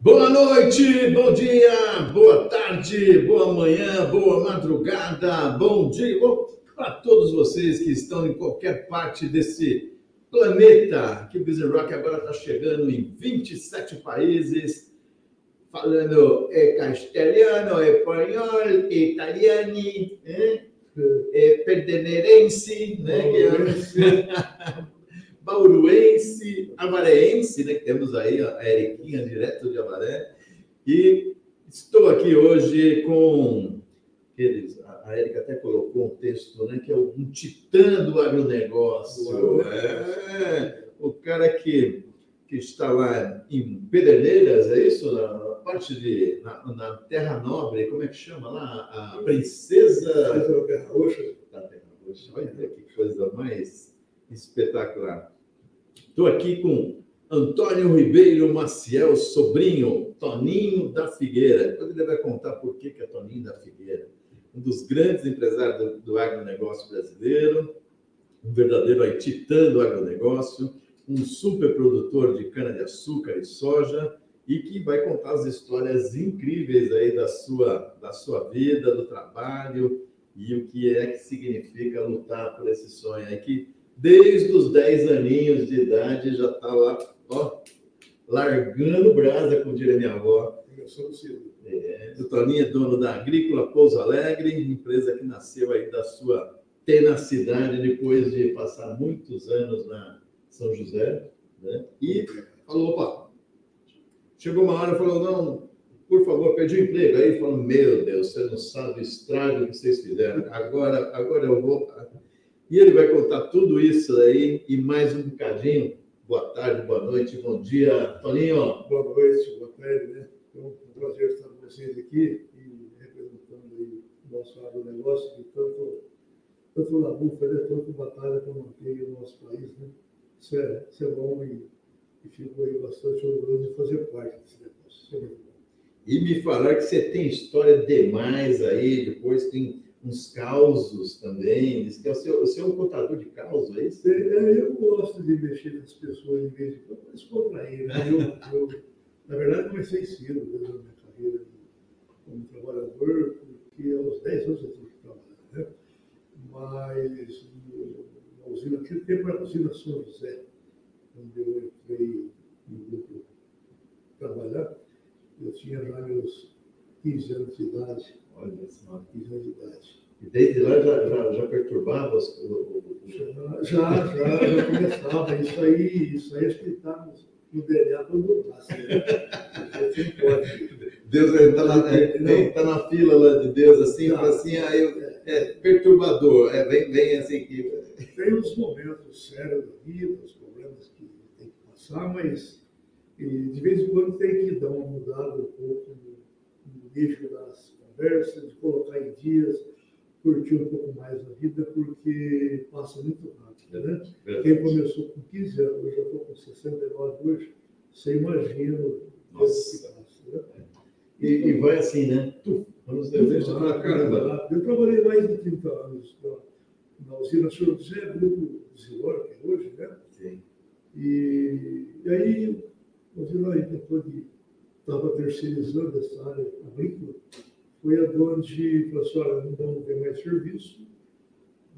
Boa noite, bom dia, boa tarde, boa manhã, boa madrugada, bom dia para todos vocês que estão em qualquer parte desse planeta. Que o Busy Rock agora está chegando em 27 países, falando é castelhano, é espanhol, italiano, é, é perdenerense, né? É... bauruense, avareense, né, que temos aí a Eriquinha, direto de Avaré, e estou aqui hoje com eles, a Erika até colocou um texto, né, que é um titã do agronegócio, é, o cara que, que está lá em Pederneiras, é isso? Na, parte de, na, na, Terra Nobre, como é que chama lá? A princesa... da Terra Roxa. Da Terra Roxa, olha que coisa mais espetacular. Estou aqui com Antônio Ribeiro Maciel, sobrinho, Toninho da Figueira. Ele vai contar por que, que é Toninho da Figueira. Um dos grandes empresários do, do agronegócio brasileiro, um verdadeiro titã do agronegócio, um super produtor de cana-de-açúcar e soja, e que vai contar as histórias incríveis aí da sua, da sua vida, do trabalho, e o que é que significa lutar por esse sonho aí, que desde os 10 aninhos de idade, já está lá, ó, largando brasa, como diria minha avó. É, o Toninho é dono da Agrícola Pouso Alegre, empresa que nasceu aí da sua tenacidade depois de passar muitos anos na São José, né? E falou, opa, chegou uma hora e falou, não, por favor, perdi o emprego. Aí falou, meu Deus, você não sabe o estrago que vocês fizeram. Agora, agora eu vou e ele vai contar tudo isso aí e mais um bocadinho. Boa tarde, boa noite, bom dia. Toninho. Boa noite, boa tarde, né? É um prazer estar com vocês aqui e representando aí o nosso agronegócio que tanto, tanto labuta, né? tanto batalha para manter o nosso país, né? Isso é, isso é bom e, e fico aí bastante orgulhoso de fazer parte desse negócio. É. E me falar que você tem história demais aí, depois tem uns causos também. Que é o seu, o seu é contador de causos, é isso? É, eu gosto de mexer com as pessoas em vez de quando, mas contrair. Né? Eu, na verdade, comecei cedo desde a minha carreira como trabalhador, porque aos 10 anos eu tive que trabalhar. Né? Mas na usina, naquele tempo era a usina São José, onde eu entrei no grupo trabalhar. Eu tinha já meus 15 anos de idade. Olha só. 15 anos de idade. E desde lá já, já, já perturbava os, já, já, já, já começava. Isso aí, isso aí acho que está no, no DNA todo mundo. Assim, né? Deus está na, é, tá na fila lá de Deus, assim, não, assim, aí é, é perturbador, é, vem, vem assim que. Tem uns momentos sérios da vida, os problemas que tem que passar, mas de vez em quando tem que dar uma mudada um pouco nível das conversas, de colocar em dias, curtir um pouco mais a vida, porque passa muito rápido, né? Verdade. Quem começou com 15 anos, eu já estou com 69 hoje, você imagina o que passa, né? E, e, vai assim, né? Tu, vamos desejos para caramba. Eu trabalhei mais de 30 anos na, na usina Senhor José, grupo Zilor, que é hoje, né? Sim. E, e aí, a usina, depois de estava terceirizando essa área agrícola, foi aonde falou assim, olha, não vamos ter mais serviço,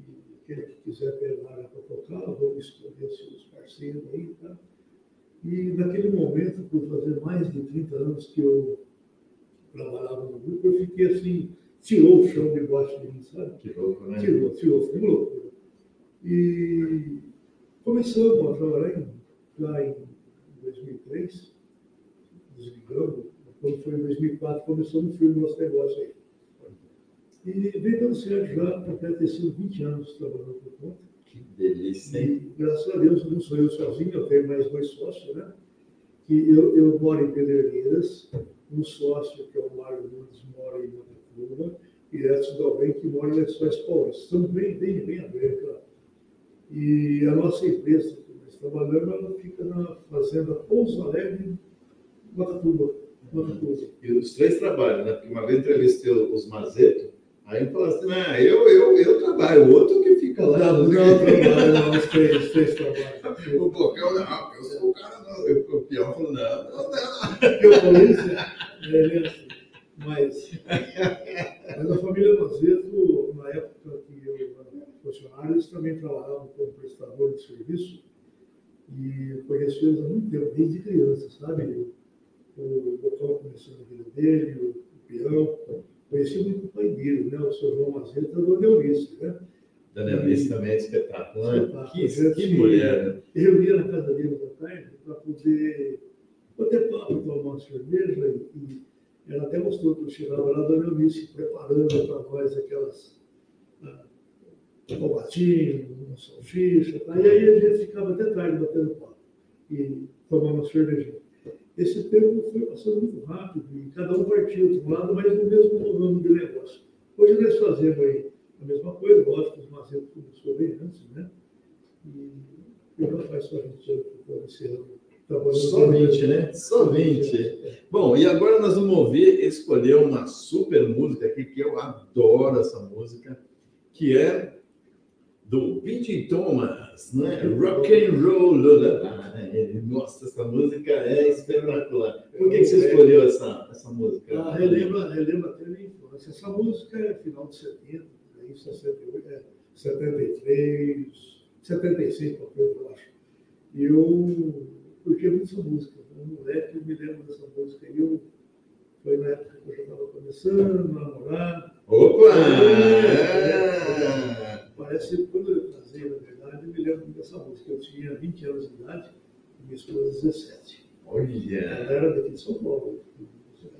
e aquele que quiser pegar para tocar, vamos escolher seus parceiros aí, tá? E naquele momento, por fazer mais de 30 anos que eu trabalhava no grupo, eu fiquei assim, tirou o chão debaixo de mim, sabe? Louco, né? Tirou, tirou, loucura. E começamos a trabalhar em, lá em 2003, desligando, quando foi em 2004, começou no filme nosso negócio aí. E vem dando certo já, até ter sido 20 anos trabalhando por conta. Que delícia, hein? E, graças a Deus, não sou eu sozinho, eu tenho mais dois sócios, né? Que eu, eu moro em Pederneiras, um sócio, que é o Mário Nunes, mora em Matatuba, e Edson Dalben, que mora em Lençóis Paulistas. Estamos bem, bem, bem abertos lá. E a nossa empresa que nós trabalhamos, ela fica na fazenda Pouso Alegre, Matatuba. E os três trabalham, né? Porque uma vez entrevistei os Mazeto, Aí eu falo assim, ah, eu, eu, eu trabalho, o outro que fica lá. Não, não, não, os três, os três trabalham. O Bocão, não, eu sou o cara, não. Eu, o peão falou, não, não, não. Eu falei isso, é, é assim. Mas, mas a família Mazeto, na época que eu era funcionário, eles também trabalhavam como prestador de serviço e conheci eles há muito tempo, desde criança, sabe? O Bocão começou na vida dele, o, o peão. Conheci muito o pai dele, né? O seu João Mazeto e a Dona Eunice, né? Dona Eunice também é espetáculo, né? Que, que mulher, né? Eu ia na casa dele à tarde para poder bater papo, tomar uma cerveja e, e ela até mostrou que eu chegava lá, a Dona Eunice preparando para nós aquelas ah, tomatinho, uma salsicha, tá? e aí a gente ficava até tarde batendo papo e tomando uma cervejinha. Esse tempo foi passando muito rápido e cada um partiu de um lado, mas no mesmo ramo de negócio. Hoje nós fazemos aí a mesma coisa, lógico que os Macedo começou bem antes, né? E eu já faz só 20 anos que estou esse ano. trabalhando Só 20, né? Só 20. Bom, e agora nós vamos ouvir, escolher uma super música aqui, que eu adoro essa música, que é do B.J. Thomas, né? Rock and Roll Lullaby. Nossa, essa música é espetacular. Por que, que você escolheu essa, essa música? Ah, relembra, relembra até a minha infância. Essa música é final de 70, aí 68, é 73, 76, talvez, eu acho. E eu curti muito essa música. Um moleque, eu me lembro dessa música. E eu, foi na época que eu já estava começando a namorar. Opa! É. É. Parece que quando eu casei, na verdade, eu me lembro dessa música. Eu tinha 20 anos de idade e minha esposa 17. Ela Olha! era daqui de São Paulo.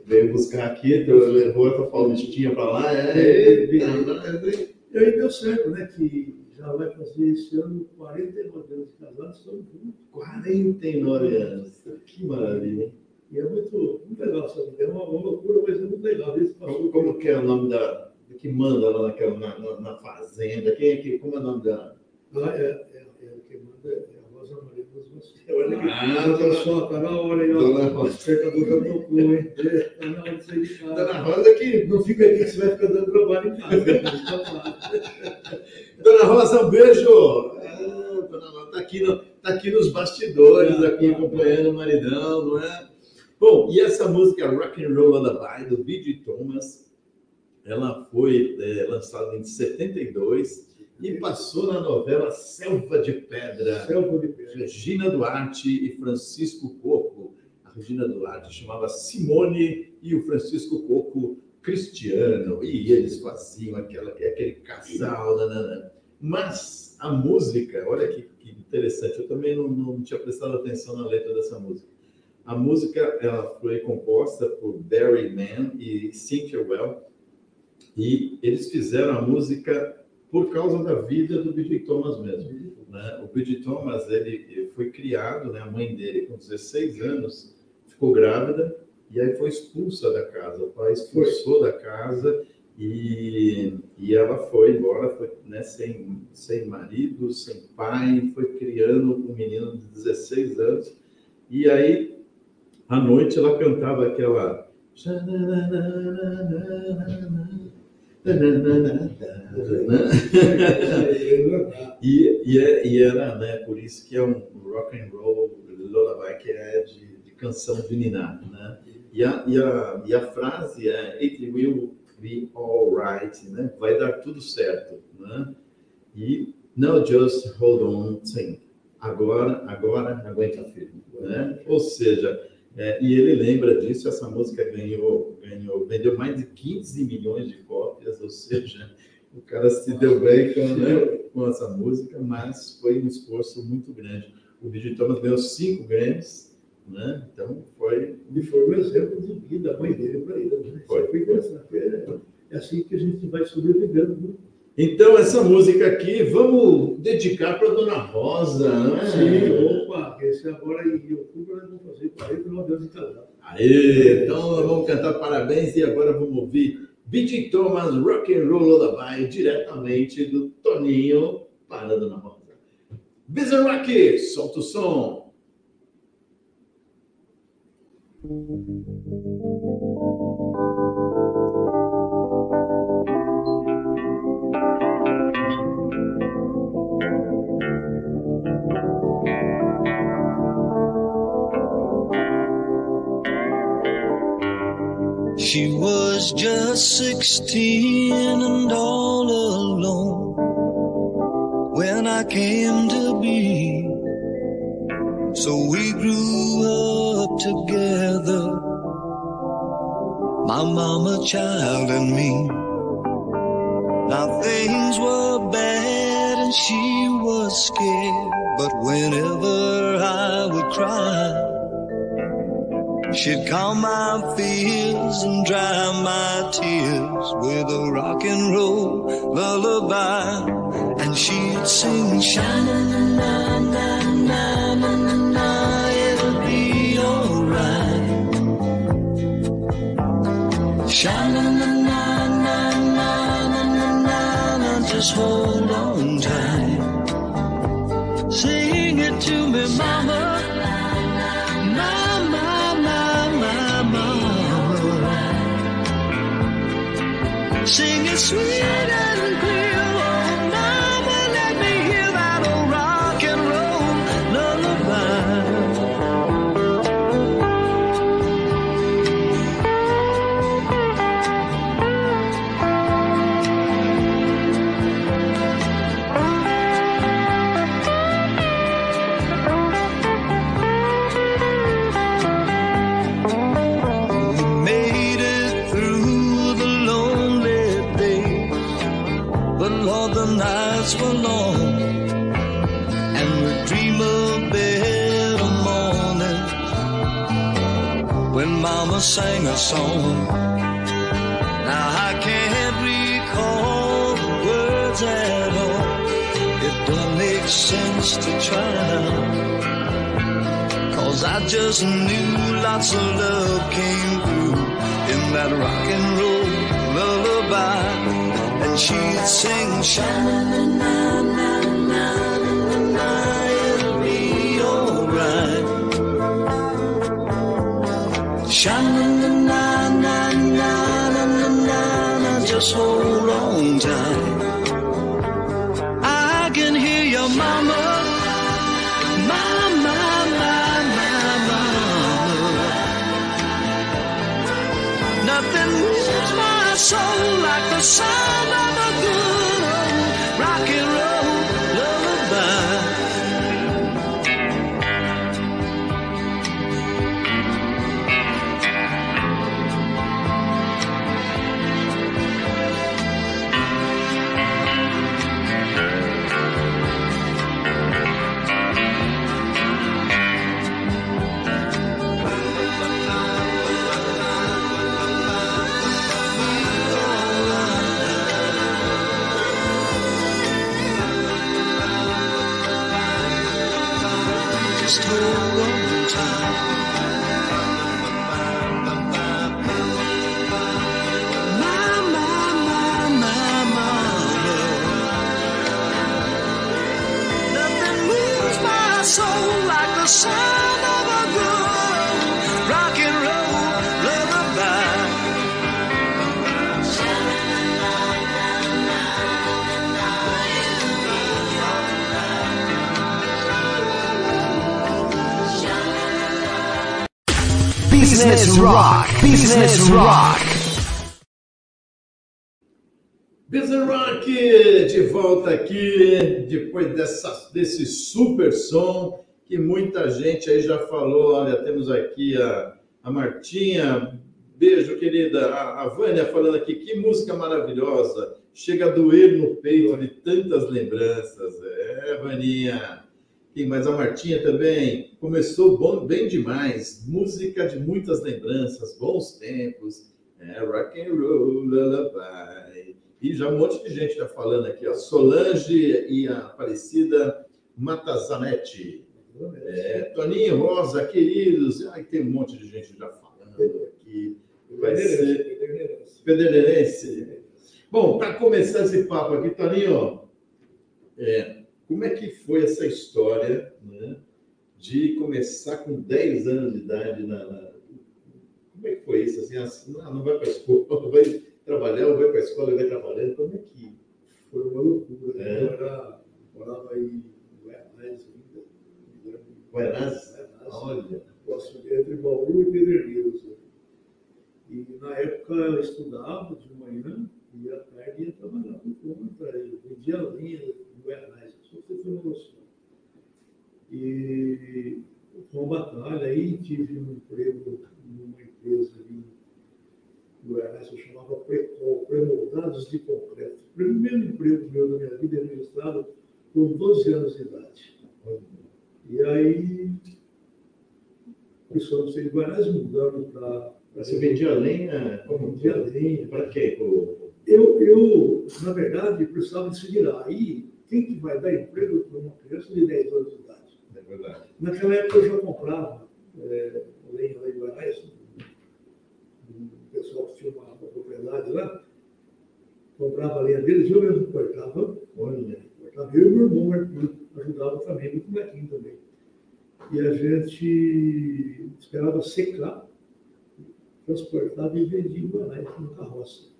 Veio buscar aqui, tu levou a tua Paulistinha para lá, é? É, é. mas, hein? E aí deu certo, né? Que já vai fazer esse ano 49 anos de casados, estamos juntos. 49 anos. Que maravilha? E é muito, muito legal, sabe? É uma, loucura, mas é muito legal. Como, como que é o nome da, que manda lá naquela, na, na, na fazenda? Quem é que, como é o nome da... Ah, é, é, é, quem manda é a Rosa Maria dos Mosquitos. Olha aqui, Ah, dona- só, tá na hora aí, ó. Dona Rosa. despertador já tocou, hein? É, Tá na hora de sair de casa. Dona Rosa que... Não fica aqui que você vai ficar dando trabalho em casa. né? Tá. Dona Rosa, um beijo! Ah, Dona Rosa tá aqui, no, tá aqui nos bastidores, aqui acompanhando o maridão, não é? Bom, e essa música Rock and Roll Lullaby, do B.G. Thomas, ela foi é, lançada em 72 e passou na novela Selva de Pedra. Selva de pedra. Regina Duarte e Francisco Coco. A Regina Duarte chamava Simone e o Francisco Coco Cristiano. E eles faziam aquela, aquele casal. nananã. Mas a música, olha que, que interessante, eu também não, não tinha prestado atenção na letra dessa música. A música ela foi composta por Barry Mann e Cynthia Well, e eles fizeram a música por causa da vida do B.J. Thomas mesmo né? O B.J. Thomas ele foi criado, né? A mãe dele com 16 anos ficou grávida e aí foi expulsa da casa. O pai expulsou da casa e, e ela foi embora, foi né? sem sem marido, sem pai, foi criando um menino de 16 anos e aí à noite ela cantava aquela E, e, é- e era, né, por isso que é um rock and roll lullaby que é de, de canção de ninar, né? E a, e, a, e a frase é It will be alright, né? Vai dar tudo certo, né? E now just hold on, sing. Agora, agora aguenta firme, né? Ou seja, é, e ele lembra disso, essa música ganhou, ganhou, vendeu mais de 15 milhões de cópias, ou seja, o cara se deu bem com, né, com essa música, mas foi um esforço muito grande. O B.J. Thomas ganhou cinco Grammys, né? Então foi E foi um exemplo de vida, a mãe dele para ele. Né? Foi. Foi. É, é assim que a gente vai sobrevivendo. Né? Então, essa música aqui, vamos dedicar para Dona Rosa, não é? Sim, opa, esse agora em outubro nós vamos fazer 49 anos de casado. Aê, então nós vamos cantar parabéns e agora vamos ouvir B.J. Thomas Rock and Roll Lullaby diretamente do Toninho para a Dona Rosa. Bizarrock, solta o som. She was just sixteen and all alone when I came to be. So we grew up together, my mama, child, and me. Now things were bad and she was scared, but whenever I would cry, She'd calm my fears and dry my tears with a rock and roll lullaby. And she'd sing, shine na na na na na na na, it'll be alright. Shine na na na na na na na, just hold. singing sweet. Lots of love came through in that rock and roll lullaby. And she'd sing, Business Rock. Business Rock de volta aqui depois dessa, desse super som que muita gente aí já falou. Olha, temos aqui a, a Martinha, beijo querida, a, a Vânia falando aqui, que música maravilhosa, chega a doer no peito de tantas lembranças. É, Vaninha. Quem mais? A Martinha também. Começou bom, bem demais. Música de muitas lembranças, bons tempos. É, rock and roll, lullaby. E já um monte de gente está falando aqui. A Solange e a Aparecida Matazanetti. É, Toninho Rosa, queridos. Ai, tem um monte de gente já falando aqui. Vai ser Federeirense. Bom, para começar esse papo aqui, Toninho, é, como é que foi essa história né, de começar com 10 anos de idade? Na, na... Como é que foi isso? Assim, assim não, não vai para a escola, vai trabalhar, ou vai para a escola e vai trabalhando. Como é que. Foi uma loucura. né? É. Eu era, morava em Olha. próximo de- entre Bauru e Pederneiras. né? E na época eu estudava de manhã e à tarde ia trabalhar por conta, eu vendia linha em Goiás, uma. E com a batalha aí tive um emprego numa empresa ali em Goiás, eu chamava Precol, Premoldados de Concreto. O primeiro emprego meu na minha vida registrado com 12 anos de idade. E aí, pessoal de Guarás mudando para. Você vendia lenha? Como? Vendia lenha. Para quê? Eu, eu, na verdade, precisava de se virar. Aí, quem que vai dar emprego para uma criança de 10 anos de idade? É verdade. Naquela época eu já comprava é, lenha lá em Guarás, um pessoal que tinha uma, uma propriedade lá, comprava a lenha deles, eu mesmo cortava, Olha, cortava eu e meu irmão Arthur, ajudava também, muito molequinho também. E a gente esperava secar, transportava e vendia em Guarás, no carroça.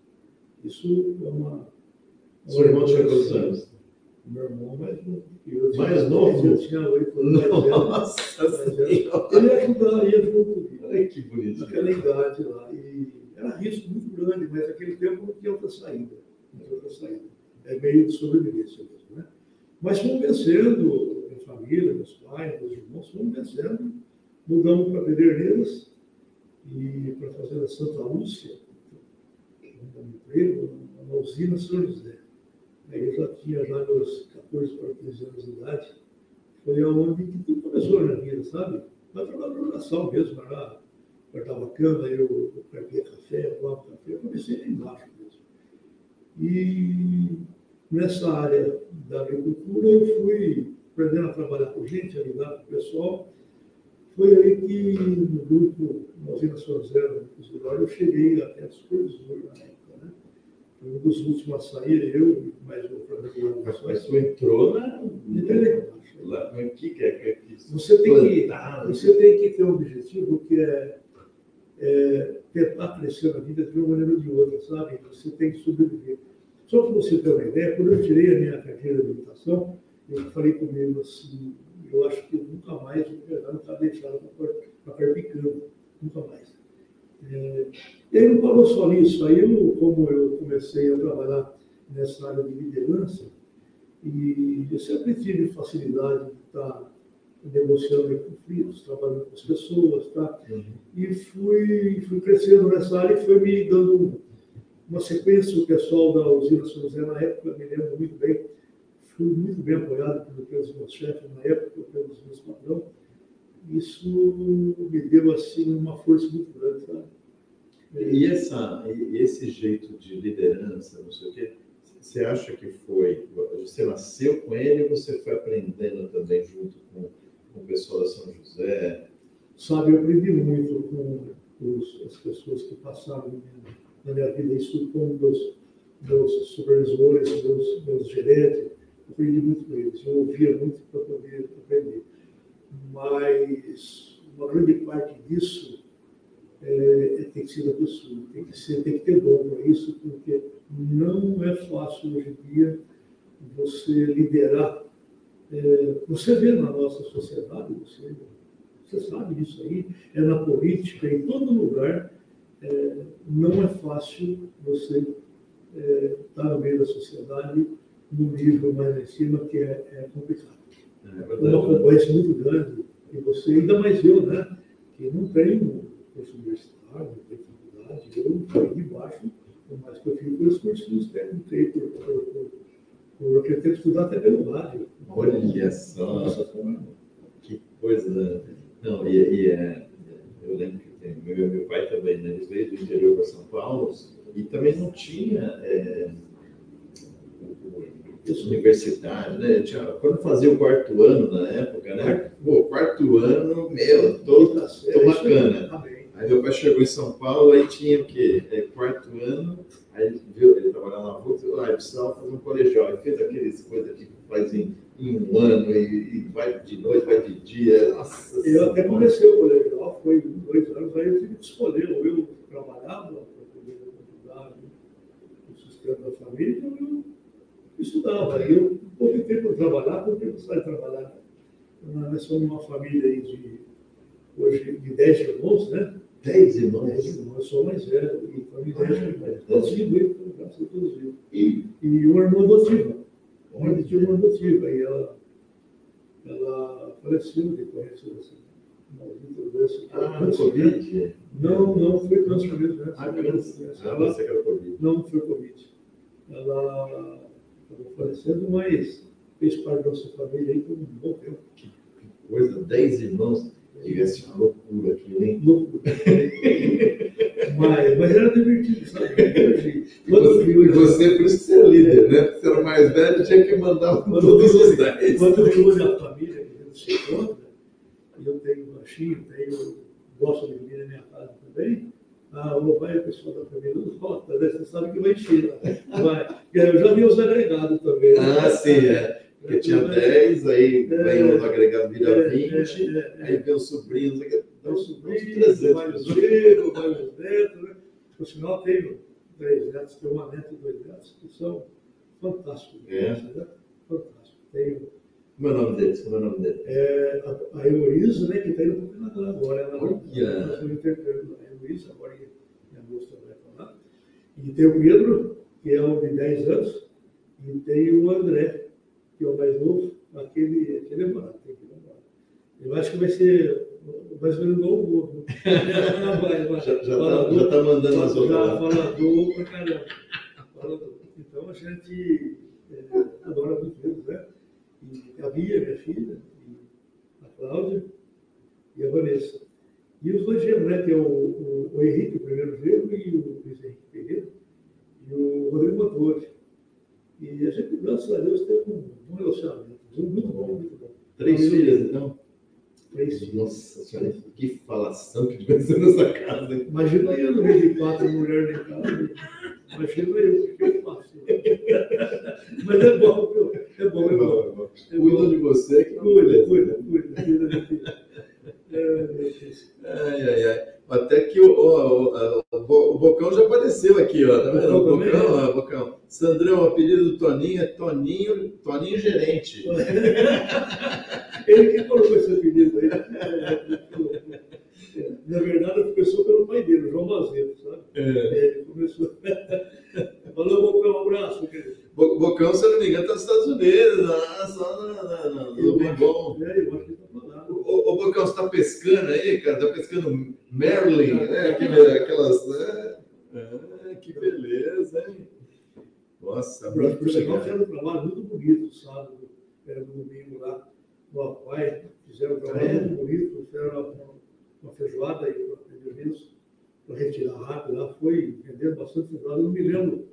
Isso é uma. seu irmão tinha quantos anos? Meu irmão mais novo. que eu. Mais novo? Eu tinha oito anos. Nossa! Ele ajudaria junto comigo, Olha que bonito. naquela idade lá. E era risco muito grande, mas naquele tempo não tinha outra saída. Não tinha outra saída. É meio de sobrevivência mesmo, né? Mas fomos vencendo, minha família, meus pais, meus irmãos, fomos vencendo. Mudamos para Pederneiras e para fazer a Santa Lúcia, um emprego na usina São José. Aí eu já tinha já meus 14 para 15 anos de idade. Foi aonde que tudo começou na minha vida, sabe? Mas trabalhar na oração mesmo, era cortava cana, eu carpia café, eu lavava café, eu comecei lá embaixo mesmo. E nessa área da agricultura eu fui aprendendo a trabalhar com gente, a lidar com o pessoal. Foi aí que no grupo, na usina São José, no eu cheguei até na época, né? Um dos últimos a sair, eu e mais um professor. Mas, mas tu entrou na. Entendeu? Lá, o que, é que é Você tem que, você tem que ter um objetivo que é, é tentar crescer na vida de uma maneira ou de outra, sabe? Você tem que sobreviver. Só para você ter uma ideia, quando eu tirei a minha carteira de habilitação, eu falei comigo assim, eu acho que nunca mais o Fernando está deixado para picando, nunca mais. É, e aí não parou só nisso, aí eu, como eu comecei a trabalhar nessa área de liderança, e eu sempre tive facilidade de estar negociando em conflitos, trabalhando com as pessoas, tá? Uhum. E fui, fui crescendo nessa área e foi me dando uma sequência. O pessoal da usina São José, na época, me lembro muito bem, fui muito bem apoiado pelo- pelos meus chefes na época, pelos meus patrões. Isso me deu, assim, uma força muito grande, sabe? E, essa, esse jeito de liderança, não sei o quê, você acha que foi. Você nasceu com ele ou você foi aprendendo também junto com, com o pessoal da São José? Sabe, eu aprendi muito com os- as pessoas que passaram na minha, na minha vida, isso com meus, meus supervisores, meus, meus gerentes, eu aprendi muito com eles, eu ouvia muito para poder aprender. Mas uma grande parte disso é, é- tem que ser da pessoa, tem que, ser, tem que ter dom para isso, porque não é fácil hoje em dia você liderar. É, você vê na nossa sociedade, você você sabe disso aí, é na política, em todo lugar, é, não é fácil você é, estar no meio da sociedade no nível mais em cima, que é, é complicado. É Uma concorrência muito grande, e você, ainda mais eu, né, que não tenho curso universitário, não tenho faculdade, eu fui de baixo, por mais que eu fiz pelos cursinhos técnicos, por, por, por, por, eu tentei estudar até pelo rádio. Olha só, Nossa, foi que coisa. né? Não, e, e é, eu lembro que tem, meu, meu pai também, né? Ele veio do interior para São Paulo e também não tinha. É, essa universidade, né? Tinha, quando fazia o quarto ano na época, né? Pô, quarto ano, meu, tô, tô bacana. tá. Aí meu pai chegou em São Paulo, aí tinha o quê? É, quarto ano, aí ele viu, ele trabalhava na rua, ah, precisava fazer um colegial. Aí fez aqueles coisas que faz em, em um ano, e, e vai de noite, vai de dia. Nossa Eu até comecei o colegial, foi dois anos, aí eu tive que escolher, ou eu trabalhava para poder ajudar o sustento da família, ou eu estudava. Eu optei por trabalhar, porque eu precisava trabalhar. Nós somos uma família aí de, hoje, de 10 irmãos, né? Dez Dez irmãos. irmãos, eu sou o mais velho, e família é todos vivos, graças a todos vivos. E E uma irmã adotiva, uma de uma irmã adotiva, e ela, ela faleceu depois dessa ah? Covid. Não, não foi mesmo. né? Ah, câncer. Ah, Ela não foi Covid. Ela acabou falecendo, mas fez parte da nossa família aí por um bom tempo. Coisa, dez irmãos. Uma loucura aquilo, hein? Louco. mas, mas era divertido, sabe? E você, você, por isso que você é líder, né? Porque Você era mais velho, tinha que mandar Quando todos os dez. Quando eu vi a família que a gente se encontra, eu tenho baixinho, tenho, gosto de vir na minha casa também, ah, o pai o pessoal da família não falta, né? você sabe que vai. Né? Vai. E aí Eu já vi os agregados também. né? Ah, sim, é. Porque tinha 10, aí É. vem os agregados, vira É, 20, é, é, é. aí vem os sobrinhos, dá Então, uns sobrinho, 300 vai os pessoas. filhos, vai os netos, né? Por sinal, tenho três netos, tenho uma neta e dois netos, que são fantásticos. É. né? Fantásticos. Tenho Como é o nome deles? Como é o nome deles? é, a, a Heloísa, né, que está indo para o Canadá agora. Ela Olha! ela foi Heloísa, agora em agosto vai falar. E tem o Pedro, que é um de 10 anos, e tem o André, que é o mais novo, aquele, aquele é barato, tem que lembrar. Eu acho que vai ser mais ou menos igual o Gordo. Vai. Já, já, Falador, tá, já mandando as já outras lá. falador pra caramba. Falador. Então a gente é, adora muito eles, né? E a Bia, minha filha, e a Cláudia e a Vanessa. E os dois gêmeos, né? Tem o, o, o Henrique, o primeiro gêmeo, e o Luiz Henrique Pereira, e o Rodrigo Motor. E a gente, graças a Deus, tem um bom relacionamento. Muito bom, muito bom. Três filhas, então? Três filhos. Nossa senhora, que falação que ser nessa casa, hein? Imagina eu no meio de quatro mulheres em casa. Imagina eu, o que eu faço? Mas é bom? É bom, é bom. É Cuidam bom. de você que não Cuida, beleza. cuida, cuida, cuida Ai, ai, ai. Até que o, o, o, o- Bocão já apareceu aqui, ó. Tá vendo? O Bocão ó, Bocão. Sandrão, o apelido do Toninho é Toninho, Toninho Gerente. Ele que colocou esse apelido aí. É, Na verdade, começou pelo pai dele, o João Mazeiro, sabe? É. É, Ele começou. Falou, Bocão, um abraço, querido. Bo- Bocão, se eu não me engano, está nos Estados Unidos, lá, só no, no, no, no. É, eu acho que. Ô, ô, Bocão, você está pescando aí, cara? Está pescando Merlin, né? Aquele- aquelas. né? Ah, que beleza, hein? Nossa, Por, muito legal. fizeram um trabalho muito bonito sábado, no domingo lá no Apai, fizeram um trabalho é? muito bonito, fizeram uma, uma feijoada para retirar rápido lá, foi vender bastante feijoada, eu não me lembro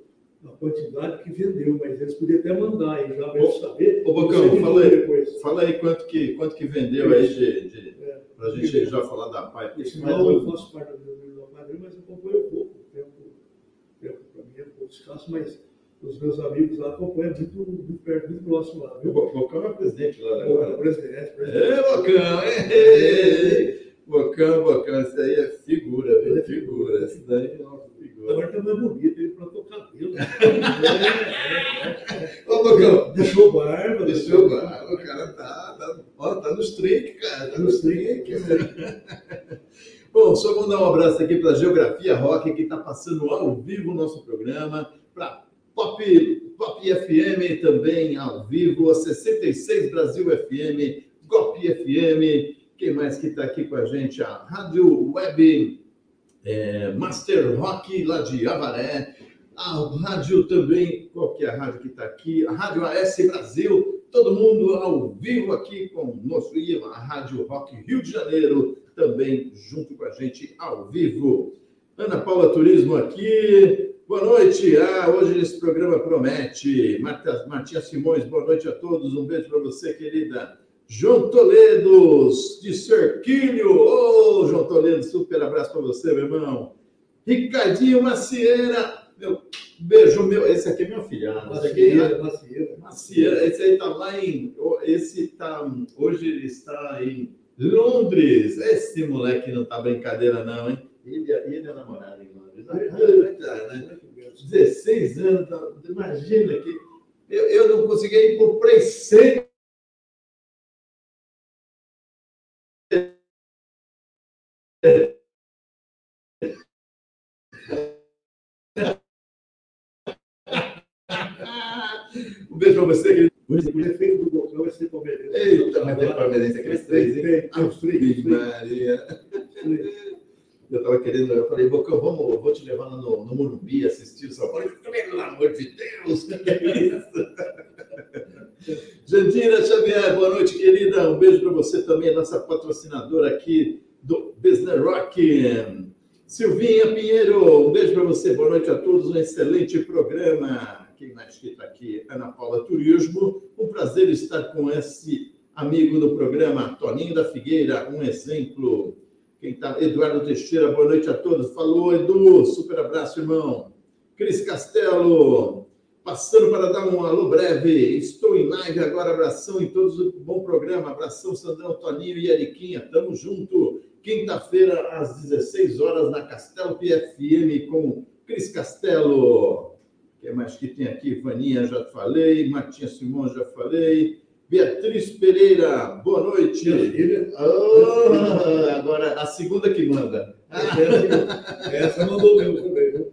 a quantidade que vendeu, mas eles podiam até mandar aí, já para Ô, eles saber. ô, Bocão, fala aí. depois. Fala aí quanto que, quanto que vendeu aí de, de, É, pra gente já falar da pai. Sinal, eu o- faço parte do do Padre, mas acompanho pouco. O tempo, o tempo para mim é um pouco escasso, mas os meus amigos lá acompanham muito, muito perto, muito próximo lá. o Viu? Bo- Bocão é presidente lá O agora. presidente, presidente. É, Bocão, é. Bocão, Bocão, isso aí é figura, viu? Figura. Isso daí é uma. Agora tá mais bonito, ele plantou cabelo. Ô, Bocão, Deixou barba. deixou o bar, o cara tá, tá, ó, tá nos trinques, cara. Tá nos trinques. Bom, só vou dar um abraço aqui para a Geografia Rock, que está passando ao vivo o nosso programa, para Pop, Pop FM também ao vivo, a 66 Brasil FM, GOP FM, quem mais que está aqui com a gente? A Rádio Web é, Master Rock, lá de Avaré, a rádio também, qual que é a rádio que está aqui? A Rádio AS Brasil, todo mundo ao vivo aqui conosco, e a Rádio Rock Rio de Janeiro, também junto com a gente ao vivo. Ana Paula Turismo aqui. Boa noite. Ah, hoje esse programa promete. Marta, Martinha Simões, boa noite a todos. Um beijo para você, querida. João Toledo, de Cerquilho. Ô, João Toledo, super abraço para você, meu irmão. Ricardinho Macieira. Meu, beijo, meu. Esse aqui é meu filhado. Esse aqui é Macieira, macieira. Macieira, esse aí tá lá em. Esse tá. Hoje ele está em Londres. Esse moleque não tá brincadeira, não, hein? Ele, ele é namorado em Londres. Ah, né? 16 anos, tá- imagina que. Eu, eu não conseguia ir por um beijo para você, querido. O efeito é do Bocão é ser palmeirense. Eita, mas tem é palmeirense é aqui. Três, ah, Frei, Maria. Eu estava querendo, eu falei, Bocão, vamos, eu vou te levar no, no Morumbi assistir o São Paulo. Pelo amor de Deus, que é isso? Jandira Xavier, boa noite, querida. Um beijo para você também, nossa patrocinadora aqui do Business Rock. Silvinha Pinheiro, um beijo para você, boa noite a todos, um excelente programa. Quem mais que está aqui? Ana Paula Turismo. Um prazer estar com esse amigo do programa, Toninho da Figueira, um exemplo. Quem está? Eduardo Teixeira, boa noite a todos. Falou, Edu, super abraço, irmão. Cris Castelo, passando para dar um alô breve. Estou em live agora, abração em todos, bom programa. Abração, Sandrão, Toninho e Eriquinha, tamo junto. Quinta-feira, às 16 horas, na Castelo PFM, com Cris Castelo. O que mais que tem aqui? Vaninha, já falei. Martinha Simão, já falei. Beatriz Pereira, boa noite. Filha. Ah, agora a segunda que manda. Essa, mandou meu também?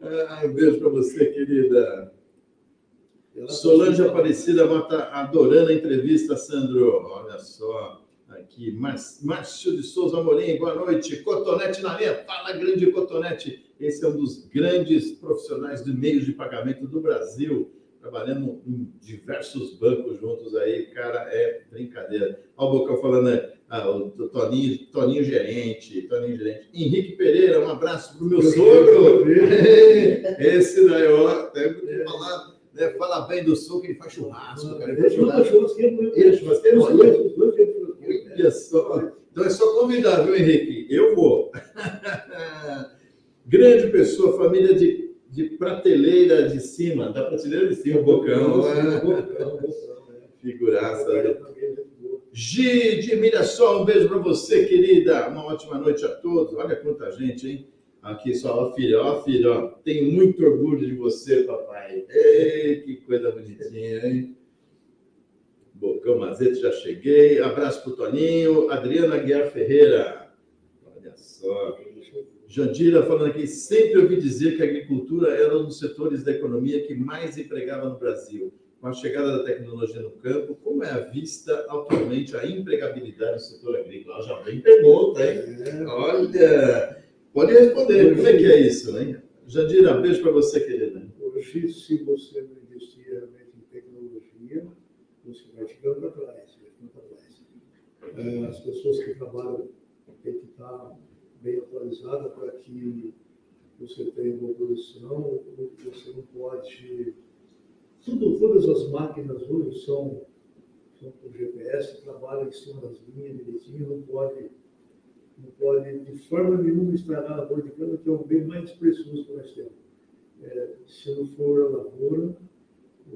Ah, um beijo para você, querida. Ela Solange tá- Aparecida mata adorando a entrevista, Sandro. Olha só. Aqui, Márcio de Souza Amorim, boa noite. Cotonete na linha, fala grande Cotonete. Esse é um dos grandes profissionais de meios de pagamento do Brasil. Trabalhamos em diversos bancos juntos aí, cara, é brincadeira. Olha o Bocão falando, né? Ah, o Toninho, Toninho Gerente, Toninho Gerente. Henrique Pereira, um abraço pro meu Meu sogro. Esse daí, ó, tem que falar, né, fala bem do sogro, ele faz churrasco, cara. Ele faz Ele churrasco. achou assim, não Ele é churrasqueiro, Então é só convidar, viu, Henrique? Eu vou. Grande pessoa, família de, de prateleira de cima, da prateleira de cima, Bocão. Bocão, Bocão, né? Figuraça. Gi de Mirassol, um beijo para você, querida. Uma ótima noite a todos. Olha quanta gente, hein? Aqui só, ó, filho, ó, filho, ó. Tenho muito orgulho de você, papai. Ei, que coisa bonitinha, hein? Bocão Mazete, já cheguei. Abraço pro Toninho. Adriana Guiar Ferreira. Olha só. Jandira falando aqui, sempre ouvi dizer que a agricultura era um dos setores da economia que mais empregava no Brasil. Com a chegada da tecnologia no campo, como é a vista atualmente a empregabilidade no setor agrícola? Já vem pergunta, hein? Olha, pode responder, como é que é isso, hein? Jandira, beijo para você, querida. Hoje, se você não investir realmente em tecnologia, você vai ficando para trás. Vai ficando para trás. Eh, As pessoas que trabalham têm que estar bem atualizadas para que você tenha uma produção, você não pode. Tudo, todas as máquinas hoje são, são com GPS, trabalham em cima das linhas direitinho, não pode, não pode de forma nenhuma estragar a lavoura de cana, que é o bem mais precioso que nós temos. É, se não for a lavoura,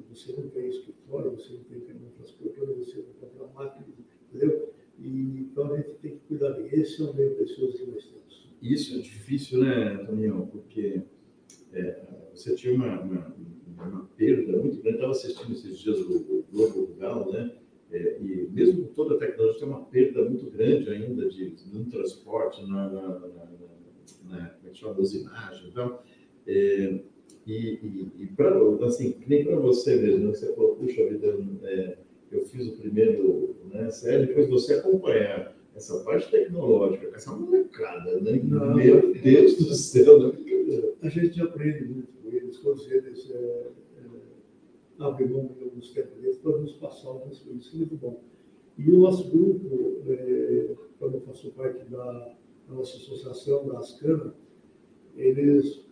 você não tem escritório, você não tem infraestrutura, você não compra máquina, entendeu? E, então a gente tem que cuidar bem. Esse é o bem precioso que nós temos. Isso é difícil, né, Toninho? Porque é, você tinha uma, uma, uma perda muito grande. Estava assistindo esses dias o, Globo Rural, né? É, e mesmo com toda a tecnologia, tem uma perda muito grande ainda de, no transporte, na, na, na, na, é imagens e tal. É, e, e, e pra, assim, nem para você mesmo, né? você falou, puxa vida, é, eu fiz o primeiro né, sério, depois você acompanhar essa parte tecnológica, essa molecada, né? Não. Meu Deus do céu, é brincadeira. A gente aprende muito com eles, quando eles é, é, abrem mão de alguns temperos para nos passar algumas coisas. Isso é muito bom. E o nosso grupo, é, quando eu faço parte da, da nossa associação, da Ascana, eles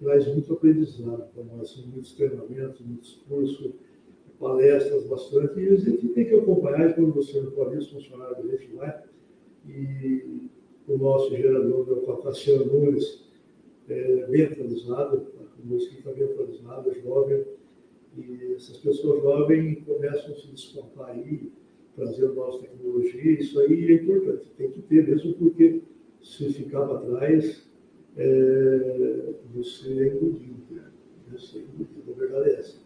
trazem muito aprendizado para nós, são muitos treinamentos, muitos cursos, palestras bastante, e a gente tem que acompanhar, quando você não pode ir, os funcionários da gente vai, e o nosso gerador, o Tassiano Nunes, é, bem atualizado, a música está bem atualizada, jovem, e essas pessoas jovens começam a se descontar aí, trazendo novas tecnologias, isso aí é importante, tem que ter mesmo, porque se ficar para trás, é, você é engolido, né? Você é engolido, a verdade é essa.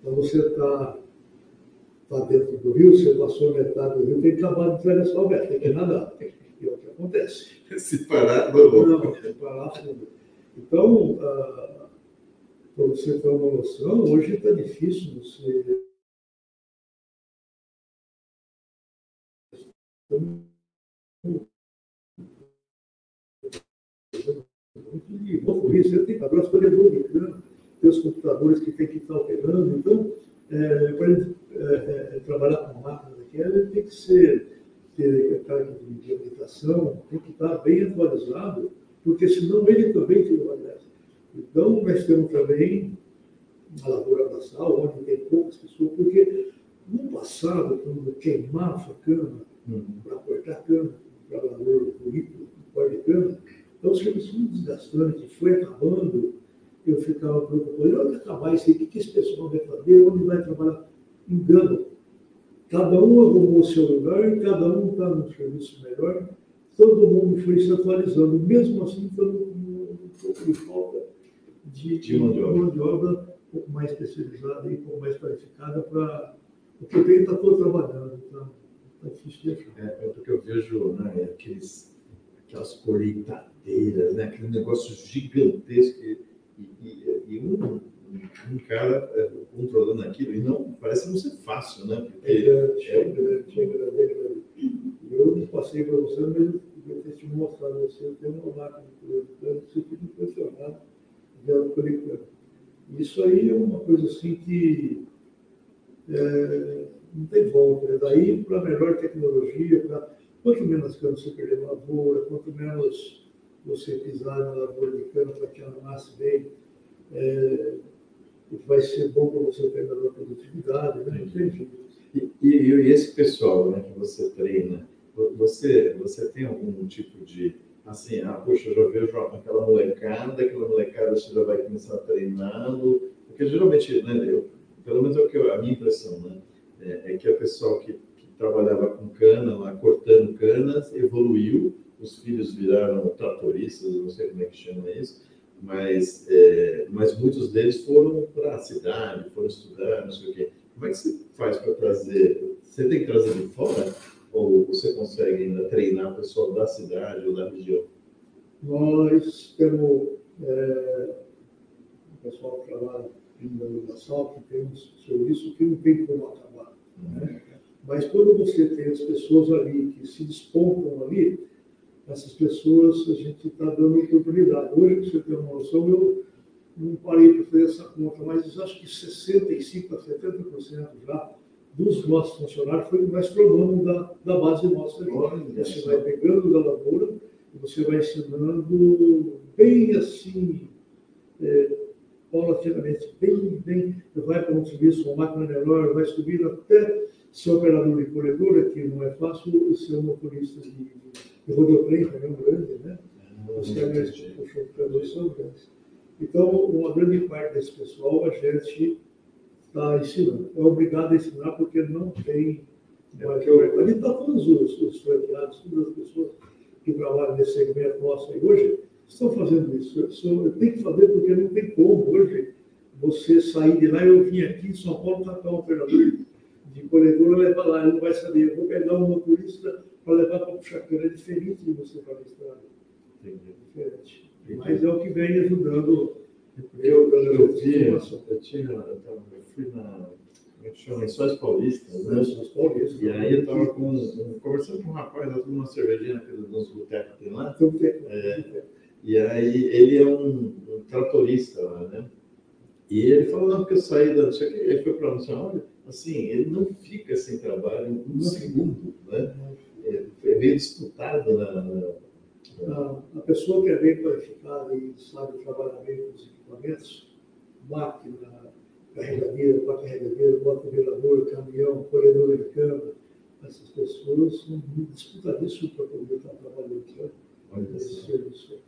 Então você está tá dentro do rio, você passou metade do rio, tem que acabar de atravessar sua metro, tem que nadar. E é o que acontece. Se parar, tá não. Não, se parar, não. Então, para você ter uma noção, hoje está difícil você. Por isso, ele tem agora para evoluir, tem os computadores que tem que estar operando. Então, é, para ele é, é, trabalhar com máquina daquela, ele tem que ser ter carga de, de habitação, tem que estar bem atualizado, porque senão ele também tem validade. Então, nós temos também uma lavoura basal, onde tem poucas pessoas, porque no passado, quando queimava a cana, uhum. para cortar cana, valor currículo, corte de cana, então o serviço muito desgastante, foi acabando, eu ficava preocupado, onde acabar isso aí, o que, que esse pessoal vai fazer, onde vai trabalhar? Engano. Cada um arrumou o seu lugar, cada um está no serviço melhor, todo mundo foi se atualizando, mesmo assim, com um pouco de falta de, de mão de obra, mão de obra um pouco mais especializada e um pouco mais qualificada para o que tem está todo trabalhando, está tá difícil de achar. É, é porque eu vejo né, aqueles, aquelas colheitadeiras, né, aquele negócio gigantesco e, e, e um, um, cara é, controlando aquilo, e não, parece não ser fácil, né? Porque é é, é é. Eu não passei para você, mas eu ter te mostrado você, eu tenho uma máquina de você fica impressionado. Isso aí é uma coisa assim que é, não tem volta. Né? Daí para melhor tecnologia, pra, quanto menos cana você perder lavoura, quanto menos você pisar na lavoura de cana para que ela nasce bem, é, vai ser bom para você ter melhor produtividade, né? jeito. E, e, e, esse pessoal né, que você treina, você, você tem algum tipo de assim, ah, poxa, eu já vejo aquela molecada, aquela molecada você já vai começar treinando, porque geralmente, né, eu, pelo menos é o que a minha impressão, né, é, é que o pessoal que, que, trabalhava com cana, lá cortando canas, evoluiu, os filhos viraram tratoristas, não sei como é que chama isso, mas, é, mas muitos deles foram para a cidade, foram estudar, não sei o quê. Como é que você faz para trazer? Você tem que trazer de fora? Ou você consegue ainda treinar o pessoal da cidade ou da região? Nós temos é, o pessoal que trabalha no assalto, que tem um serviço que não tem como acabar. Né? Mas quando você tem as pessoas ali que se despontam ali, essas pessoas a gente está dando oportunidade. Hoje, para você ter uma noção, eu não parei para fazer essa conta, mas acho que 65% a 70% já dos nossos funcionários foi o que nós formamos da, da base nossa. Você vai pegando da lavoura e você vai ensinando bem assim, é, paulatinamente, bem, bem, vai para um serviço, uma máquina menor, vai subindo até ser operador de corredor, que não é fácil, ser um motorista de, de rodotrem, caminhão grande, né? Os caminhões puxam são grandes. Então, uma grande parte desse pessoal a gente está ensinando. É obrigado a ensinar porque não tem. É mais eu... Ali está todos os, os franqueados, todas as pessoas que trabalham nesse segmento nosso aí hoje estão fazendo isso. Eu, eu tenho que fazer porque não tem como hoje você sair de lá. Eu vim aqui em São Paulo tratar um operador de colhedora levar lá, ele não vai saber. Eu vou pegar um motorista para levar para puxar cana. É diferente de você fazer estrada. É diferente. Mas é o que vem ajudando eu, eu, eu, tinha, eu, tinha, eu, fui na como é que chama? Lençóis Paulistas, né? Paulistas. E aí eu estava conversando com um rapaz, nós uma cervejinha naqueles dos botecos que tem lá. É, e aí ele é um, um, tratorista lá, né? E ele falou, não, porque eu saí da. Ele foi para a olha, assim, ele não fica sem trabalho um segundo, né? É, é meio disputado na, na a, pessoa que é bem qualificada e sabe trabalhar bem com os equipamentos, máquina, carregadeira, para carregadeira, bota velador, caminhão, corredor de cama, essas pessoas são disputadíssimas para poder estar trabalhando nesse serviço.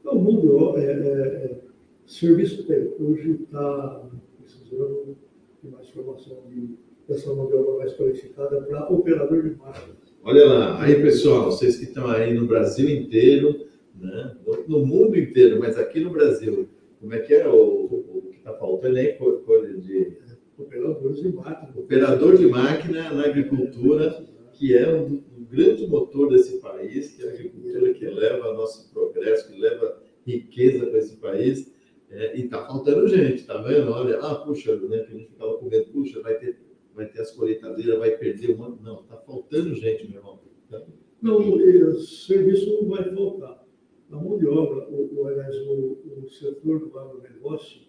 Então, o mundo é, é, é, serviço tem. Hoje está precisando de mais formação de, dessa mão de obra mais qualificada para operador de máquinas. Olha lá, aí pessoal, vocês que estão aí no Brasil inteiro, né? no, mundo inteiro, mas aqui no Brasil, como é que é o, o que está faltando aí? Coisa de... Operadores de máquina. Operador de máquina na agricultura, que é um, um grande motor desse país, que é a agricultura que leva nosso progresso, que leva riqueza para esse país. É, e está faltando gente, tá vendo? Olha, ah, puxa, né, que a gente ficava comendo, puxa, vai ter vai ter as colheitadeiras, vai perder uma. Não, está faltando gente, meu irmão. Então, Não, o serviço não vai faltar. A mão de obra, o, aliás, o, o setor do agronegócio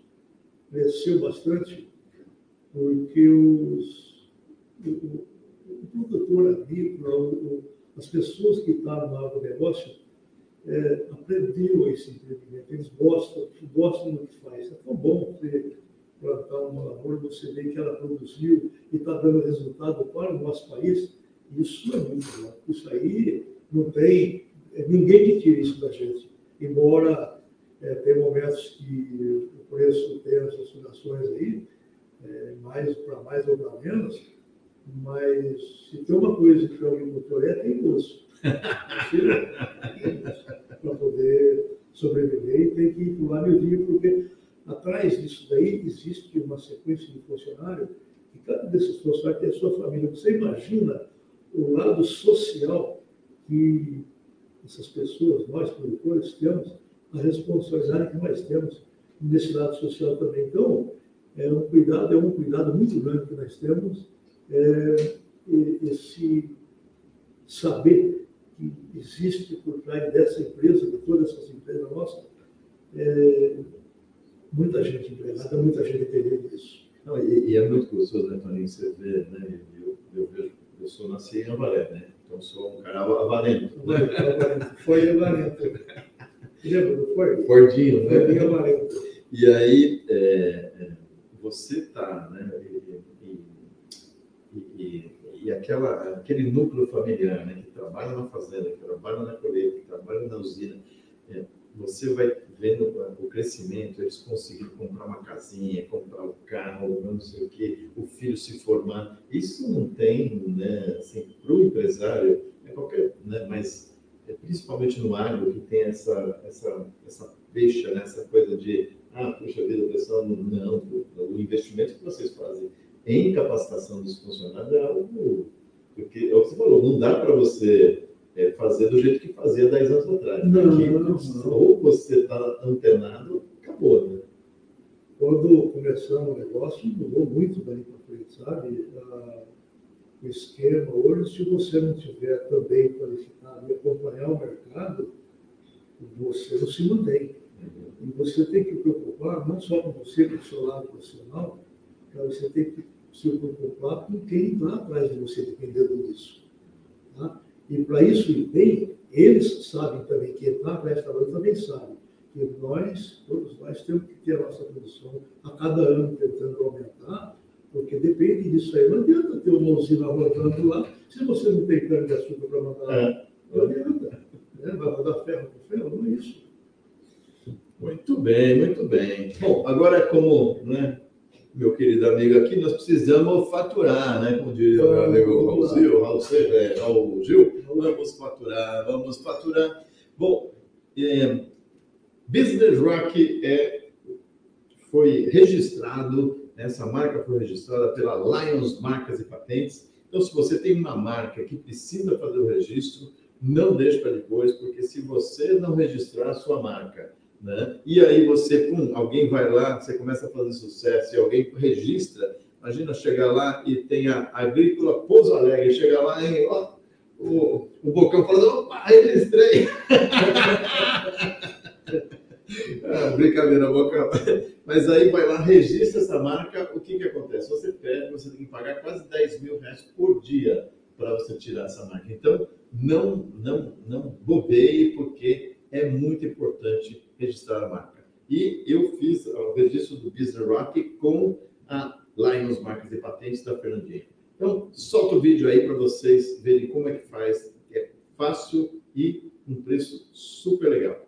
cresceu bastante porque os, o, o produtor agrícola, as pessoas que estavam no agronegócio é, aprenderam esse empreendimento. Eles gostam, gostam do que faz. É tão bom você plantar uma lavoura, você vê que ela produziu e está dando resultado para o nosso país. Isso é muito bom. Isso aí não tem. É, ninguém tira isso da gente. Embora é, tem momentos que o preço tem as oscilações aí, é, mais para mais ou para menos, mas se tem uma coisa que o agricultor é, tem gosto. para poder sobreviver e tem que pular meu dia, porque atrás disso daí existe uma sequência de funcionário e cada desses funcionários tem a sua família. Você imagina o lado social que essas pessoas, nós produtores, temos, a responsabilidade que nós temos nesse lado social também. Então, é um cuidado, é um cuidado muito grande que nós temos, é, esse saber que existe por trás dessa empresa, de todas essas empresas nossas, é, muita gente empregada, muita gente entendendo isso. Não, e, e, é muito gostoso, né, Toninho? Você vê, né? Eu, eu vejo, eu sou nasci em Avaré, né? Então sou um cara avarento. Foi avarento. Lembra, não foi? Fordinho, né? Fordinho avarento. E aí, é, é você tá, né? E, e, e, e, aquela, aquele núcleo familiar, né? Que trabalha na fazenda, que trabalha na colheita, que trabalha na usina, é, você vai vendo o crescimento, eles conseguiram comprar uma casinha, comprar um carro, não sei o quê, o filho se formar. Isso não tem, né, assim, para o empresário, é qualquer, né, mas é principalmente no agro que tem essa, essa, essa fecha, né, essa coisa de, ah, puxa vida, o pessoal não, não, o investimento que vocês fazem em capacitação dos funcionários é algo, porque, é o que você falou, não dá para você é, fazer do jeito que fazia 10 anos atrás. Não, não, não. Ou você está antenado, acabou, né? Quando começamos o negócio, mudou muito daí para frente, sabe? Ah, o esquema hoje, se você não tiver também qualificado e acompanhar o mercado, você não se mantém. Uhum. E você tem que preocupar, não só com você, com o seu lado profissional, você tem que se preocupar com quem está atrás de você, dependendo disso. Tá? E para isso ir bem, eles sabem também, quem está para esta também sabe, que nós, todos nós, temos que ter a nossa produção a cada ano tentando aumentar, porque depende disso aí. Não adianta ter uma usina rodando lá se você não tem cana de açúcar para mandar lá. É. Não adianta. Né? Vai mandar ferro com ferro, não é isso. Muito bem, muito bem. Bom, agora como né, meu querido amigo aqui, nós precisamos faturar, né? Como diria o meu amigo Raul Gil, Raul, é, Raul Gil, vamos faturar, vamos faturar. Bom, é, Business Rock é, foi registrado, essa marca foi registrada pela Lions Marcas e Patentes. Então, se você tem uma marca que precisa fazer o registro, não deixe para depois, porque se você não registrar a sua marca, né? E aí você, pum, alguém vai lá, você começa a fazer sucesso e alguém registra. Imagina chegar lá e tem a Agrícola Pouso Alegre, chega lá e ó, o, Bocão falando, opa, registrei. ah, brincadeira, Bocão. Mas aí vai lá, registra essa marca, o que, que acontece? Você perde, você tem que pagar quase 10 mil reais por dia para você tirar essa marca. Então, não, não, não bobeie, porque é muito importante registrar a marca. E eu fiz o registro do Business Rock com a Lions Marcas e Patentes da Fernandinha. Então, solta o vídeo aí para vocês verem como é que faz. É fácil e um preço super legal.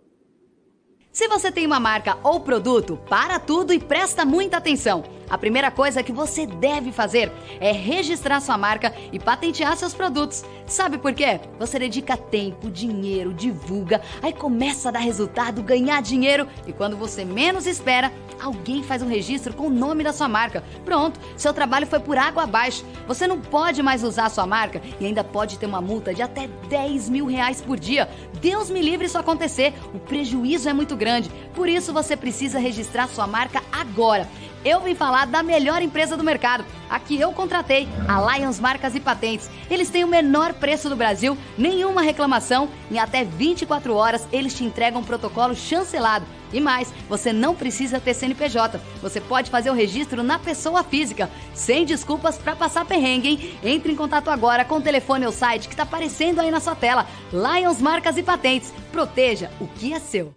Se você tem uma marca ou produto, para tudo e presta muita atenção. A primeira coisa que você deve fazer é registrar sua marca e patentear seus produtos. Sabe por quê? Você dedica tempo, dinheiro, divulga, aí começa a dar resultado, ganhar dinheiro e quando você menos espera, alguém faz um registro com o nome da sua marca. Pronto, seu trabalho foi por água abaixo. Você não pode mais usar a sua marca e ainda pode ter uma multa de até 10 mil reais por dia. Deus me livre isso acontecer. O prejuízo é muito grande. Por isso você precisa registrar sua marca agora. Eu vim falar da melhor empresa do mercado A que eu contratei, a Lions Marcas e Patentes. Eles têm o menor preço do Brasil, nenhuma reclamação. Em até 24 horas, eles te entregam um protocolo chancelado. E mais, você não precisa ter CNPJ. Você pode fazer o registro na pessoa física. Sem desculpas para passar perrengue, hein? Entre em contato agora com o telefone ou site que está aparecendo aí na sua tela. Lions Marcas e Patentes. Proteja o que é seu.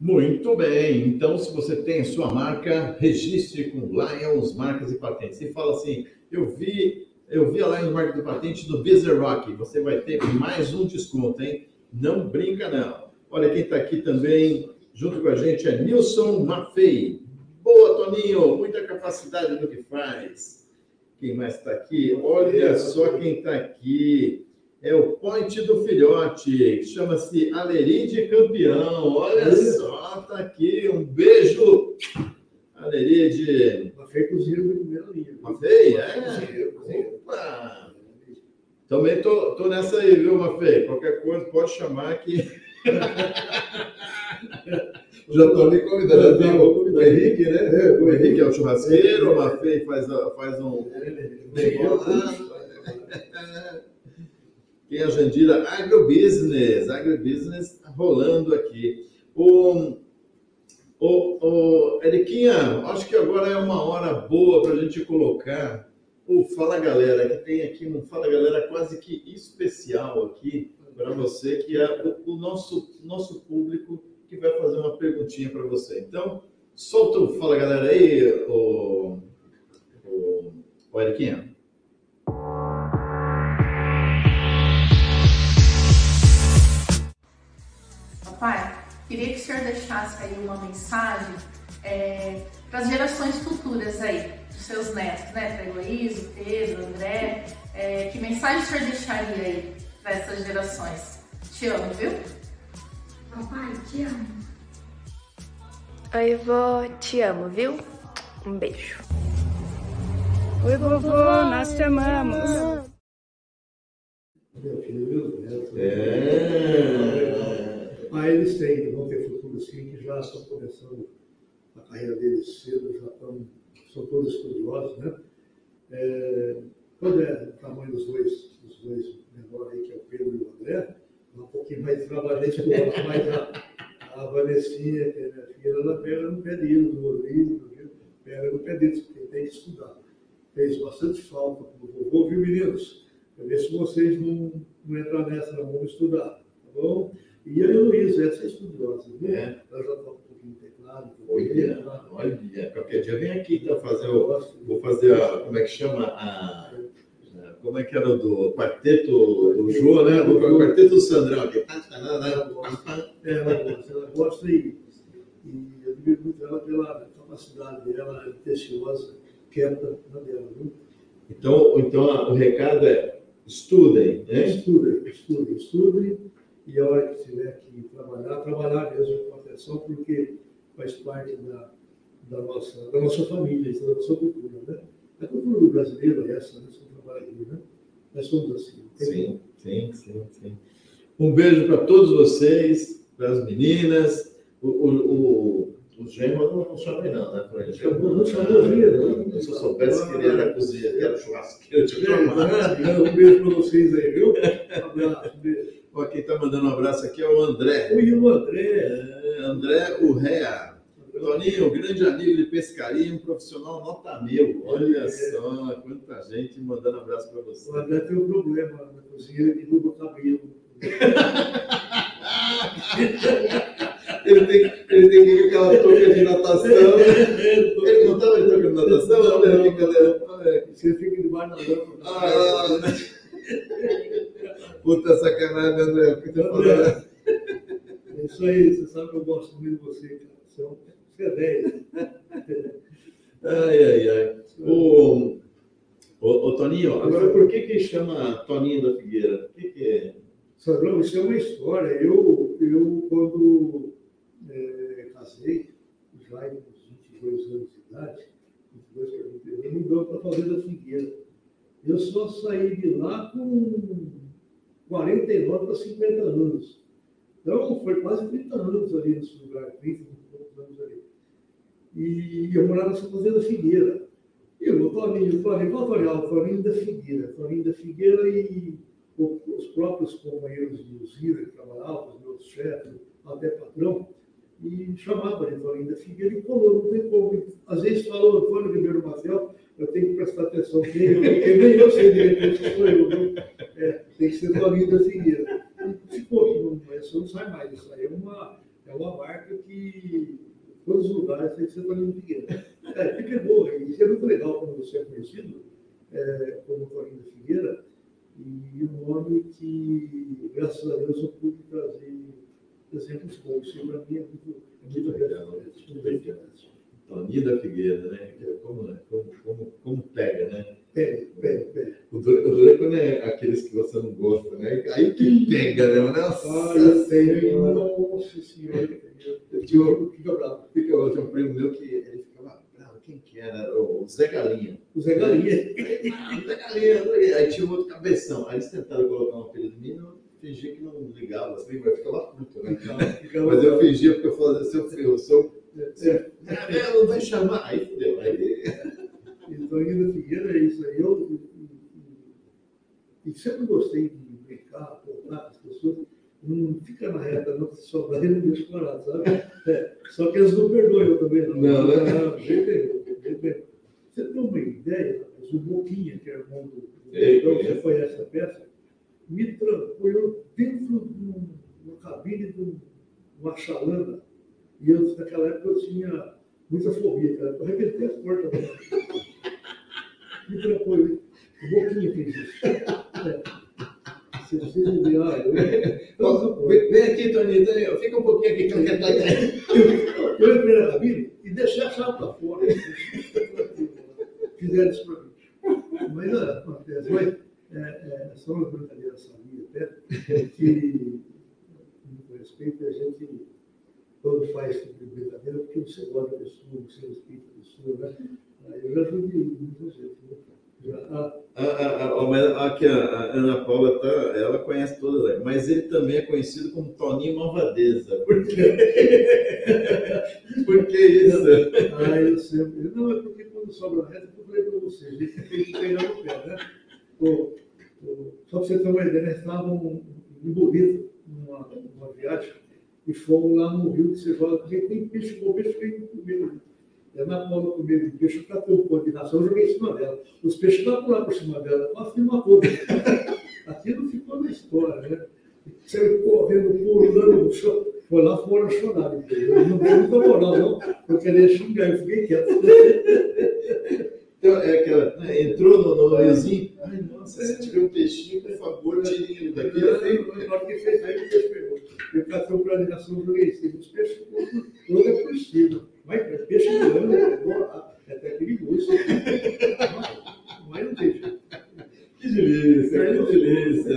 Muito bem. Então, se você tem a sua marca, registre com Lions Marcas e Patentes. E fala assim: eu vi, eu vi a Lions Marcas e Patentes no Bezer Rock. Você vai ter mais um desconto, hein? Não brinca, não. Olha quem está aqui também, junto com a gente, é Nilson Maffei. Boa, Toninho, muita capacidade no que faz. Quem mais está aqui? Olha só quem está aqui. É o Point do Filhote, chama-se Aleride Campeão. Olha só, está aqui. Um beijo, Aleride. Mafei cozinha na primeira linha. Mafei, é? Opa! Também tô, tô nessa aí, viu, Mafei? Qualquer coisa pode chamar que Já estou me convidando. Já o, Henrique, né? É, o Henrique é o churrasqueiro, o Mafei faz, faz um. Quem é a Jandira? Agrobusiness. Agrobusiness rolando aqui. O, o, o Eriquinha, acho que agora é uma hora boa para a gente colocar o Fala Galera, que tem aqui um Fala Galera quase que especial aqui para você, que é o, o, nosso, nosso público que vai fazer uma perguntinha para você. Então, solta o Fala Galera aí, o, o, o Eriquinha. Queria que o senhor deixasse aí uma mensagem é, para as gerações futuras aí, dos seus netos, né? Para Heloísa, Pedro, André. É, que mensagem o senhor deixaria aí para essas gerações. Te amo, viu? Papai, te amo. Oi, vó, te amo, viu? Um beijo. Oi, vovô, nós te amamos. Meu filho, neto. É. Mas eles têm, vão ter futuro sim, que já estão começando a carreira deles cedo, já estão, são todos estudiosos, né? É, quando é o tamanho dos dois, dos dois menores aí, que é o Pedro e o André, é um pouquinho mais trabalhante que o outro, mas a, a Vanessinha, que é minha filha, ela pega no pé deles, Rodrigo, pega no deles, porque tem que estudar. Fez bastante falta para o vovô, viu, meninos? Para ver se vocês não, não entram nessa, não vão estudar, tá bom? E a Heloísa, essa é estudiosa, né? É. Ela já toca um pouquinho de teclado, Olha, teclado. olha, qualquer dia vem aqui então fazer o. Vou fazer a. Como é que chama? A, como é que era o do quarteto do Jô, né? O quarteto do Sandrão aqui. Ela gosta, é, ela gosta, ela gosta e, e eu admiro muito ela pela capacidade dela, atenciosa, quieta na dela, viu? Então, então o recado é estudem, né? Estudem, estudem, estudem, e a hora que tiver que trabalhar, trabalhar mesmo com atenção, porque faz parte da, da, nossa, da nossa família, isso, da nossa cultura, né? A cultura do brasileiro é essa, né? Aqui, né? Nós somos assim. Sim, sim, sim, sim. Um beijo para todos vocês, para as meninas. O, o, o, os gêmeos não, não chamei não, né? Gente. Chamou, não chamou. Não, Se eu soubesse que ele era cozinha, era churrasqueiro, eu tinha chamado. como. Um beijo para vocês aí, viu? Um abraço, um beijo. Ó, quem está mandando um abraço aqui é o André. Oi, o André. É, André Urrea. Toninho, grande amigo de pescaria, um profissional nota mil. Olha só, quanta gente mandando abraço para você. O André tem um problema na cozinha, ele derruba o cabelo. Ele tem, ele tem que aquela touca de natação. Ele não estava de touca de natação? Não, Olha não, que galera. Olha. Você fica debaixo da lâmpada. Ah, puta sacanagem, André. Tá falando. É isso aí, você sabe que eu gosto muito de você, cara. Você é um- Você é 10. Ai, ai, ai. O, o, o Toninho, agora por que que chama Toninho da Figueira? O que que é? Sandrão, isso é uma história. Eu, eu quando eh, casei, já com uns 22 anos de idade, 22 para 23 anos, mudou para a Fazenda Figueira. Só saí de lá com 49 para 50 anos. Então, foi quase 30 anos ali nesse lugar, 30 e poucos anos ali. E eu morava nessa fazenda Figueira. E o Toninho, Toninho, Toninho? Toninho da Figueira. Toninho da Figueira e os próprios companheiros de usina que trabalhavam, os meus chefes, até patrão, e chamava de Toninho da Figueira e colou, não tem como. Às vezes falou Antônio Ribeiro Maciel, eu tenho que prestar atenção quem eu, porque nem eu sei direito sou eu, viu? É, tem que ser da Figueira. E ficou, não, isso não sai mais, isso aí é uma, é uma marca que em todos os lugares tem que ser da Figueira. É, que pegou, e é muito legal quando você é conhecido é, como da Figueira, e um nome que, graças a Deus, eu pude trazer exemplos bons. Isso para mim é muito, é muito legal. né? Muito legal. Toninho da Figueira, né? Como, né? como, como, como pega, né? Pega, pega, pega. O duro, o duro é quando é aqueles que você não gosta, né? Aí que pega, né? Nossa, eu tenho, Senhora. nossa senhora. Eu um, Fica bravo. fica, eu tinha um primo meu que ele ficava bravo. Quem que era? O Zé Galinha. O Zé Galinha. Ah, Zé Galinha. Aí tinha um outro cabeção. Aí eles tentaram colocar um apelido em mim, eu fingia que não ligava, assim, mas ficava puto, né? Mas eu bravo. fingia porque eu fazia seu frio, seu. É, não vai chamar. Aí fudeu. Aí. Então, Nina Figueira é isso aí. Eu, e, e- e sempre gostei de brincar, contar com as pessoas. Não fica na reta, não, se sobrar e não deixa parado, sabe? É, só que eles não perdoam eu também, não. Não, né? Não, bem. Você tem uma ideia, rapaz, o Boquinha, que é irmão do. então, você conhece a peça? Me transportou dentro de um- uma cabine de um- uma chalana. E eu, naquela época, eu tinha muita fobia, cara. Eu arrebentei as portas. né? Me transportou. O Boquinha fez isso. É. Você precisa ver, ah, eu- Ó, Vem aqui, Toninho. Toninho, Fica um pouquinho aqui que eu entrei na cabine e deixei a chave para fora. Fizeram isso para mim. Mas é, acontece. Mas é, é, só uma brincadeira sabia até que, com respeito, a gente quando faz tipo de brincadeira, porque você gosta da pessoa, você respeita a pessoa, né? Eu já ajudei muita gente. Né? Já, ah, A, a, a, a, Ana Paula tá, ela conhece todas, mas ele também é conhecido como Toninho Malvadeza. Por quê? Por que isso? Ah, eu sempre. Não, é porque quando sobra reta, eu falei para você, a gente tem que pegar no pé, né? Só para você ter uma ideia, nós estávamos Bonito, numa, numa viagem, e fomos lá no rio você joga, porque tem peixe bom, peixe que tem comigo. É na bola com medo de peixe, eu catei um pão de nação, eu joguei em cima dela. Os peixes lá por cima dela, quase que matou. Aquilo ficou na história, né? Você correndo, pulando no chão, foi lá fora chorar. Eu não dei muita moral, não. Eu queria xingar, eu fiquei quieto. Então, é aquela, né, entrou no, no riozinho, ai nossa, se tiver um peixinho, por favor, tire ele daqui. Aí, na hora que fez, aí o peixe pegou. Eu catei para joguei em cima. Os peixes toda por cima. Mas é peixe grande, lá. É até perigoso. Mas, não tem jeito. Que delícia, que delícia.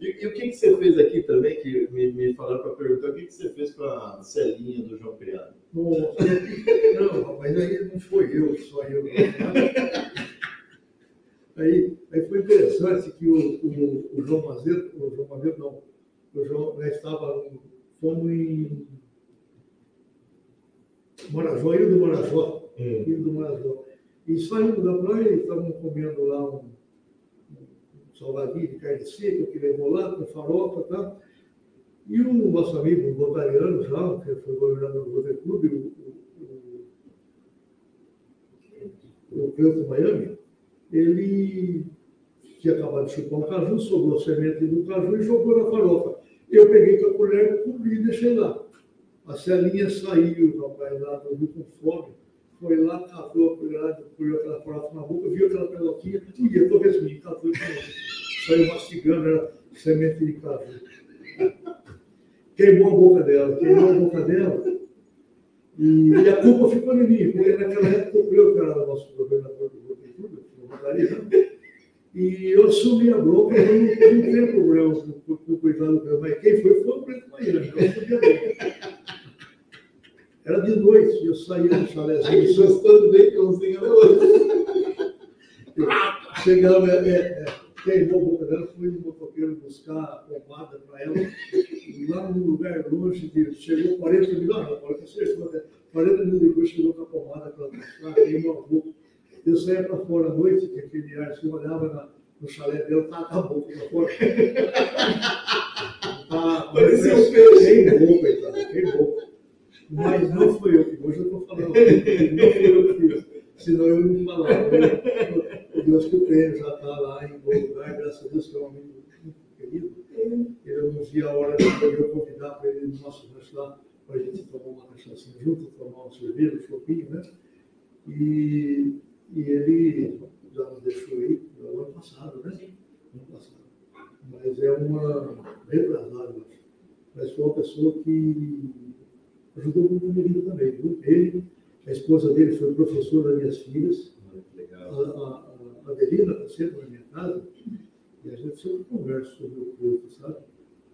E, e o que, que você fez aqui também, que me, me falaram para perguntar, o que, que você fez com a Celinha do João Criado? Não, mas aí não foi eu, só eu. Aí, aí foi interessante que o, o, o João Mazeto, o João Mazeto não, o João, nós estava, fomos em Marajó, Ilha do Marajó, Ilha do Marajó. E saímos da praia e estávamos comendo lá um, um salgadinho de carne seca que levou lá, com farofa e tal. E o nosso amigo, o Botariano, já, que foi governador do Clube, o, Cleuton Miami, ele tinha acabado de chupar um caju, sobrou a semente do caju e jogou na farofa. Eu peguei com a colher, cobri e deixei lá. A Celinha saiu, rapaz, lá do com fome, foi lá, catou a colher, colheu aquela farofa na boca, viu aquela pelotinha, e eu tô resminho, catou de novo. Saiu mastigando, era semente de caju queimou a boca dela, queimou a boca dela. E, a culpa ficou em mim, porque naquela época eu que era o nosso governador do do Rotaria, né? E eu assumi a bronca, eu não, não tenho problema com o cuidado dela, mas quem foi foi o Preto Miami, eu assumi a bronca. Era de noite, eu saía do chalézinho, gostando bem com o senhor. Chegava, é, é, queimou a boca dela, fui no motoqueiro buscar a pomada para ela, e lá num lugar longe, de, chegou 40 mil, não, você chegou, né? 40 minutos depois chegou com a pomada para mostrar, queimou a boca. Eu saía para fora à noite, que aquele ar, eu olhava na, no chalé dele, tá, tá bom, para fora. tá, Parecia um peixe. Queimou, coitado, queimou. Mas não fui eu que, hoje eu estou falando, não fui eu que fiz, senão eu não falava. O Deus que eu tenho já está lá em bom lugar, graças a Deus, que é um amigo muito querido. Não vi a hora de eu convidar para ele no nosso rancho lá, para a gente tomar uma cachaça junto, tomar um cerveja, um chopinho, né? E, e ele já nos deixou aí no ano passado, né? Ano passado. Mas é uma retrasada, eu acho. Mas foi uma pessoa que ajudou muito minha vida também, viu? Ele, a esposa dele foi professora das minhas filhas, a, legal. a, a Adelina está sempre na minha casa, e a gente sempre conversa sobre o culto, sabe?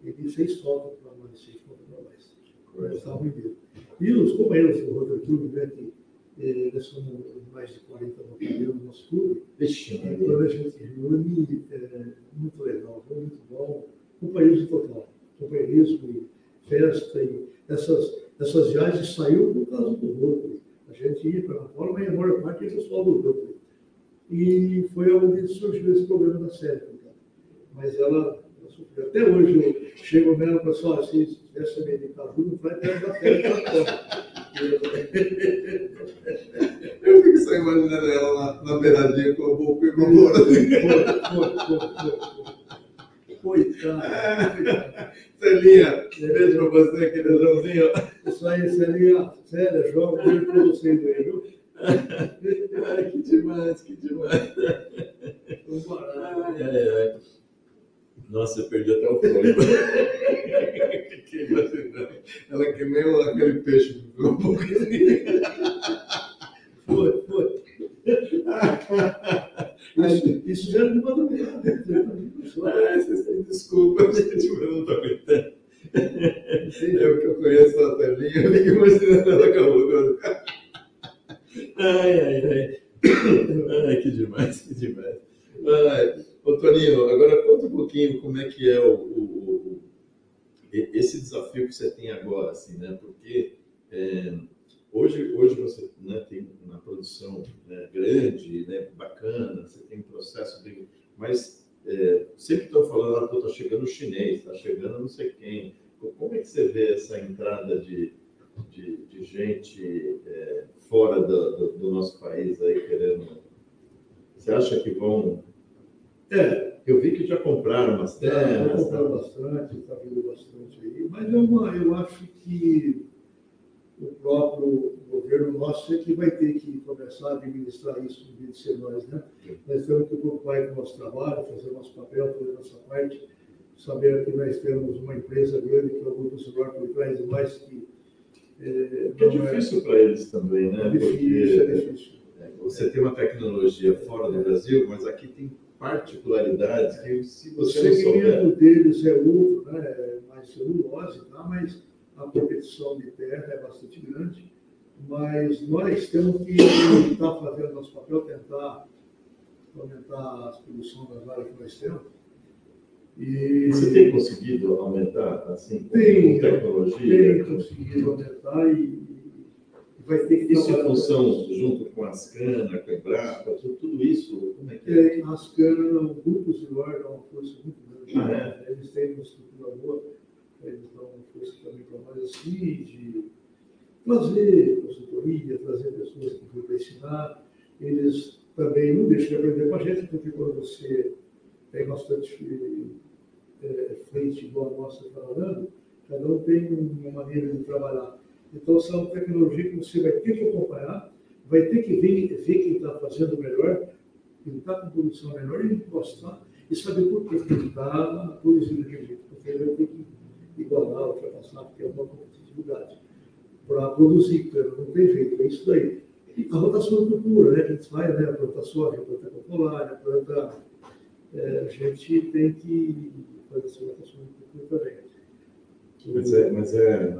Ele fez falta para nós, fez falta para nós. Gostava muito dele. E os companheiros do Roder Clube, né, que eh, nós somos mais de 40 batalhões no nosso clube, Vixe, e Maria. quando a gente reúne, é muito legal, foi muito bom. Companheirismo total. Companheirismo e festa e essas, essas viagens saiu por causa do Rotary. A gente ia para fora, mas a maior parte é pessoal do Rotary. E foi onde surgiu esse problema da Sérvia. Mas ela, ela sofreu. Até hoje eu chego nela e falo assim, olha, se tivesse meditado, não vai ter da Sérvia. Eu fico só imaginando ela lá na beiradinha com o boco e com o Coitada. Celinha, beijo pra você, queridãozinho. Isso aí, Celinha, sério, joga beijo pra você, viu? Ai, que demais, que demais. Ai, ai, ai. Nossa, eu perdi até o fôlego. Ela que nem aquele peixe do boco. Foi, foi. Isso, isso já não manda nada. Ai, vocês têm desculpa, gente, mas eu não tô aguentando. Eu que eu conheço a Celinha, eu fico imaginando ela com a boca. Ai, ai, ai. Ai, que demais, que demais. Ai, ô Toninho, agora conta um pouquinho como é que é o, o- o- e- esse desafio que você tem agora, assim, né? Porque é, hoje, hoje você né, tem uma produção né, grande, né, bacana, você tem um processo bem... Mas é, sempre estão falando, ah, está chegando o chinês, está chegando não sei quem. Como é que você vê essa entrada de, de, de gente é, fora do, do- do nosso país aí querendo. Você acha que vão. É, Eu vi que já compraram umas terras. comprando tá? bastante, está vindo bastante aí. Mas é uma, eu acho que o próprio governo nosso é que vai ter que começar a administrar isso em vez de ser nós, né? Nós temos que preocupar com o nosso trabalho, fazer o nosso papel, fazer a nossa parte, saber que nós temos uma empresa grande que é o Grupo Celular por trás de nós que é, Que é não difícil para eles também, né? É difícil, é Porque difícil. é, você tem uma tecnologia fora do Brasil, mas aqui tem particularidades que se O você não souber. segmento deles é outro, né? é mais celulose, tá? mas a competição de terra é bastante grande. Mas nós temos que estar fazendo nosso papel, tentar aumentar a produção das áreas que nós temos. E Você tem conseguido aumentar, assim, com Tem, tecnologia? tem conseguido aumentar e, vai ter que Isso em trabalhar função, junto com as canas, com a Embrapa, tudo, isso, como é que é? É, as canas, o grupo Zilar dá uma força muito grande. Ah, né? Eles têm uma estrutura boa, eles dão uma força também para nós, assim, de trazer consultoria, trazer pessoas que vão para ensinar. Eles também não deixam de aprender com a gente, porque quando você tem bastante é, frente igual a nossa trabalhando, cada um tem uma maneira de trabalhar. Então, essa é uma tecnologia que você vai ter que acompanhar, vai ter que ver, ver quem está fazendo melhor, quem está com produção melhor e gostar e saber por que está produzindo daquele jeito, porque ele vai ter que igualar, ultrapassar, porque é uma competitividade para produzir, cara, não tem jeito, é isso daí. A rotação de cultura, né, que a gente faz, né, planta soja, planta copolária, planta... é, a gente tem que fazer essa rotação de cultura também. Mas é, mas é,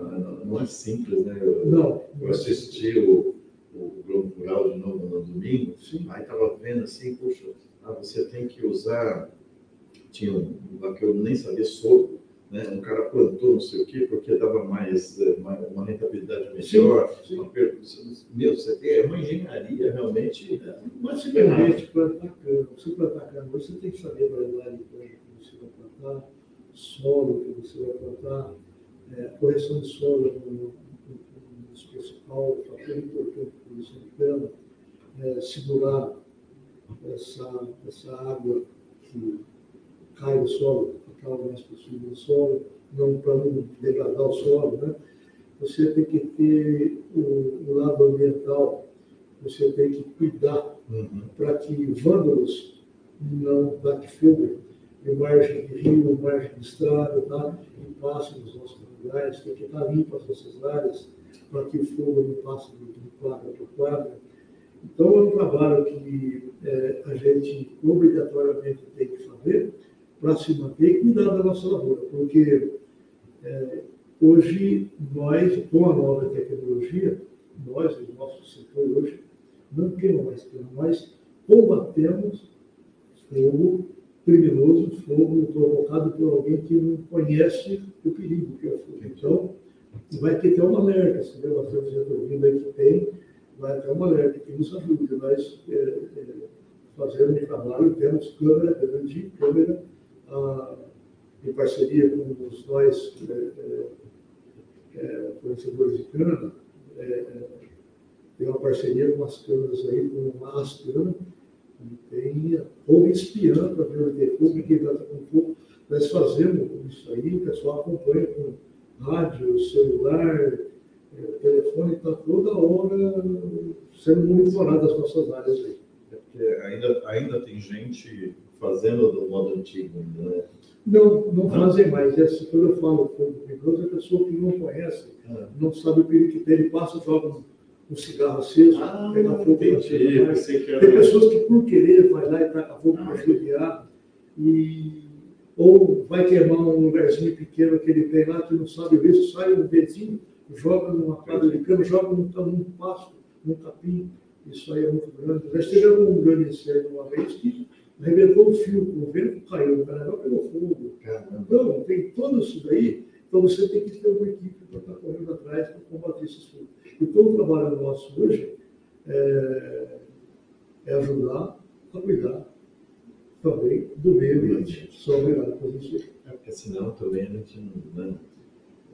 não é simples, né? Eu, Não, eu assisti o, o Globo Rural de novo no domingo, Sim. aí estava vendo assim, puxa, ah, você tem que usar, tinha um que eu nem sabia, soro, né? um cara plantou não sei o quê porque dava mais eh, uma, uma rentabilidade melhor. Sim. Uma per- Meu, você tem, é uma engenharia realmente. Basicamente, plantar cana. Você plantar cana, você tem que saber variedade de planta plantar, solo que você vai plantar, é, correção de solo no, no, no, no principal, fator importante para produção de cana, é, segurar essa, essa água que cai do solo, acaba mais possível no solo, não para não degradar o solo, né? Você tem que ter o, o lado ambiental, você tem que cuidar Uhum. para que vândalos não daqui fogo em margem de rio, margem de estrada, tá? e passem nos nossos lugares, tem que estar limpas as nossas áreas, para que o fogo não passe de de quadra para quadra. Então, é um trabalho que eh, a gente obrigatoriamente tem que fazer para se manter e cuidar da nossa lavoura, porque eh, hoje nós, com a nova tecnologia, nós, o nosso setor hoje, não queima mais nós combatemos fogo criminoso, fogo provocado por alguém que não conhece o perigo que é o fogo. Então, vai ter que ter um alerta, se gente ouvindo aí que tem, vai ter um alerta que nos ajude. Nós é, é, fazemos um trabalho, temos câmera grande, câmera em parceria com os nós é, é, é, de cana, é, é, tem uma parceria com as câmeras aí, com a Ascana, tem fogo espiando para ver onde tem fogo e está com fogo. Nós fazemos isso aí, o pessoal acompanha com rádio, celular, eh, telefone, está toda hora sendo monitorado as nossas áreas aí. É porque ainda, ainda tem gente fazendo do modo antigo ainda, né? Não, não fazem mais. Essa, quando eu falo fogo perigoso, é a pessoa que não conhece, Ah. não sabe o perigo que tem, ele passa, joga um, cigarro aceso, Ah, pega fogo na entendi. que era- Tem pessoas que, por querer, vai lá e taca fogo para judiar, e ou vai queimar um lugarzinho pequeno que ele tem lá, que não sabe ver, sai um dedinho, joga numa quadra de cama, joga num, num pasto, num capim. Isso aí é muito grande. Nós tivemos um grande incêndio uma vez que arrebentou o fio, o vento caiu, o cara pegou fogo. Então, tem tudo isso daí, então você tem que ter uma equipe para estar correndo atrás para combater esses fogos. Então, o trabalho nosso hoje é, é ajudar a cuidar também do meio ambiente. Só obrigado por isso. É porque senão também a gente não. Né?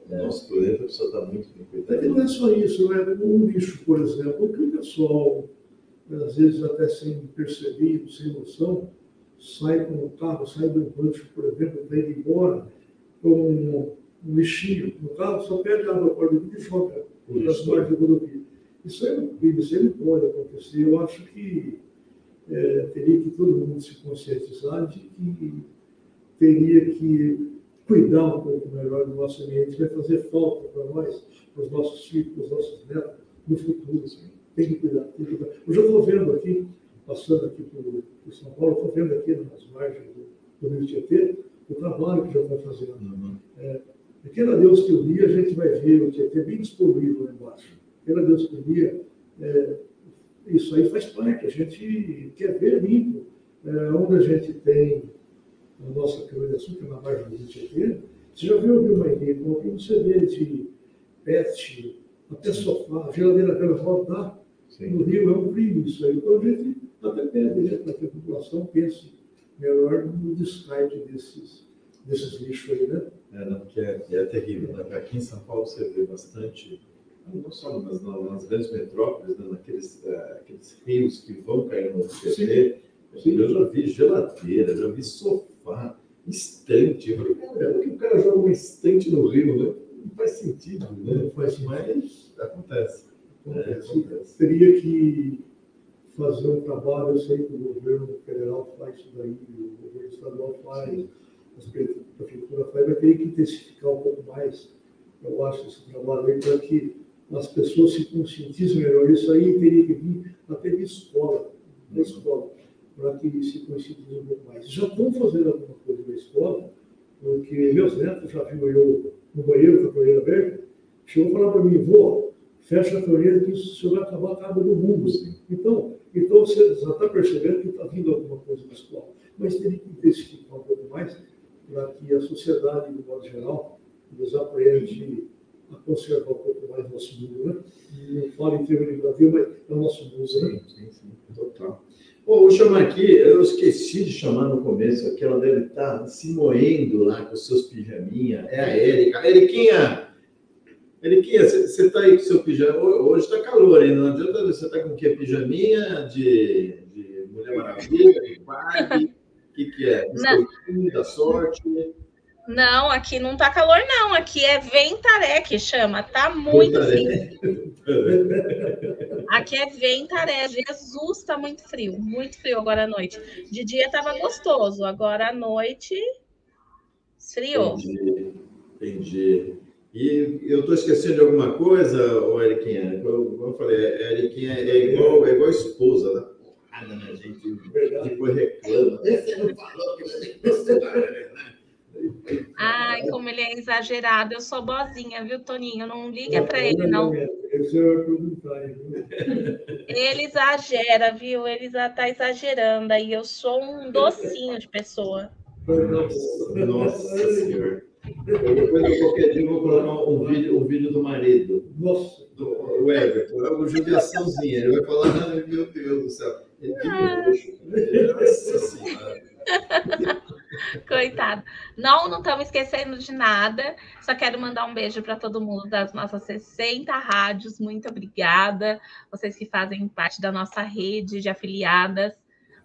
O nosso planeta precisa estar muito bem É cuidado. não é só isso, né? Um lixo, por exemplo, que o pessoal, às vezes até sem perceber, sem noção, sai com o carro, sai do rancho, por exemplo, ir embora com um, um lixinho no carro, só pede água para e joga margens da rodovia. Isso é um crime, isso não pode acontecer. Eu acho que é, teria que todo mundo se conscientizar de que teria que cuidar um pouco melhor do nosso ambiente, vai fazer falta para nós, para os nossos filhos, para os nossos netos, no futuro. Assim. Tem que cuidar, tem que cuidar. Eu já estou vendo aqui, passando aqui por, por São Paulo, estou vendo aqui nas margens do, do Rio Tietê, o trabalho que já estão fazendo. Uhum. É, Queira Deus que um dia a gente vai ver o Tietê bem disponível lá embaixo. Queira Deus que um dia é, isso aí faz parte, a gente quer ver limpo. É, onde a gente tem a nossa câmara de açúcar na margem do Tietê, você já viu alguma ideia? Como você vê de pet, até sofá, geladeira velha rodar no Rio, é um crime isso aí. Então a gente até pede né, para que a população pense melhor no descarte desses, desses lixos aí, né? É, não, porque é, é terrível. Né? Aqui em São Paulo você vê bastante, não só nas, nas grandes metrópoles, né? naqueles eh, aqueles rios que vão cair no. Sim. Eu já vi geladeira, já vi sofá, estante. Eu falei, caramba, que o cara joga uma estante no rio, né? Não faz sentido, né? Não faz sentido. Mas acontece. É, acontece. teria que fazer um trabalho, eu sei que o governo federal faz isso daí, o governo estadual faz, a prefeitura vai ter que intensificar um pouco mais, eu acho, esse trabalho aí, para que as pessoas se conscientizem melhor. Isso aí teria que vir até de escola, da escola, para que se conscientizem um pouco mais. Já estão fazendo alguma coisa na escola, porque meus netos já viram eu no banheiro com a torneira aberta, chegou a falar para mim, vô, fecha a torneira que isso vai acabar a água do mundo. Então, então você já está percebendo que está vindo alguma coisa na escola. Mas teria que intensificar um pouco mais para que a sociedade, de modo geral, nos aprende a conservar um pouco mais nosso mundo, né? Não falo em termos de Brasil, mas é o nosso mundo, né? Sim, sim, total. Bom, vou chamar aqui, eu esqueci de chamar no começo, aqui ela deve estar se moendo lá com seus pijaminha. É a Érica. Eriquinha, Eriquinha, você está aí com seu pijama. Hoje está calor, hein? Não adianta você está com o quê? Pijaminha de, de Mulher Maravilha, de Barbie? O que, que é? Não. Da sorte? Não, aqui não tá calor, não. Aqui é ventaré que chama. Tá muito frio. aqui é ventaré. Jesus, tá muito frio. Muito frio agora à noite. De dia tava gostoso. Agora à noite, esfriou. Entendi. Entendi. E eu estou esquecendo de alguma coisa, ô Eriquinha? Como eu falei, a Eriquinha é igual, é igual esposa, né? Ah, não, a gente depois reclama. Você não falou que você gostou, né? Ai, como ele é exagerado. Eu sou boazinha, viu, Toninho? Não liga para ele, não. Ele exagera, viu? Ele está exagerando. Aí eu sou um docinho de pessoa. Nossa, nossa senhora. Depois, qualquer dia, eu vou colocar um vídeo, um vídeo do marido. Nossa. Do, o Everton. É uma judiaçãozinha. Ele vai falar, meu Deus do céu. Coitado. Não, não estamos esquecendo de nada. Só quero mandar um beijo para todo mundo das nossas 60 rádios. Muito obrigada. Vocês que fazem parte da nossa rede de afiliadas.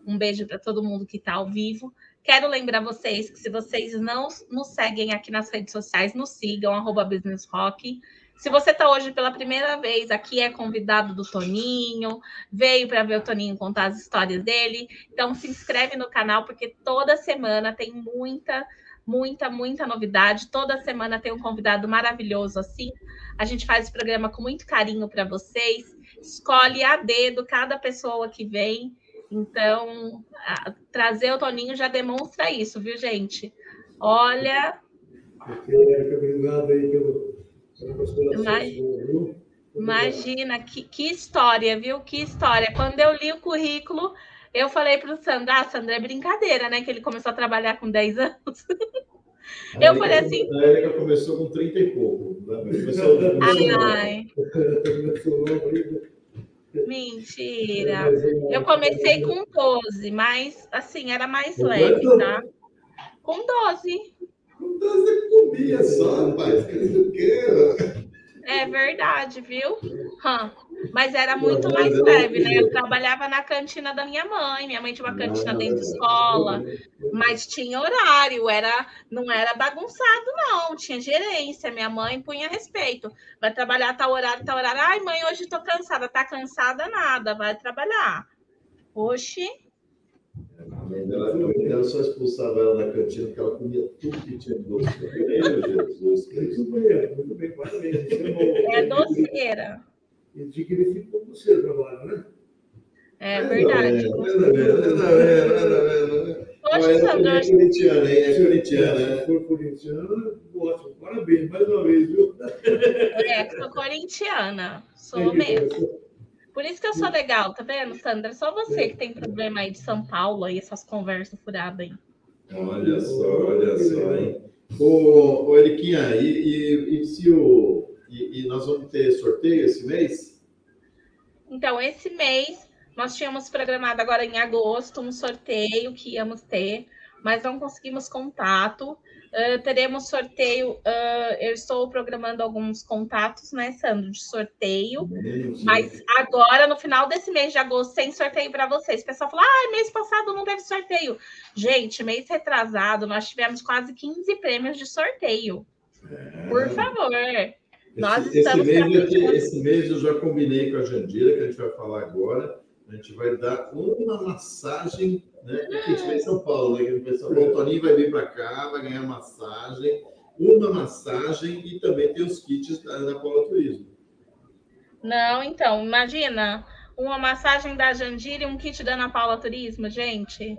Um beijo para todo mundo que está ao vivo. Quero lembrar vocês que se vocês não nos seguem aqui nas redes sociais, nos sigam, arroba Business Rock. Se você está hoje pela primeira vez aqui, é convidado do Toninho, veio para ver o Toninho contar as histórias dele. Então, se inscreve no canal, porque toda semana tem muita, muita, muita novidade. Toda semana tem um convidado maravilhoso assim. A gente faz o programa com muito carinho para vocês. Escolhe a dedo cada pessoa que vem. Então, a, trazer o Toninho já demonstra isso, viu, gente? Olha. Obrigado aí pelo Imagina, que, que história, viu? Que história. Quando eu li o currículo, eu falei para o Sandro, ah, Sandro, é brincadeira, né? Que ele começou a trabalhar com 10 anos. A eu falei assim. A Erika começou com 30 e pouco. Né? Começou, começou ai. Mentira. Eu comecei com 12, mas assim, era mais leve, tá? Com 12. Você comia só, rapaz. É verdade, viu? Hum. Mas era muito mais leve, né? Eu trabalhava na cantina da minha mãe. Minha mãe tinha uma cantina dentro da escola, mas tinha horário, era não era bagunçado, não. Tinha gerência. Minha mãe punha respeito. Vai trabalhar tal horário, tal horário. Ai, mãe, hoje tô cansada. Tá cansada nada, vai trabalhar. Oxi. A mãe dela, a mãe dela só expulsava ela da cantina porque ela comia tudo que tinha doce. Meu Jesus. Muito bem, parabéns. É doceira. E dignificou você o trabalho, né? É verdade. Poxa, Sandro. É corintiana? É corintiana. Se for corintiana, ótimo. Parabéns, mais uma vez, viu? É, sou corintiana. Sou mesmo. Por isso que eu sou legal, tá vendo, Sandra? Só você que tem problema aí de São Paulo aí, essas conversas furadas aí. Olha só, olha só, hein? Ô, ô Eriquinha, e, e, e se o. E, e, nós vamos ter sorteio esse mês? Então, esse mês nós tínhamos programado agora em agosto um sorteio que íamos ter, mas não conseguimos contato. Uh, teremos sorteio. Uh, eu estou programando alguns contatos, né, Sandro, de sorteio. Mas agora, no final desse mês de agosto, tem sorteio para vocês. O pessoal fala: ah, mês passado não teve sorteio. Gente, mês retrasado, nós tivemos quase 15 prêmios de sorteio. É... Por favor. Esse, nós estamos esse mês, eu, esse mês eu já combinei com a Jandira, que a gente vai falar agora. A gente vai dar uma massagem, né? Aqui a gente vai em São Paulo, né? Que São Paulo. O Toninho vai vir para cá, vai ganhar massagem, uma massagem e também tem os kits da, da Paula Turismo. Não, então, imagina uma massagem da Jandira e um kit da Ana Paula Turismo, gente.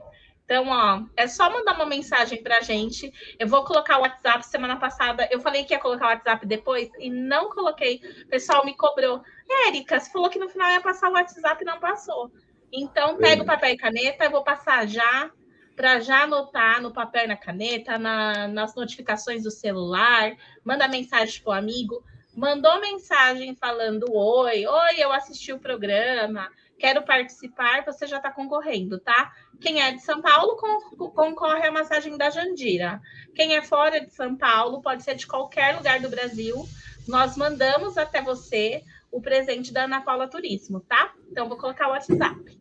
Então, ó, é só mandar uma mensagem pra gente. Eu vou colocar o WhatsApp. Semana passada eu falei que ia colocar o WhatsApp depois e não coloquei. O pessoal me cobrou. Érica, você falou que no final ia passar o WhatsApp e não passou. Então, pega o papel e caneta, eu vou passar já para já anotar no papel e na caneta, na, nas notificações do celular, manda mensagem para o amigo. Mandou mensagem falando: Oi, oi, eu assisti o programa, quero participar, você já está concorrendo, tá? Quem é de São Paulo concorre à massagem da Jandira. Quem é fora de São Paulo, pode ser de qualquer lugar do Brasil, nós mandamos até você o presente da Ana Paula Turismo, tá? Então, vou colocar o WhatsApp.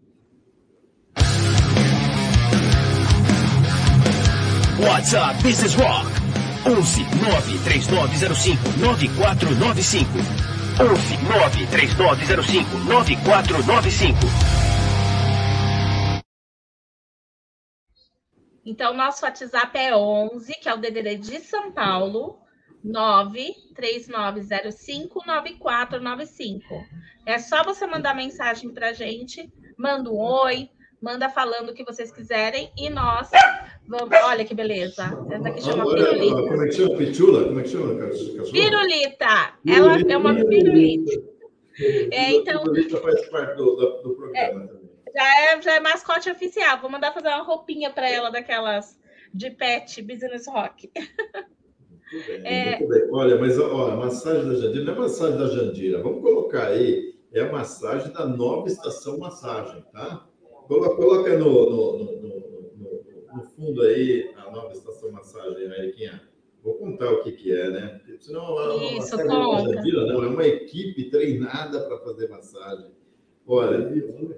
WhatsApp Business Rock 11 93905 9495 11 93905 9495 Então, nosso WhatsApp é 11, que é o DDD de São Paulo, 939059495. É só você mandar mensagem para gente, manda um oi, manda falando o que vocês quiserem e nós vamos. Olha que beleza. Essa daqui chama Olha, pirulita. Como é que chama? Pitula? Como é que chama? Pirulita. Ela é uma pirulita. É, então. Pirulita faz parte do, do, do programa também. Já é, já é mascote oficial. Vou mandar fazer uma roupinha para ela daquelas de pet business rock. Muito bem, É. muito bem. Olha, mas ó, a massagem da Jandira não é massagem da Jandira. Vamos colocar aí, é a massagem da nova estação massagem, tá? Coloca, coloca no, no, no, no- fundo aí a nova estação massagem, Eriquinha? Vou contar o que, que é, né? Porque Senão uma Isso, conta. Jandira, não, é uma equipe treinada para fazer massagem. Olha,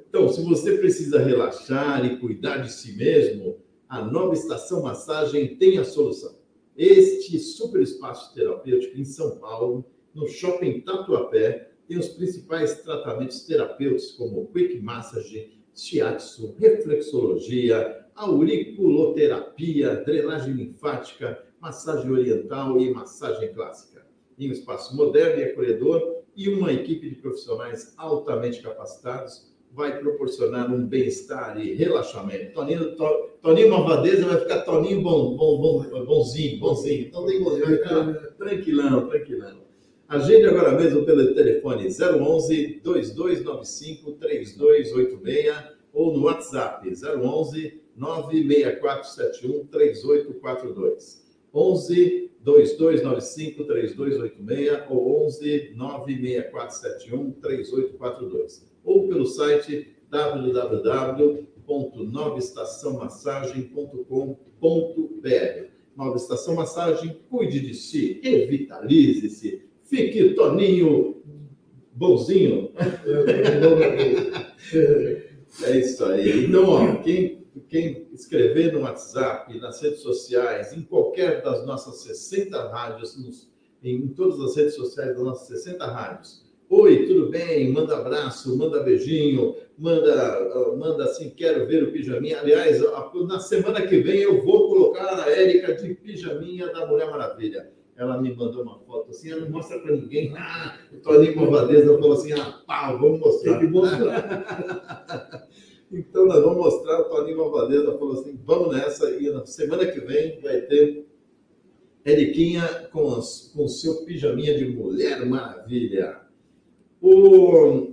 então, se você precisa relaxar e cuidar de si mesmo, a nova estação massagem tem a solução. Este super espaço terapêutico em São Paulo, no Shopping Tatuapé, tem os principais tratamentos terapêuticos como Quick Massage, Shiatsu, Reflexologia, auriculoterapia, drenagem linfática, massagem oriental e massagem clássica. Em um espaço moderno e acolhedor e uma equipe de profissionais altamente capacitados vai proporcionar um bem-estar e relaxamento. Toninho, to, Toninho Malvadeza vai ficar Toninho bom, bom, bom, bonzinho, bonzinho. Então tem bonzinho, vai ficar tranquilão, tranquilão. Agende agora mesmo pelo telefone 011 2295 3286 ou no WhatsApp 011 96471 3842. 11 2295 3286 ou 11 96471 3842. Ou pelo site www.novaestaçãomassagem.com.br. Nova Estação Massagem, cuide de si, revitalize-se, fique Toninho bonzinho. É isso aí. Então, ó, quem, quem escrever no WhatsApp, nas redes sociais, em qualquer das nossas 60 rádios, nos- em todas as redes sociais das nossas 60 rádios. Oi, tudo bem? Manda abraço, manda beijinho, manda, manda assim, quero ver o pijaminha. Aliás, na semana que vem eu vou colocar a Érica de pijaminha da Mulher Maravilha. Ela me mandou uma foto assim, ela não mostra para ninguém. Ah, o Toninho Malvadeza falou assim, ah, pá, vamos mostrar. Tem que mostrar. Então, nós vamos mostrar, o Toninho Malvadeza falou assim, vamos nessa, e na semana que vem vai ter Eriquinha com, as- com o seu pijaminha de Mulher Maravilha. O,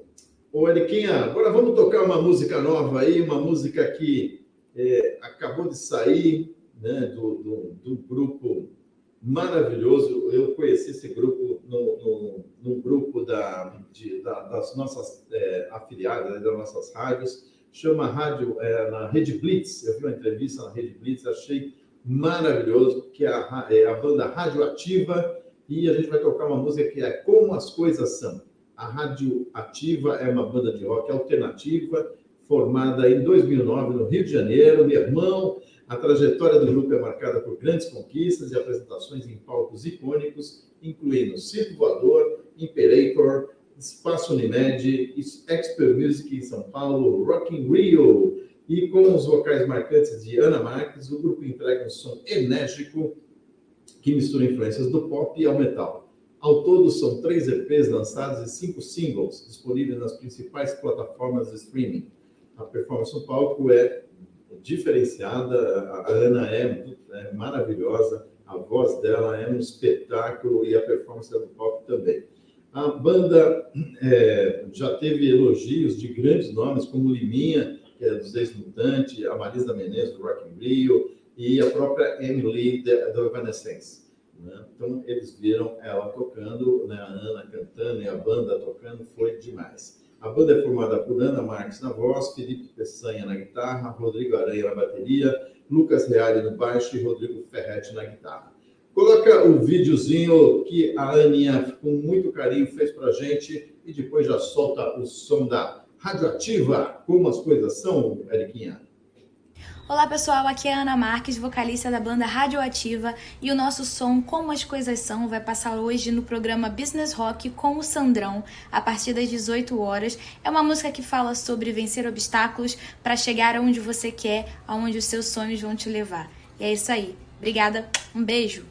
o Eriquinha, agora vamos tocar uma música nova aí, uma música que é, acabou de sair né, do, do, do grupo maravilhoso. Eu conheci esse grupo no, no, no grupo da, de- da- das nossas é, afiliadas, né, das nossas rádios, chama rádio é, na Rede Blitz. Eu vi uma entrevista na Rede Blitz, achei maravilhoso, que é a, é a banda Radioativa, e a gente vai tocar uma música que é Como as Coisas São. A Rádio Ativa é uma banda de rock alternativa, formada em 2009 no Rio de Janeiro. Meu irmão, a trajetória do grupo é marcada por grandes conquistas e apresentações em palcos icônicos, incluindo Circo Voador, Imperator, Espaço Unimed, Expert Music em São Paulo, Rock in Rio. E com os vocais marcantes de Ana Marques, o grupo entrega um som enérgico que mistura influências do pop ao metal. Ao todo, são três EPs lançados e cinco singles disponíveis nas principais plataformas de streaming. A performance no palco é diferenciada, a Ana é, é maravilhosa, a voz dela é um espetáculo e a performance dela no palco também. A banda é, já teve elogios de grandes nomes como Liminha que é dos Ex-Mutantes, a Marisa Menezes, do Rock in Rio, e a própria Emily do Evanescence. Né? Então, eles viram ela tocando, né? a Ana cantando e a banda tocando, foi demais. A banda é formada por Ana Marques na voz, Felipe Peçanha na guitarra, Rodrigo Aranha na bateria, Lucas Reale no baixo e Rodrigo Ferretti na guitarra. Coloca o videozinho que a Aninha, com muito carinho, fez para a gente e depois já solta o som da Radioativa. Como as coisas são, Eriquinha? Olá pessoal, aqui é a Ana Marques, vocalista da banda Radioativa, e o nosso som Como as Coisas São vai passar hoje no programa Business Rock com o Sandrão, a partir das 18 horas. É uma música que fala sobre vencer obstáculos para chegar aonde você quer, aonde os seus sonhos vão te levar. E é isso aí. Obrigada, um beijo.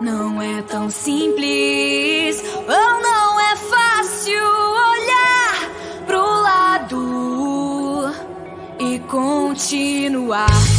Não é tão simples, ou não continuar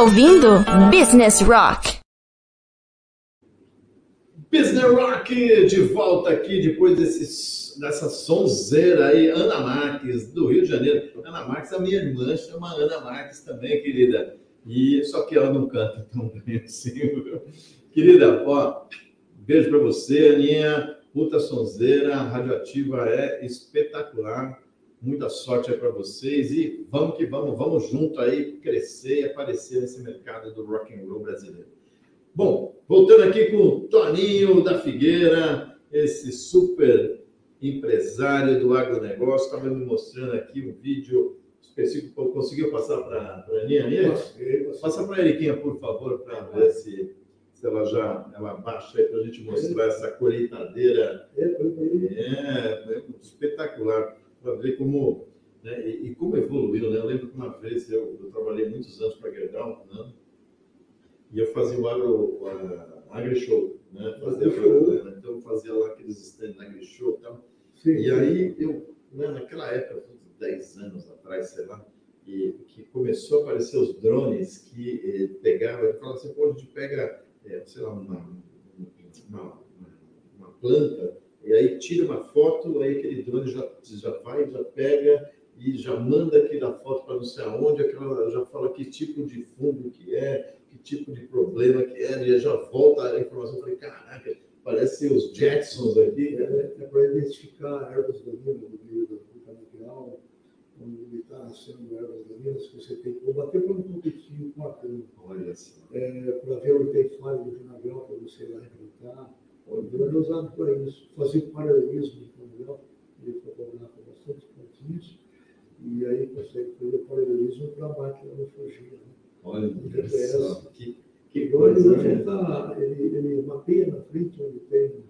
está ouvindo Business Rock. Business Rock de volta aqui depois desse, dessa sonzeira aí, Ana Marques, do Rio de Janeiro. Ana Marques, a minha irmã chama Ana Marques também, querida. E só que ela não canta tão bem assim. Querida, ó, beijo para você, Aninha. Puta sonzeira, radioativa é espetacular. Muita sorte aí para vocês e vamos que vamos, vamos junto aí crescer e aparecer nesse mercado do rock and roll brasileiro. Bom, voltando aqui com o Toninho da Figueira, esse super empresário do agronegócio, estava me mostrando aqui um vídeo específico, conseguiu passar para a Aninha? Aninha? Passa para a Eriquinha, por favor, para ver se, se ela já ela baixa aí para a gente mostrar essa colheitadeira. É, é espetacular, para ver como, né, e, e, como evoluiu. Né? Eu lembro que uma vez eu, eu trabalhei muitos anos para a Gerdau, né? e eu fazia o agro, a, agri-show. Né? Fazia, né? Então eu fazia lá aqueles stands na agri-show e tal. Sim, e aí eu, né, naquela época, 10 anos atrás, sei lá, e que começou a aparecer os drones que eh, pegavam, ele falava assim, pô, a gente pega, eh, sei lá, uma, uma, uma, planta, e aí tira uma foto, aí aquele drone já, já vai, já pega e já manda aquela foto para não sei aonde, aquela, já fala que tipo de fungo que é, que tipo de problema que é, e já volta a informação. Eu falei, caraca, parece os Jetsons aqui. É, é para identificar ervas daninhas do meio do canabial, quando ele está nascendo ervas daninhas, que você tem que combater para não competir com a cana. Olha só. É, para ver onde tem falha do canabial, para você ir lá enfrentar. O drone é usado para isso. Fazer paralelismo do canabial, ele fotografar bastante pontinhos, e aí consegue fazer paralelismo para a máquina não fugir. Né? Olha, GPS, que, que coisa. Ele, tá, ele, ele mapeia na frente onde tem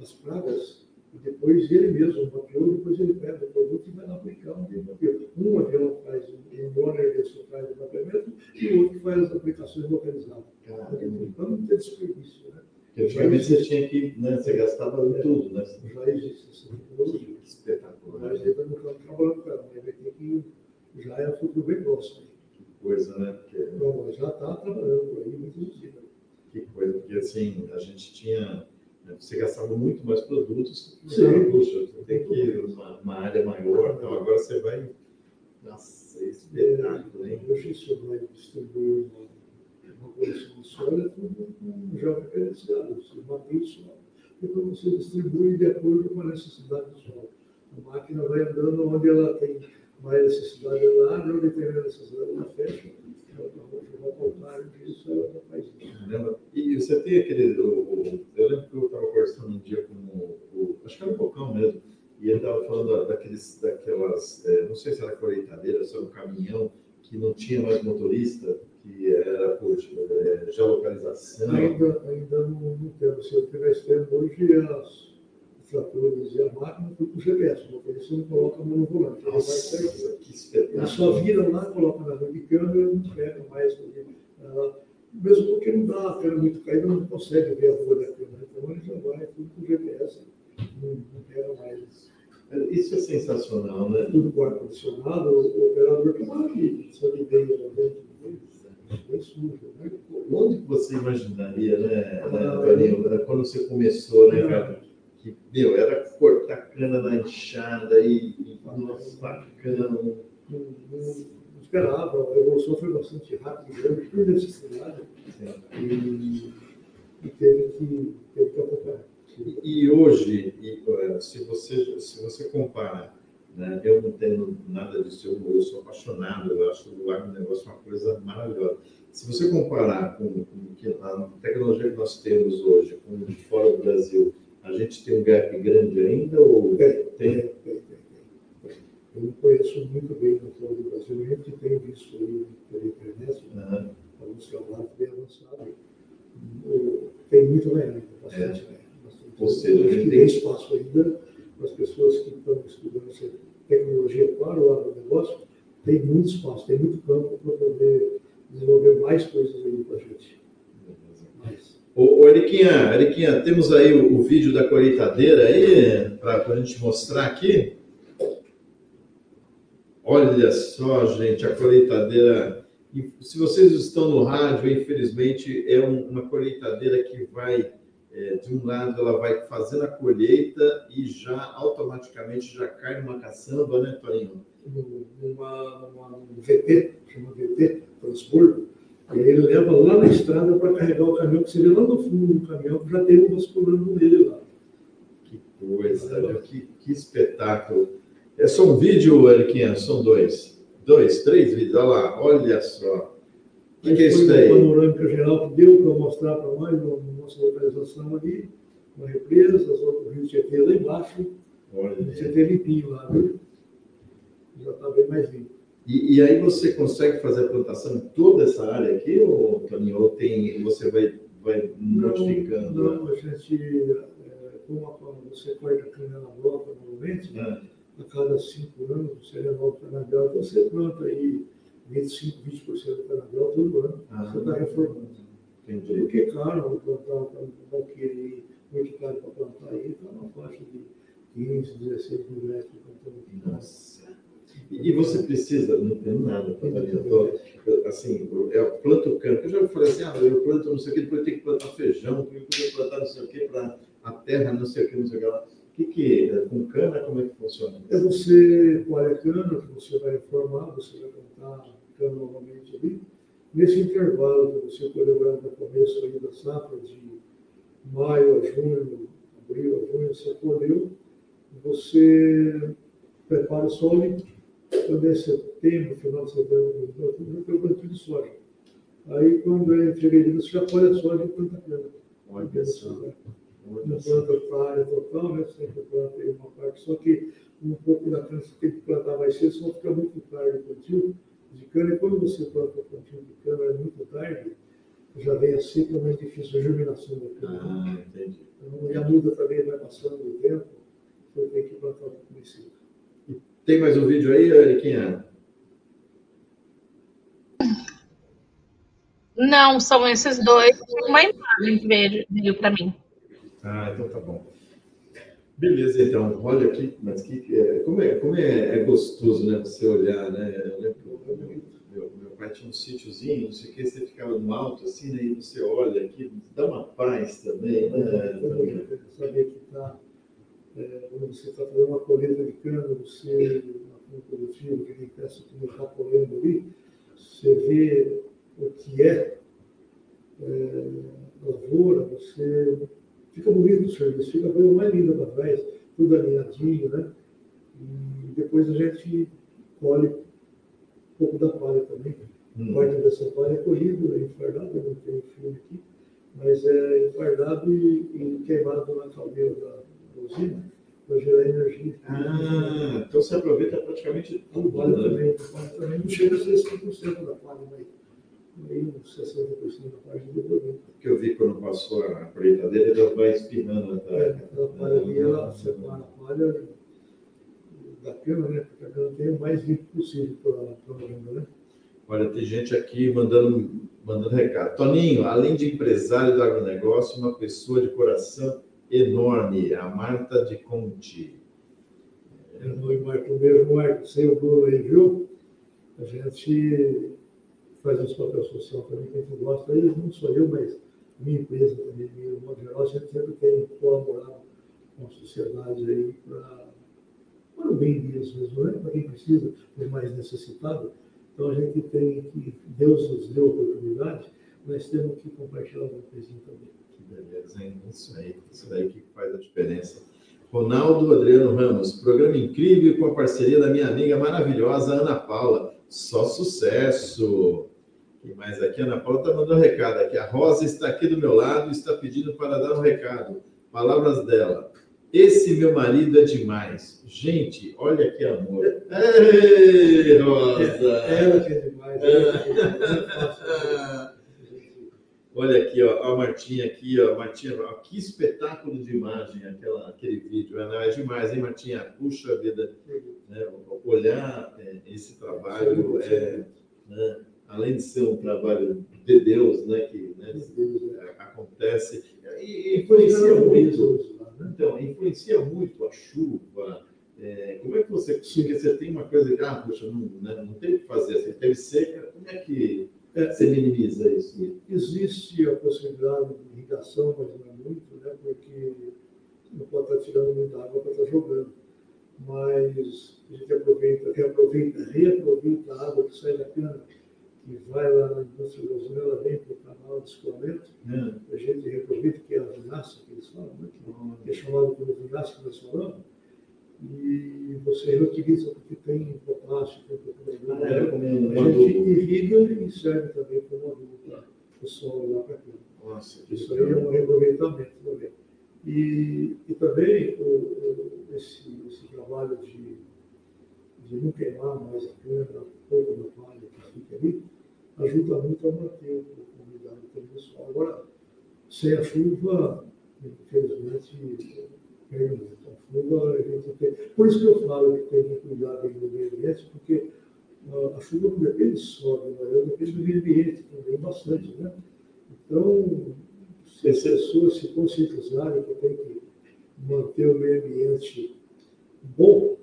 as pragas e depois ele mesmo mapeou, depois ele pega o produto e vai lá aplicar onde ele mapeou. Um avião faz um drone desse faz o mapeamento e o outro faz as aplicações localizadas. Para não ter desperdício, né? Porque antigamente você tinha que, né, você gastava é, tudo, né? Já existe essa tecnologia. Que espetacular. Mas ele não está trabalhando com ela, mas vai ter que, já é futuro bem próximo. Que coisa, né? Porque... Não, mas já está trabalhando por aí, muitos dias. Que coisa, porque assim, a gente tinha né? Você gastava muito mais produtos. Sim. Puxa, você tem que ir uma, uma área maior, então agora você vai. Nossa, é espetáculo, hein? Hoje você vai distribuir coleção de soja, tudo com já referenciado. Você mantém só, depois você distribui de acordo com a necessidade do solo. A máquina vai andando onde ela tem mais necessidade, ela abre, onde tem mais necessidade, ela fecha e você tem aquele. O, o, eu lembro que eu estava conversando um dia com o, o. Acho que era o Bocão mesmo. E ele estava falando daqueles, daquelas. É, não sei se era colheitadeira, se era um caminhão, que não tinha mais motorista, que era por é, geolocalização. Ainda, ainda não, não temos. Se eu tivesse tempo hoje, as tratores e a máquina, tudo com GPS. O motorista não coloca a mão no volante. Nossa, vai sair. Que espetáculo. Só vira lá, coloca na rua de câmera e não pega mais. Uh, mesmo porque não dá a câmera muito caída, não consegue ver a rua da câmera. Então ele já vai tudo com GPS, não, não pega mais. Isso é sensacional, né? Tudo com ar-condicionado, o, operador que maravilha, só de ideia lá dentro. Né? Onde você imaginaria, né, ah, quando você começou, né, cara? que, meu, era cortar cana na enxada e, e. Não, não, esperava, a evolução foi bastante rápida, por necessidade, e, e teve que, teve que acompanhar. E, e hoje, e, se, você, se você compara, né, eu não tenho nada disso, eu, eu sou apaixonado, eu acho o agronegócio uma coisa maravilhosa. Se você comparar com, com a tecnologia que nós temos hoje, com de fora do Brasil, a gente tem um gap grande ainda? Ou tem, tem, tem, tem. Eu não conheço muito bem o fora do Brasil, a gente tem visto aí pela internet, uhum. alguns trabalhos bem avançados. Tem muito ganhar ainda, bastante é. Bastante. Ou seja, a gente tem espaço ainda para as pessoas que estão estudando tecnologia para o agronegócio, tem muito espaço, tem muito campo para poder desenvolver mais coisas aí para a gente. Mais. Ô, ô Eriquinha, Eriquinha, temos aí o, o vídeo da colheitadeira aí para a gente mostrar aqui. Olha só, gente, a colheitadeira. Se vocês estão no rádio, infelizmente, é um, uma colheitadeira que vai, é, de um lado, ela vai fazendo a colheita e já automaticamente já cai numa caçamba, né, Torinho? Uma, uma, um VT, chama VT, transbordo e aí ele leva lá na estrada para carregar o caminhão, que vê lá no fundo do caminhão, que já tem um vasculando nele lá. Que coisa, que, que espetáculo. É só um vídeo, Eriquinha? São dois? Dois, três vídeos, olha lá, olha só. O que, que, é isso daí? panorâmica geral que deu para mostrar para nós, nossa localização ali, uma represa, o Rio Tietê lá embaixo, olha. o Tietê limpinho lá, viu? Já está bem mais limpo. E, e, aí você consegue fazer a plantação em toda essa área aqui, ou, Toninho, ou tem, você vai, vai modificando? Não, não, a gente, é, como você corta a cana na volta normalmente, é. a cada cinco anos você renova o canavial, então você planta aí 25, 20% do canavial todo ano, ah, você está reformando. Entendi. Porque, claro, plantar um valqueire muito caro para plantar aí, está uma faixa de 15, 16 mil reais por plantão. Nossa. E você precisa, não tem nada para assim, eu planto cana, eu já falei assim, ah, eu planto não sei o que, depois tem que plantar feijão, depois tem que plantar não sei o que, para a terra não sei o que, não sei o que lá. O que, que é? Com cana, como é que funciona? É você colhe a cana, você vai informar, você vai plantar cana novamente ali. Nesse intervalo que você colheu no começo aí da safra, de maio a junho, abril a junho, você colheu, você prepara o solo quando é setembro, final de setembro, outubro, eu plantio de soja. Aí, quando é fevereiro, você já colhe a soja e planta cana. Olha só. Não planta a área total, né? Sempre planta aí uma parte, só que um pouco da cana você tem que plantar mais cedo, senão fica muito tarde o plantio de cana. E quando você planta o plantio de cana é muito tarde, já vem a seca, mais difícil a germinação da cana. Ah, entendi. Então, e a muda também vai passando o tempo, você tem que plantar um pouco mais. Tem mais um vídeo aí, Eriquinha? Não, são esses dois. Uma imagem que veio, veio para mim. Ah, então tá bom. Beleza, então. Olha aqui, mas que, é, como, é, como é, é, gostoso, né? Você olhar, né? Eu lembro que meu, meu pai tinha um sítiozinho, não sei o que, você ficava no alto, assim, né? E você olha aqui, dá uma paz também, né? Saber que está é, você está fazendo uma colheita de cana, você, na produtivo, que tem peça que está colhendo ali, você vê o que é, é lavoura, você fica bonito o serviço, fica a coisa mais linda para trás, tudo alinhadinho, né? E depois a gente colhe um pouco da palha também. Hum. Parte dessa palha é colhido, é enfardado, eu não tenho filme aqui, mas é enfardado e, e queimado na caldeira da, usina para gerar energia. Ah, então você aproveita praticamente tudo. Palha né? também, palha também não chega a ser 100% da palha, mas meio 60% da palha. Porque eu vi quando passou a colheitadeira, ela vai espirrando. Tá? É, aquela palha ali, ela separa a palha da cana, né? Porque a cana tem o mais limpo possível para a né? Olha, tem gente aqui mandando, mandando recado. Toninho, além de empresário do agronegócio, uma pessoa de coração enorme, a Marta de Conti. É, no Marco mesmo, Marco, sem o Bruno aí, viu? A gente faz esse papel social também que a gente gosta. Aí não sou eu, mas minha empresa também, de modo geral, a gente sempre tem colaborado com a sociedade aí para para o bem deles mesmo, né? para quem precisa, para mais necessitado. Então a gente tem que, Deus nos deu a oportunidade, nós temos que compartilhar uma coisinha também. Beleza, hein? Isso aí, isso daí que faz a diferença. Ronaldo Adriano Ramos, programa incrível com a parceria da minha amiga maravilhosa Ana Paula. Só sucesso! E mais aqui, a Ana Paula está mandando um recado aqui. A Rosa está aqui do meu lado e está pedindo para dar um recado. Palavras dela. Esse meu marido é demais. Gente, olha que amor. Ei, Rosa! Ela que é demais. É. Olha aqui, ó, a Martinha aqui, ó, Martinha, ó, que espetáculo de imagem aquela, aquele vídeo. É, é demais, hein, Martinha? Puxa vida, né, olhar é, esse trabalho, é, né, além de ser um trabalho de Deus, né, que né, acontece, e influencia muito. Então, influencia muito a chuva. É, como é que você, porque você tem uma coisa que, ah, poxa, não, né, não tem o que fazer, assim, teve seca, como é que é, você minimiza isso? Existe a possibilidade de irrigação, mas não é muito, né? porque não pode estar tirando muita água para estar jogando. Mas a gente aproveita, reaproveita, reaproveita a água que sai da cana, que vai lá na indústria ela vem para o canal de escoamento, é. a gente reaproveita, que é a vinhaça que eles falam, né? que, é chamado como nós falamos, e você reutiliza porque tem potássio, tem pouco ah, é, como A gente irriga e serve também como adubo para o solo lá para cá. Nossa, Isso aí é um reaproveitamento também. E, e também o, o, esse, esse trabalho de, de não queimar mais a cana, pouco da palha que fica ali, ajuda muito a manter a do solo. Agora, sem a chuva, infelizmente, muito. A chuva, a gente tem... Por isso que eu falo que tem que cuidar do meio ambiente, porque a chuva não depende só do depende do meio ambiente também, bastante, né? Então, se as pessoas se conscientizarem que tem que manter o meio ambiente bom,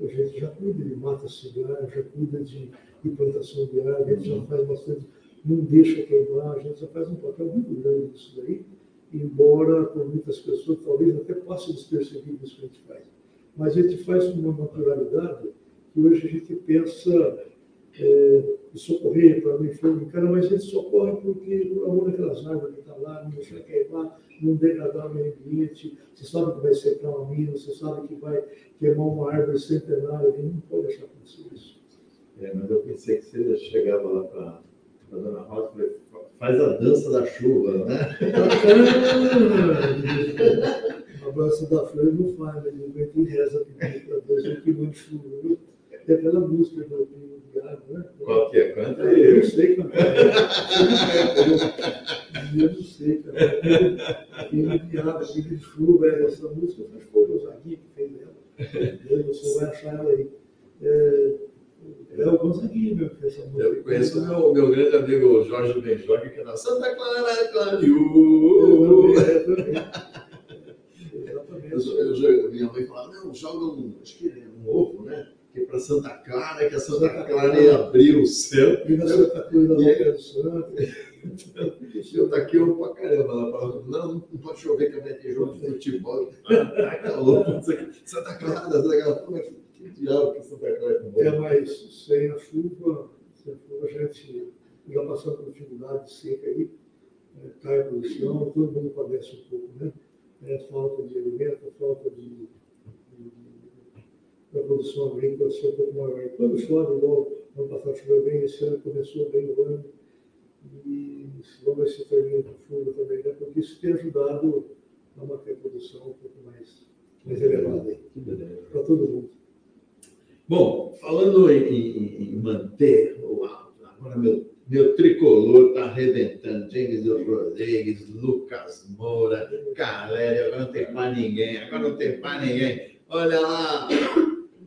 a gente já cuida de mata cigarra, já cuida de, de plantação de árvore, a gente já faz bastante, não deixa queimar, a gente já faz um papel muito grande nisso daí, embora por muitas pessoas talvez até passe despercebido isso que a gente faz. Mas a gente faz com uma naturalidade que hoje a gente pensa é, socorrer para não enfermo, cara, mas a gente socorre porque por amor daquelas árvores que estão tá lá, não deixar queimar, não degradar o meio ambiente, você sabe que vai secar uma mina, você sabe que vai queimar uma árvore centenária, a gente não pode deixar acontecer isso. É, mas eu pensei que você chegava lá para a dona Rosa e falei, faz a dança da chuva, né? a dança da flor não faz, mas a gente reza para Deus, que mande chuva? Tem aquela música do de Água, né? Qual que é? Canta aí. Eu não sei cantar. Eu não sei cantar. De Água, Pingo de Chuva, essa música que foi o Gonzaguinha que fez ela. Você vai achar ela aí. É, é o Gonzaguinha, meu, essa música. Eu conheço o meu, meu grande amigo Jorge Benjogue, que é da Santa Clara. Eu também. Exatamente. Eu, eu, minha mãe falava, não, joga um, acho que é um ovo, né? que para Santa Clara, que a Santa, Clara ia abrir o céu. E na Santa Cruz da Boca do Santo. Eu taquei pra caramba lá. Falando, não, não pode chover que vai ter jogo de futebol. Ah, tá louco. Santa Clara, Santa Clara. Que diabo que Santa Clara é É, mas sem a chuva, sem a a gente já passou por dificuldade de seca aí, é, cai a produção, todo mundo padece um pouco, né? É, falta de alimento, falta de da produção agrícola ser um pouco maior. Quando chove, igual ano passado choveu bem, esse ano começou bem o ano, e vamos ver se termina com chuva também, né? porque isso tem ajudado a manter a produção um pouco mais, mais elevada para todo mundo. Bom, falando em, em, em manter o alto, agora meu, meu tricolor está arrebentando. James Rodrigues, Lucas Moura, Calério, agora não tem mais ninguém, agora não tem mais ninguém. Olha lá,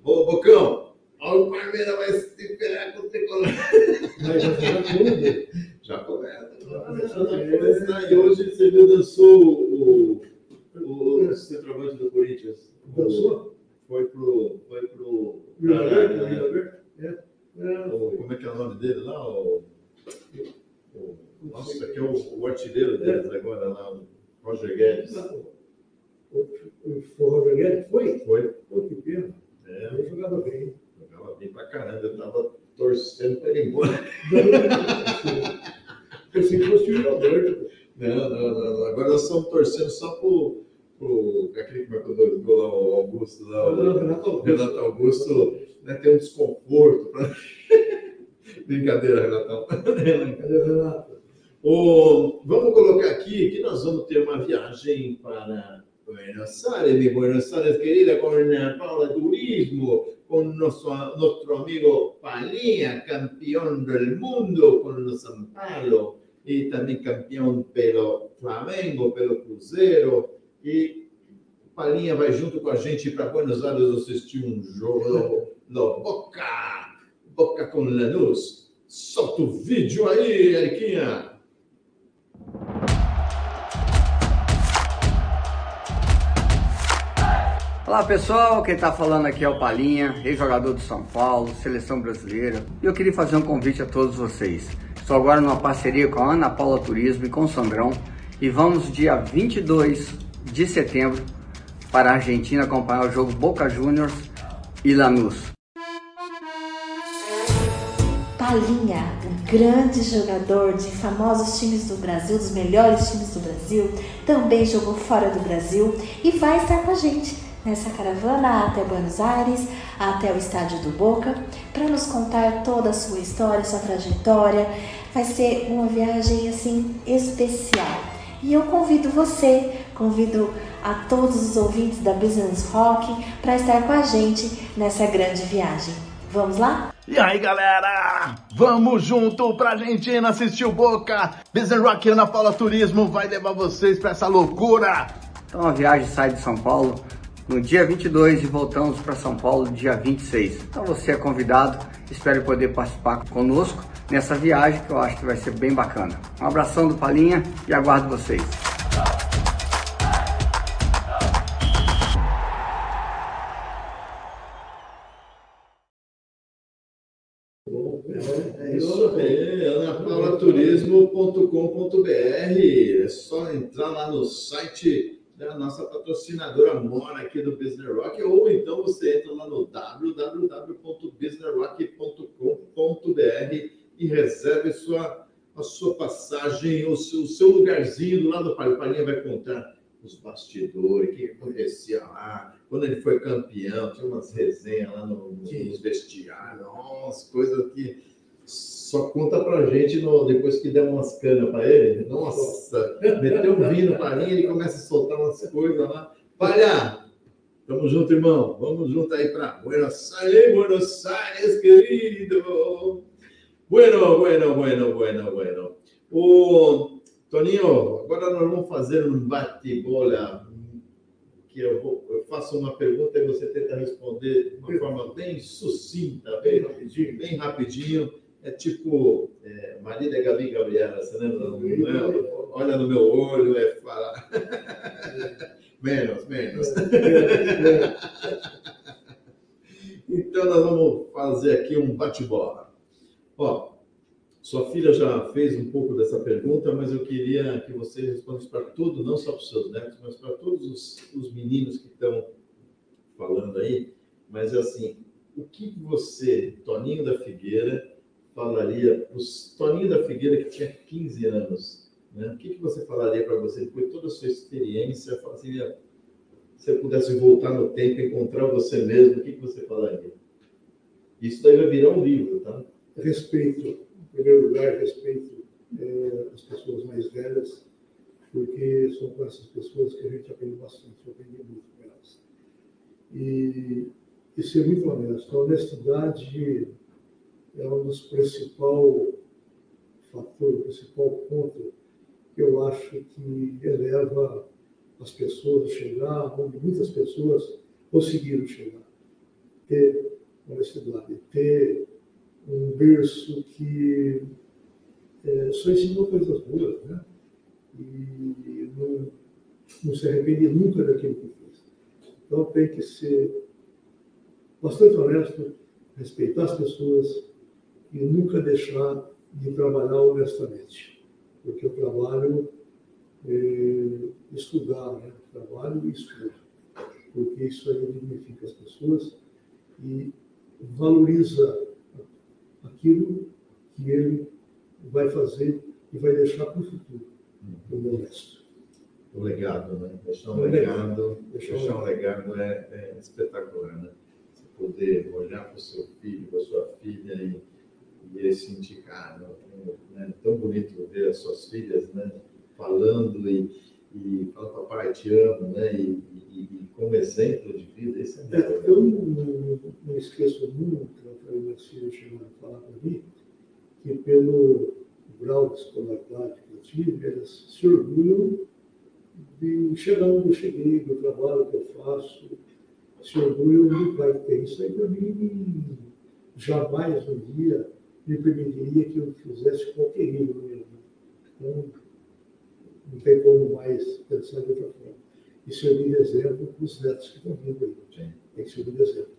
Ô, Bocão, olha o Palmeiras vai se temperar com o tricolor. Mas já começa. Já começa. Já começa. E hoje você viu, dançou o, o, o centroavante do Corinthians. Dançou? Foi pro. Foi pro. Vila Verde? É. Como é que é o nome dele lá? O, o, nossa, aqui é o, o artilheiro deles agora lá, o Roger Guedes. Foi o Roger Guedes? Foi? Foi. Pô, que pena. É, eu jogava bem. Jogava bem pra caramba, eu tava torcendo para ir embora. Pensei que fosse o jogador. Não, não, não, Agora nós estamos torcendo só pro, pro aquele que marcou dois gols lá, o Augusto, lá, o Renato Augusto, Renato Augusto né, ter um desconforto. Pra... Brincadeira, Renatão. Brincadeira, Renato. O, vamos colocar aqui que nós vamos ter uma viagem para Buenos Aires, mi Buenos Aires querida, con Paula Turismo, con nuestro, nuestro amigo Palía, campeón del mundo con los San Paulo, y también campeón pelo Flamengo, pelo Cruzeiro, e Palinha vai junto com a gente para Buenos Aires assistir um jogo no Boca, Boca com Lanús. Solta o vídeo aí, Eriquinha. Olá pessoal, quem está falando aqui é o Palinha, ex-jogador do São Paulo, seleção brasileira. E eu queria fazer um convite a todos vocês. Estou agora numa parceria com a Ana Paula Turismo e com o Sandrão e vamos dia 22 de setembro para a Argentina acompanhar o jogo Boca Juniors e Lanús. Palinha, um grande jogador de famosos times do Brasil, dos melhores times do Brasil, também jogou fora do Brasil e vai estar com a gente nessa caravana até Buenos Aires, até o estádio do Boca, para nos contar toda a sua história, sua trajetória. Vai ser uma viagem assim especial. E eu convido você, convido a todos os ouvintes da Business Rock para estar com a gente nessa grande viagem. Vamos lá? E aí galera, vamos junto pra Argentina assistir o Boca. Business Rock Ana Paula Turismo vai levar vocês pra essa loucura. Então a viagem sai de São Paulo no dia 22 e voltamos para São Paulo dia 26. Então você é convidado, espero poder participar conosco nessa viagem que eu acho que vai ser bem bacana. Um abração do Palinha e aguardo vocês. anapaulaturismo.com.br. É só entrar lá no site da nossa patrocinadora Mora aqui do Business Rock, ou então você entra lá no www.businessrock.com.br e reserve sua, a sua passagem, o seu, o seu lugarzinho do lado do Palio. O Palinha vai contar os bastidores, o que acontecia lá, quando ele foi campeão, tinha umas resenhas lá no, nos vestiários, nossa, coisa que só conta pra gente no, depois que der umas canas para ele. Nossa, meteu um vinho no Palinha, ele começa a soltar umas coisas lá. Palha, tamo junto, irmão. Vamos junto aí para Buenos Aires, Buenos Aires, querido. Bueno, bueno, bueno, bueno, bueno. O Toninho, agora nós vamos fazer um bate-bola que eu, vou, eu, faço uma pergunta e você tenta responder de uma forma bem sucinta, bem rapidinho, bem rapidinho. É tipo é, Marília Gabi Gabriela, você lembra? Não, olha no meu olho, é falar. menos, menos. então nós vamos fazer aqui um bate-bola. Ó, sua filha já fez um pouco dessa pergunta, mas eu queria que você respondesse para tudo, não só para os seus netos, mas para todos os, os meninos que estão falando aí. Mas assim, o que você, Toninho da Figueira, falaria os Toninho da Figueira que tinha 15 anos? Né? O que, que você falaria para você, depois de toda a sua experiência, assim, se você pudesse voltar no tempo e encontrar você mesmo, o que, que você falaria? Isso daí vai virar um livro, tá? Respeito em primeiro lugar, respeito é, as pessoas mais velhas, porque são com essas pessoas que a gente aprende bastante, eu aprendi muito com elas. E, e ser muito honesto. A honestidade é um dos principais fatores, o principal ponto que eu acho que eleva as pessoas a chegar onde muitas pessoas conseguiram chegar. Ter honestidade, ter um berço que é, só ensinou coisas boas, né? E não, não se arrepende nunca daquilo que fez. Então tem que ser bastante honesto, respeitar as pessoas e nunca deixar de trabalhar honestamente. Porque o trabalho é estudar, né? Trabalho e estudo. Porque isso aí dignifica as pessoas e valoriza aquilo que ele vai fazer e vai deixar para o futuro, o meu resto. O legado, né? Deixar um legado, deixar, deixar um legado é, é, espetacular, né? Você poder olhar para o seu filho, para a sua filha e, e ele sentir, cara, né? tão bonito ver as suas filhas, né? Falando e, e papai, te amo, né? E, e, e como exemplo de vida, isso é, é Eu não, não, esqueço nunca aí meus filhos chegaram a falar para mim, que pelo grau de escolaridade que eu tive, eles se orgulham de chegar onde eu cheguei, do trabalho que eu faço, se orgulham do pai tem. Isso aí para mim jamais um dia me permitiria que eu fizesse qualquer erro na minha vida. Então, não tem como mais pensar de outra forma. E servir de exemplo para os netos que estão vindo aí. Tem que servir de exemplo.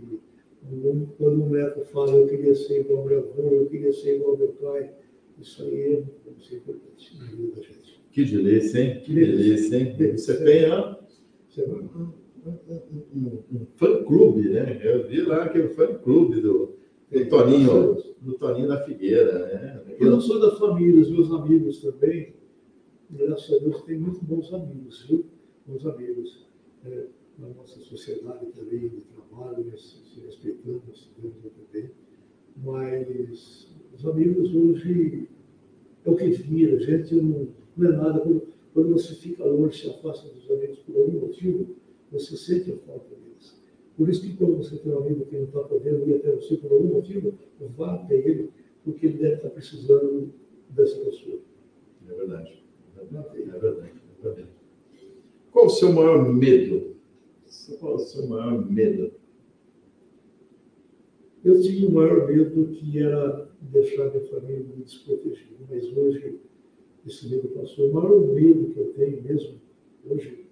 E, quando um neto fala, eu queria ser igual ao meu avô, eu queria ser igual ao meu pai, isso aí é muito importante na vida da gente. Que delícia, hein? Que delícia, hein? Você tem ó, um, um, um fã-clube, né? Eu vi lá aquele fã-clube do, do Toninho, do Toninho da Figueira, né? Eu não sou da família, os meus amigos também, graças a Deus, tem muito bons amigos, viu? Bons amigos. É, na nossa sociedade também de trabalho, se respeitando, se vendo também. Mas os amigos hoje é o que vira, gente não, não é nada. Quando, Quando você fica longe, se afasta dos amigos por algum motivo, você sente a falta. Por isso que quando você tem um amigo que não está podendo ir até você por algum motivo, vá até ele, porque ele deve estar precisando dessa pessoa. É verdade. É verdade. É verdade. É verdade. Qual o seu maior medo? Qual o seu maior medo? Eu tinha o maior medo que era deixar minha família desprotegida, mas hoje esse medo passou. O maior medo que eu tenho mesmo hoje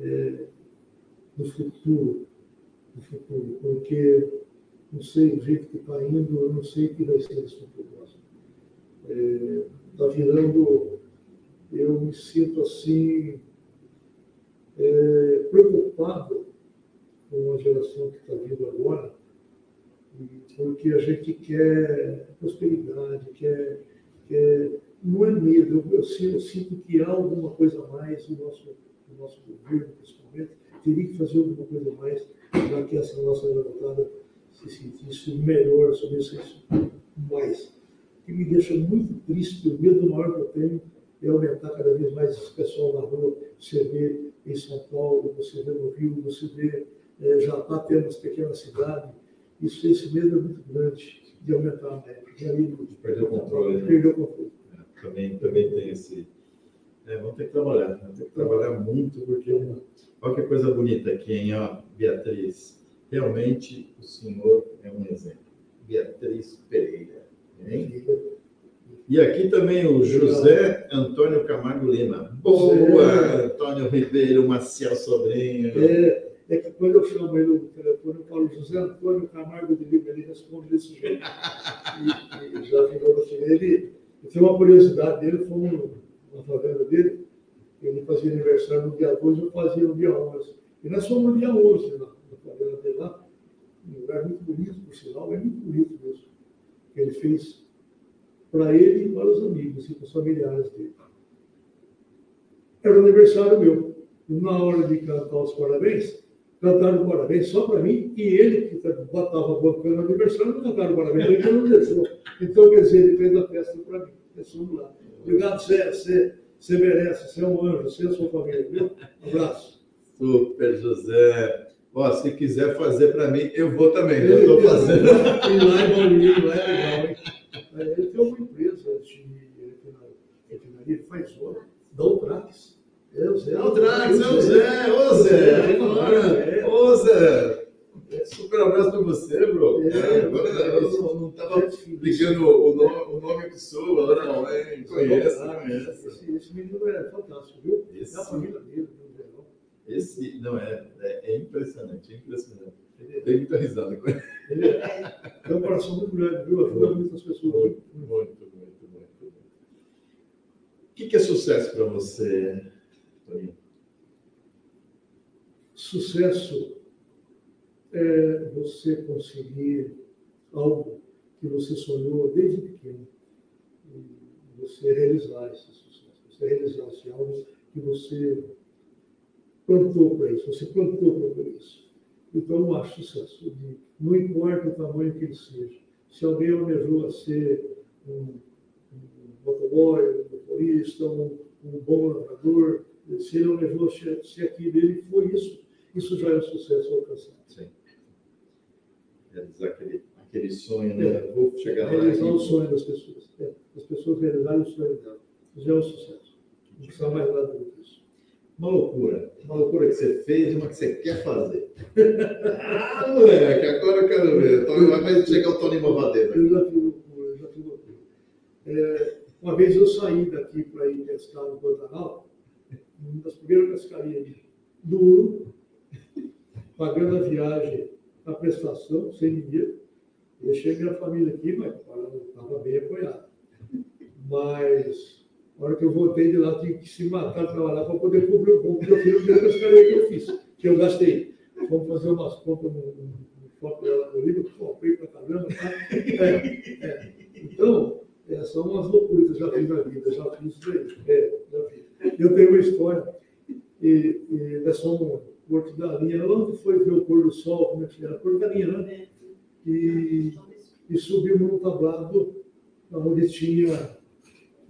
é no futuro, no futuro, porque não sei o jeito que está indo, eu não sei o que vai ser esse futuro. Está é, virando, eu me sinto assim, é, preocupado com a geração que está vindo agora, porque a gente quer prosperidade, quer, quer não é medo, eu, eu, eu, sinto que há alguma coisa a mais no nosso, no nosso governo, principalmente, teria que fazer alguma coisa a mais para que essa nossa garotada se sentisse melhor sobre isso mais. O que me deixa muito triste, o medo maior que eu tenho é aumentar cada vez mais esse pessoal na rua. Você vê em São Paulo, você vê no Rio, você vê, é, já está tendo as pequenas cidades. Isso, esse medo é muito grande de aumentar mais. De perder o controle. Né? Perder o controle. É, também, também tem esse. É, vamos ter que trabalhar, vamos ter que trabalhar muito, porque olha que coisa bonita aqui, hein, ó, Beatriz. Realmente o senhor é um exemplo. Beatriz Pereira. Hein? E aqui também o José Antônio Camargo Lima. Boa, Antônio Ribeiro, Maciel Sobrinho. É, é que quando eu chamo ele no telefone, eu falo José Antônio Camargo de Lima, ele responde desse jeito. e, e já virou assim. Ele, tem uma curiosidade dele, fomos na favela dele, ele fazia aniversário no dia 12, eu fazia no dia 11. E nós fomos no dia 11 na, favela dele lá, um lugar muito bonito, por sinal, é muito bonito mesmo. Ele fez para ele e para os amigos e para os familiares dele. Era o aniversário meu. Na hora de cantar os parabéns, cantaram parabéns só para mim e ele, que estava bancando o aniversário, não cantaram parabéns, ele não deixou. Então, quer dizer, ele fez a festa para mim. Pensando lá. Obrigado, você, você, você merece, você é um anjo, você é a sua família, viu? Um abraço. Super, José. Ó, se quiser fazer para mim, eu vou também. Eu estou fazendo. E lá em Bolinho, lá é legal, hein? Ele tem uma empresa de refinaria, ele faz ouro, da Ultrax. É o Zé. É o Ultrax, é o Zé. Ô Zé, ô Zé. Super abraço para você, bro. É, agora eu não estava ligando o nome, o nome que sou, agora não, é, conheço, conheço. Esse, esse menino é fantástico, viu? Esse, é a família dele, esse, não, é, é, é impressionante, é impressionante. Tem muita risada com ele. Ele é, é um coração muito grande, viu? Ajuda muitas pessoas. Muito, muito, muito, muito. O que, que é sucesso para você, Toninho? Sucesso é você conseguir algo que você sonhou desde pequeno. Você realizar esse sucesso. Você realizar esse algo que você plantou para isso, você plantou para isso. Então, eu acho sucesso. Não importa o tamanho que ele seja. Se alguém almejou a ser um, motoboy, um motorista, um, um bom lavrador, se ele almejou ser, ser aquilo, ele foi isso, isso já é um sucesso alcançado. Sim. Realizar aquele, aquele sonho, né? É, Vou chegar lá. Realizar o sonho das pessoas. É, as pessoas realizarem o sonho delas. Já é um sucesso. Não precisa mais nada do que isso. Uma loucura. Uma loucura que você fez e uma que você quer fazer. ah, moleque, agora eu quero ver. Vai chegar o Tony Mavadeira. Eu já fiz loucura, eu já fiz loucura. É, uma vez eu saí daqui para ir pescar no Pantanal, uma das primeiras pescarias do Uro, pagando a viagem, a prestação, sem dinheiro. Deixei minha família aqui, mas estava bem apoiado. Mas na hora que eu voltei de lá, tive que se matar, trabalhar para poder cobrir o que eu fiz o que eu fiz, que eu gastei. Vamos fazer umas contas no, foto dela no livro, comprei para caramba. Tá? É, é. Então, é, são umas loucuras que eu já fiz na vida, já fiz isso aí. É, já fiz. Eu tenho uma história, e, e é só um Porto da Linha, onde foi ver o pôr do sol, como é que era? Porto da Linha, né? E, e subimos num tablado onde tinha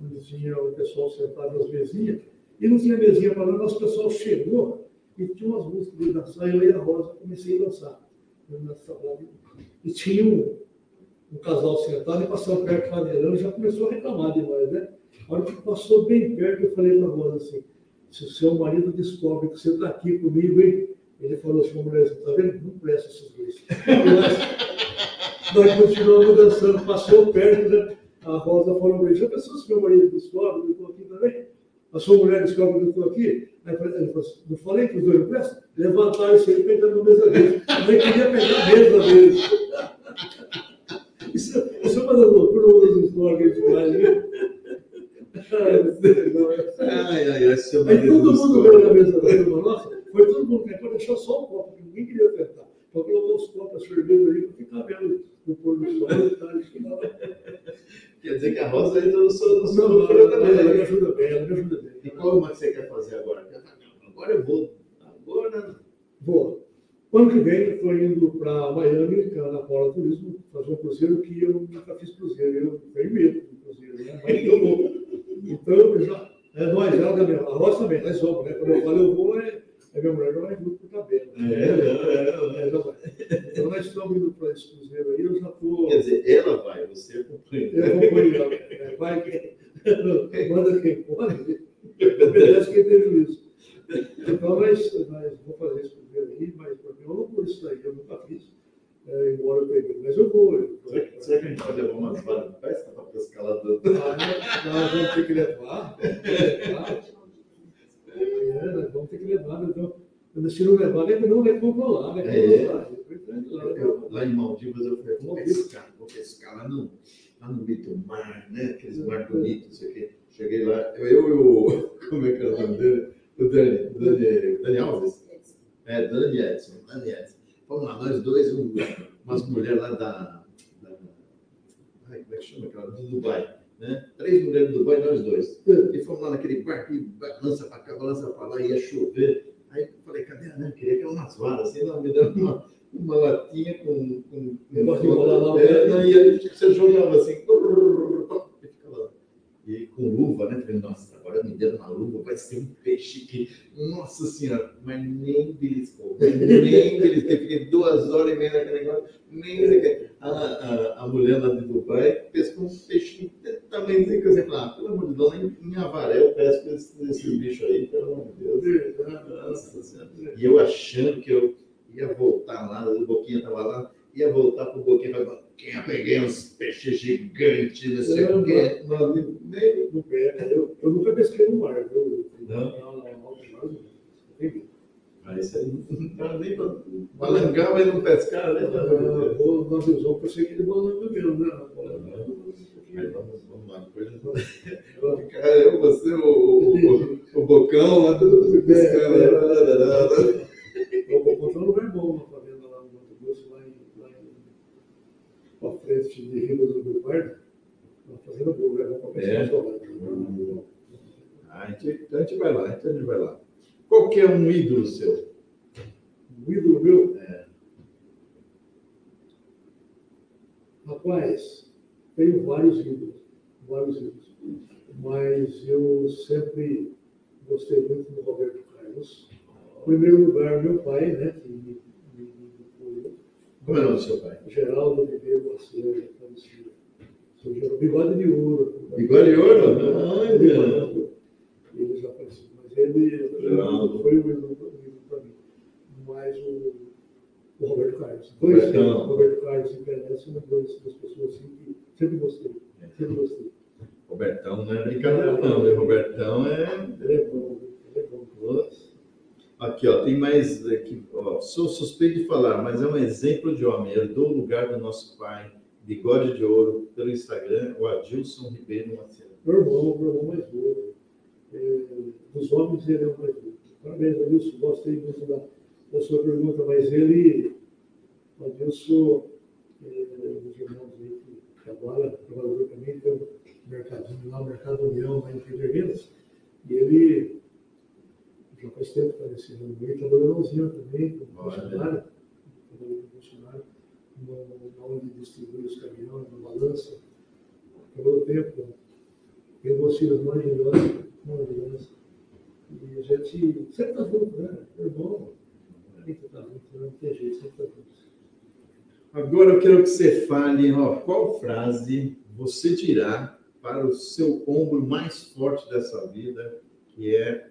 onde tinha o pessoal sentado nas mesinhas, e não tinha mesinha para mas o pessoal chegou e tinha umas músicas de dançar, eu e a Rosa comecei a dançar. E tinha um, um casal sentado e passou perto do paneirão e já começou a reclamar demais, né? A hora que passou bem perto, eu falei para a Rosa assim, se o seu marido descobre que você está aqui comigo, hein? Ele falou assim, mulher, está vendo? Não presta esses dois. nós continuamos dançando, passou perto, né? A Rosa falou para ele, já pensou se meu marido descobre que eu estou aqui também? A sua mulher descobre que eu estou aqui? Aí ele falou assim, não falei que os dois não prestam? Levantaram e saíram pegando na mesa dele. Eu nem queria pegar a mesa dele. Isso, isso é uma das loucuras das histórias que a gente faz, né? Aí todo mundo veio na mesa da turma nossa, foi todo mundo tentou deixar só o copo, porque ninguém queria tentar. Só colocou os copos, cerveja ali, para ficar vendo o pôr do sol e tal. que não- Quer dizer que a Rosa ainda não sou, não Não, sou não, ela também. ela me ajuda bem, ela me ajuda bem. E qual uma que você quer fazer agora? Agora eu vou. Agora. Boa. Ano que vem eu estou indo para Miami, que é na Paula Turismo, fazer um cruzeiro que eu nunca fiz cruzeiro. Eu tenho medo de cruzeiro, né? Mas eu vou. Então, eu já, é, nós né, meu? a Rosa também, nós vamos, né? Quando eu falo eu vou, é, é minha mulher já vai junto por tabela. É, é, é, já vai. Então, nós estamos indo para esse cruzeiro aí, eu já estou. Quer dizer, ela vai, você acompanha. Eu acompanho, é, vai quem manda quem pode, obedece quem tem juízo. Então, nós, nós vamos fazer esse cruzeiro aí, mas para mim é uma loucura isso daí, eu nunca fiz, é, embora eu peguei, mas eu vou. Eu, Será que, será que a gente pode levar umas varas de pesca para pescar lá do. Ah, nós vamos ter que levar, vamos ter que levar. É, vamos ter que levar, então, se não levar, não nem vamos lá, né? É. Lá, Eu- lá em Maldivas eu falei, vou pescar, vou pescar lá no, lá no meio do mar, né? Aqueles mar bonitos, não sei o quê. Cheguei lá, eu, eu e o. Como é que era o nome dele? O Dani, o Dani, Dani Alves? É, Dani Edson, Dani Edson. Vamos lá, nós dois, um, umas mulheres lá da. da ai, como é que chama aquela? Do Dubai. Né? Três mulheres do Dubai, nós dois. E fomos lá naquele barco, e balança para cá, balança para lá, ia chover. Aí eu falei, cadê a Ana? Queria que umas varas, assim, não, me deram uma, uma latinha com. com lá o é, pé. não, e aí você jogava assim, e ficava lá. E com luva, né? Falei, nossa, agora me deram uma luva, vai ser um peixe que. Nossa senhora, mas nem beliscou, nem beliscou. Fiquei duas horas e meia naquele negócio, nem belisquei. a, a, a mulher lá de Dubai pescou um desse tamanho que eu ah, pelo amor de Deus, nem em avaré eu pesco esse, esse bicho aí, pelo amor de Deus. Nossa Senhora. E eu achando que eu ia voltar lá, o Boquinha estava lá, ia voltar pro Boquinha e Boquinha, peguei uns peixes gigantes, não sei o quê. Não, nem não pega. Eu, eu nunca pesquei no mar, viu? Não? Não, não, não, não. Ah, isso aí não nem mas não pescar, né? Ah, Nós usamos para seguir de balanga mesmo, né? Aí vamos, vamos lá, depois ficar eu, você, o, o, o Bocão lá, mundo pescando. né? Vou contar um lugar bom, uma fazenda lá no Mato Grosso, lá em, lá em pra frente de Ribas do Rio Pardo. Boa, lugar bom para É. pescar lá. Ah, a gente, então a gente vai lá, então a gente vai lá. Qual que é um ídolo seu? Um ídolo meu? É. Rapaz, tenho vários ídolos, vários ídolos. Mas eu sempre gostei muito do Roberto Carlos. Em primeiro lugar, meu pai, né? Que me, me, me apoiou. Como é o nome do seu pai? Geraldo Macedo, falecido. Seu Geraldo, bigode de ouro. Bigode de ouro? Olha. Ele- Ele já faleceu, mas ele Geraldo. foi um ídolo para mim. Mas o, o Roberto Carlos. Dois Robertão. Roberto Carlos e Pelé são duas das pessoas assim, que sempre gostei. Sempre gostei. Robertão não é brincadeira, não, né? Robertão é. Ele é bom, ele é bom. Nossa. Aqui, ó, tem mais aqui, ó, sou suspeito de falar, mas é um exemplo de homem. Herdou o lugar do nosso pai, bigode de ouro, pelo Instagram, o Adilson Ribeiro Macedo. Meu irmão, meu irmão mais novo. É, dos homens, ele é o mais novo. Parabéns, Adilson. Gostei muito da, da sua pergunta, mas ele, Adilson, é, dos irmãos aí que trabalha, trabalhador também, tem um mercadinho lá, o Mercado União, lá em Pedro Minas, e ele já faz tempo que está nesse ramo. Ele trabalhou usina também, como funcionário, trabalhou como funcionário, onde distribui os caminhões, na balança. Trabalhou tempo Tem duas filhas maravilhosas, maravilhosas. E a gente sempre está junto, né? É bom. A gente está junto, não tem jeito, sempre está junto. Agora eu quero que você fale, ó, qual frase você dirá para o seu ombro mais forte dessa vida, que é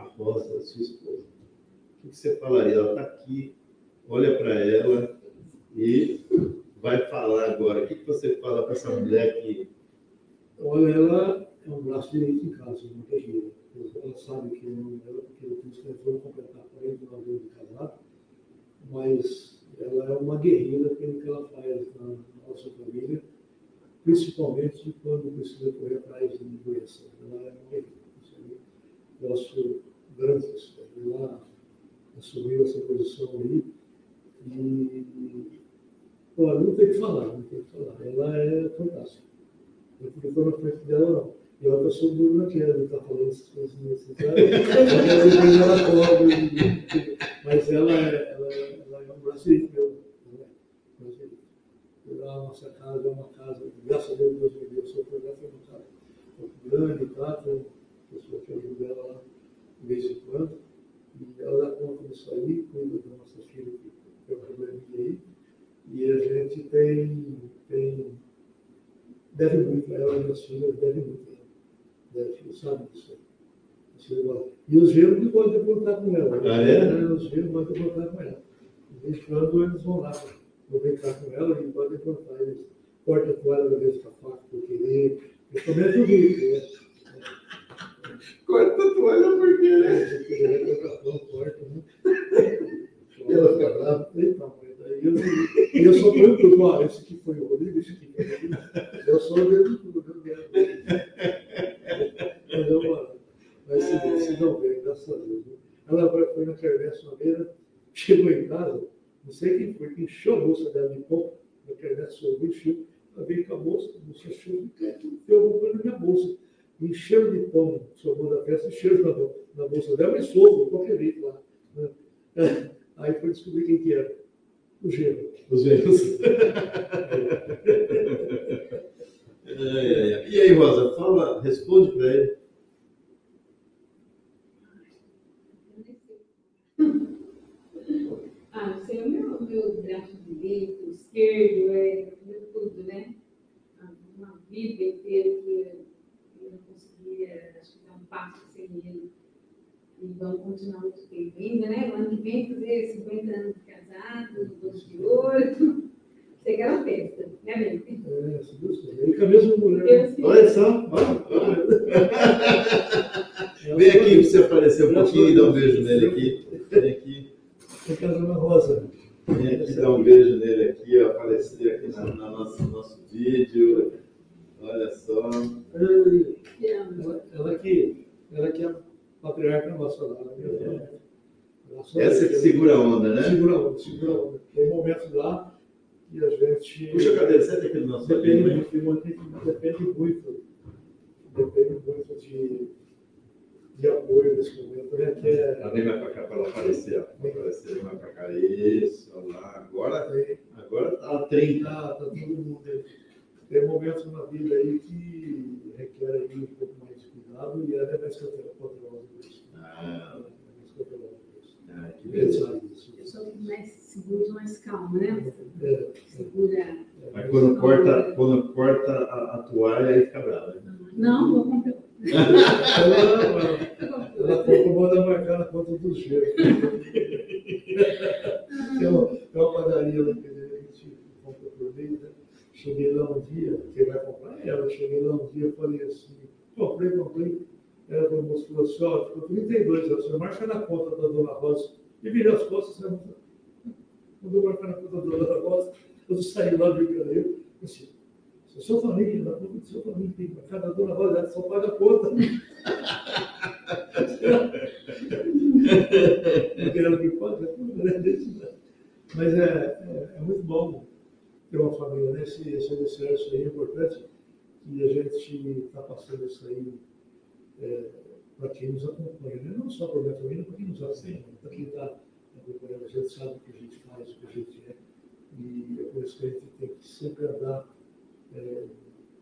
a Rosa, sua esposa. O que você falaria? Ela está aqui, olha para ela e vai falar agora. O que você fala para essa mulher que. Olha, ela é um braço direito em casa, uma guerreira. Ela sabe que não é ela, porque eu disse que vou completar 49 anos de casado, mas ela é uma guerreira pelo que ela faz na nossa família, principalmente quando precisa correr atrás de doença. Ela é uma guerreira. Gosto grande disso. Ela assumiu essa posição aí e olha, não tem que falar, não tem que falar. Ela é fantástica. Eu não estou na frente dela, não. E olha que eu sou duro naquela, não está falando essas coisas necessárias. ela cobre, mas ela é, ela, é, ela é um brasileiro meu. Né? A nossa casa é uma casa, graças a Deus, Deus me deu, sou é uma casa grande, tá? Pessoa que ajuda ela lá de vez em quando. E ela dá conta disso aí, cuida da nossa filha que tem um probleminha aí. E a gente tem, tem deve muito a ela e as filhas, deve muito a ela. Deve, sabe disso aí. E os gêmeos não podem contar com ela. Ah, é? Né? Os gêmeos podem contar com ela. De vez em quando eles vão lá, vão brincar com ela e podem contar. Eles cortam a toalha da vez com a faca por querer. Eu também é bonito, né? Corta toalha por querer. Corta, né? E ela fica brava. Eita, e eu, e eu sou tudo, ó, esse aqui foi o Rodrigo, esse aqui foi o Rodrigo. Eu sou o dedo tudo, eu quero. Mas eu, se, se não vem, graças a Deus. Ela foi na quermesse uma vez, chegou em casa, não sei quem foi, que encheu a bolsa dela de pão, na quermesse sorvou, encheu, ela veio com a bolsa, a bolsa cheia, deu alguma coisa na minha bolsa. Encheu de pão, sobrou da festa, encheu na, na bolsa dela, e sogro, qualquer jeito lá. Né? Aí foi descobrir quem que era. Os gêmeos. Os gêmeos. é, é. E aí, Rosa, fala, responde para ele. Ah, o seu é meu, meu braço direito, esquerdo, é tudo, né? Uma vida inteira que acho que dar um passo sem ele. E vamos continuar muito tempo ainda, né? O ano que vem fazer 50 anos de casado, 12 de ouro. Chegar a festa, né, Bente? É, se Deus quiser. Com a mesma mulher. Olha só, olha. Vem aqui para você aparecer um pouquinho e dar um beijo nele aqui. Vem aqui. Tem casa na rosa. Vem aqui dar um beijo nele aqui, ó, aparecer aqui no, no nosso, nosso vídeo. Olha só. Ela, ela que, ela que é patriarca nossa lá. Né? Essa que segura a onda, né? Segura a onda, segura a onda. Tem momentos lá que a gente. Puxa a cadeira, senta aqui no nosso Depende muito, depende muito, depende muito de, de apoio nesse momento, né? Que é... Ela vem mais para cá para ela aparecer. Para aparecer, vem mais para cá. Isso, olha lá. Agora, agora tá 30. Tá, tá todo mundo. Tem momentos na vida aí que requer aí um pouco mais de cuidado e ela é mais cautelosa isso. Ah. É mais cautelosa isso. Ah, que beleza. Eu sou mais seguro, mais calma, né? É. Segura. Mas quando corta, quando corta a, a toalha, aí fica brava. Né? Não, vou comprar. ela, ela comprou da marcar na conta do cheiro. tem, uma, tem uma padaria lá que a gente compra por mês, né? Cheguei lá um dia, quem vai comprar ela, cheguei lá um dia falei assim, comprei, comprei. Ela falou, falou assim, ó, ficou 32 anos, marca na conta da dona Rosa. E virei as costas, não Mandou marcar na conta da dona Rosa. Eu saí lá, brincando, eu, assim, se a sua família, na conta família, tem que marcar na dona Rosa, ela só paga a conta. Querendo que pode, né? Mas é, é, é muito bom ter uma família, né? Esse, alicerce aí é importante e a gente está passando isso aí é, para quem nos acompanha, né? não só para a minha família, para quem nos acompanha, para quem está acompanhando, a gente sabe o que a gente faz, o que a gente é, e é por isso que a gente tem que sempre andar é,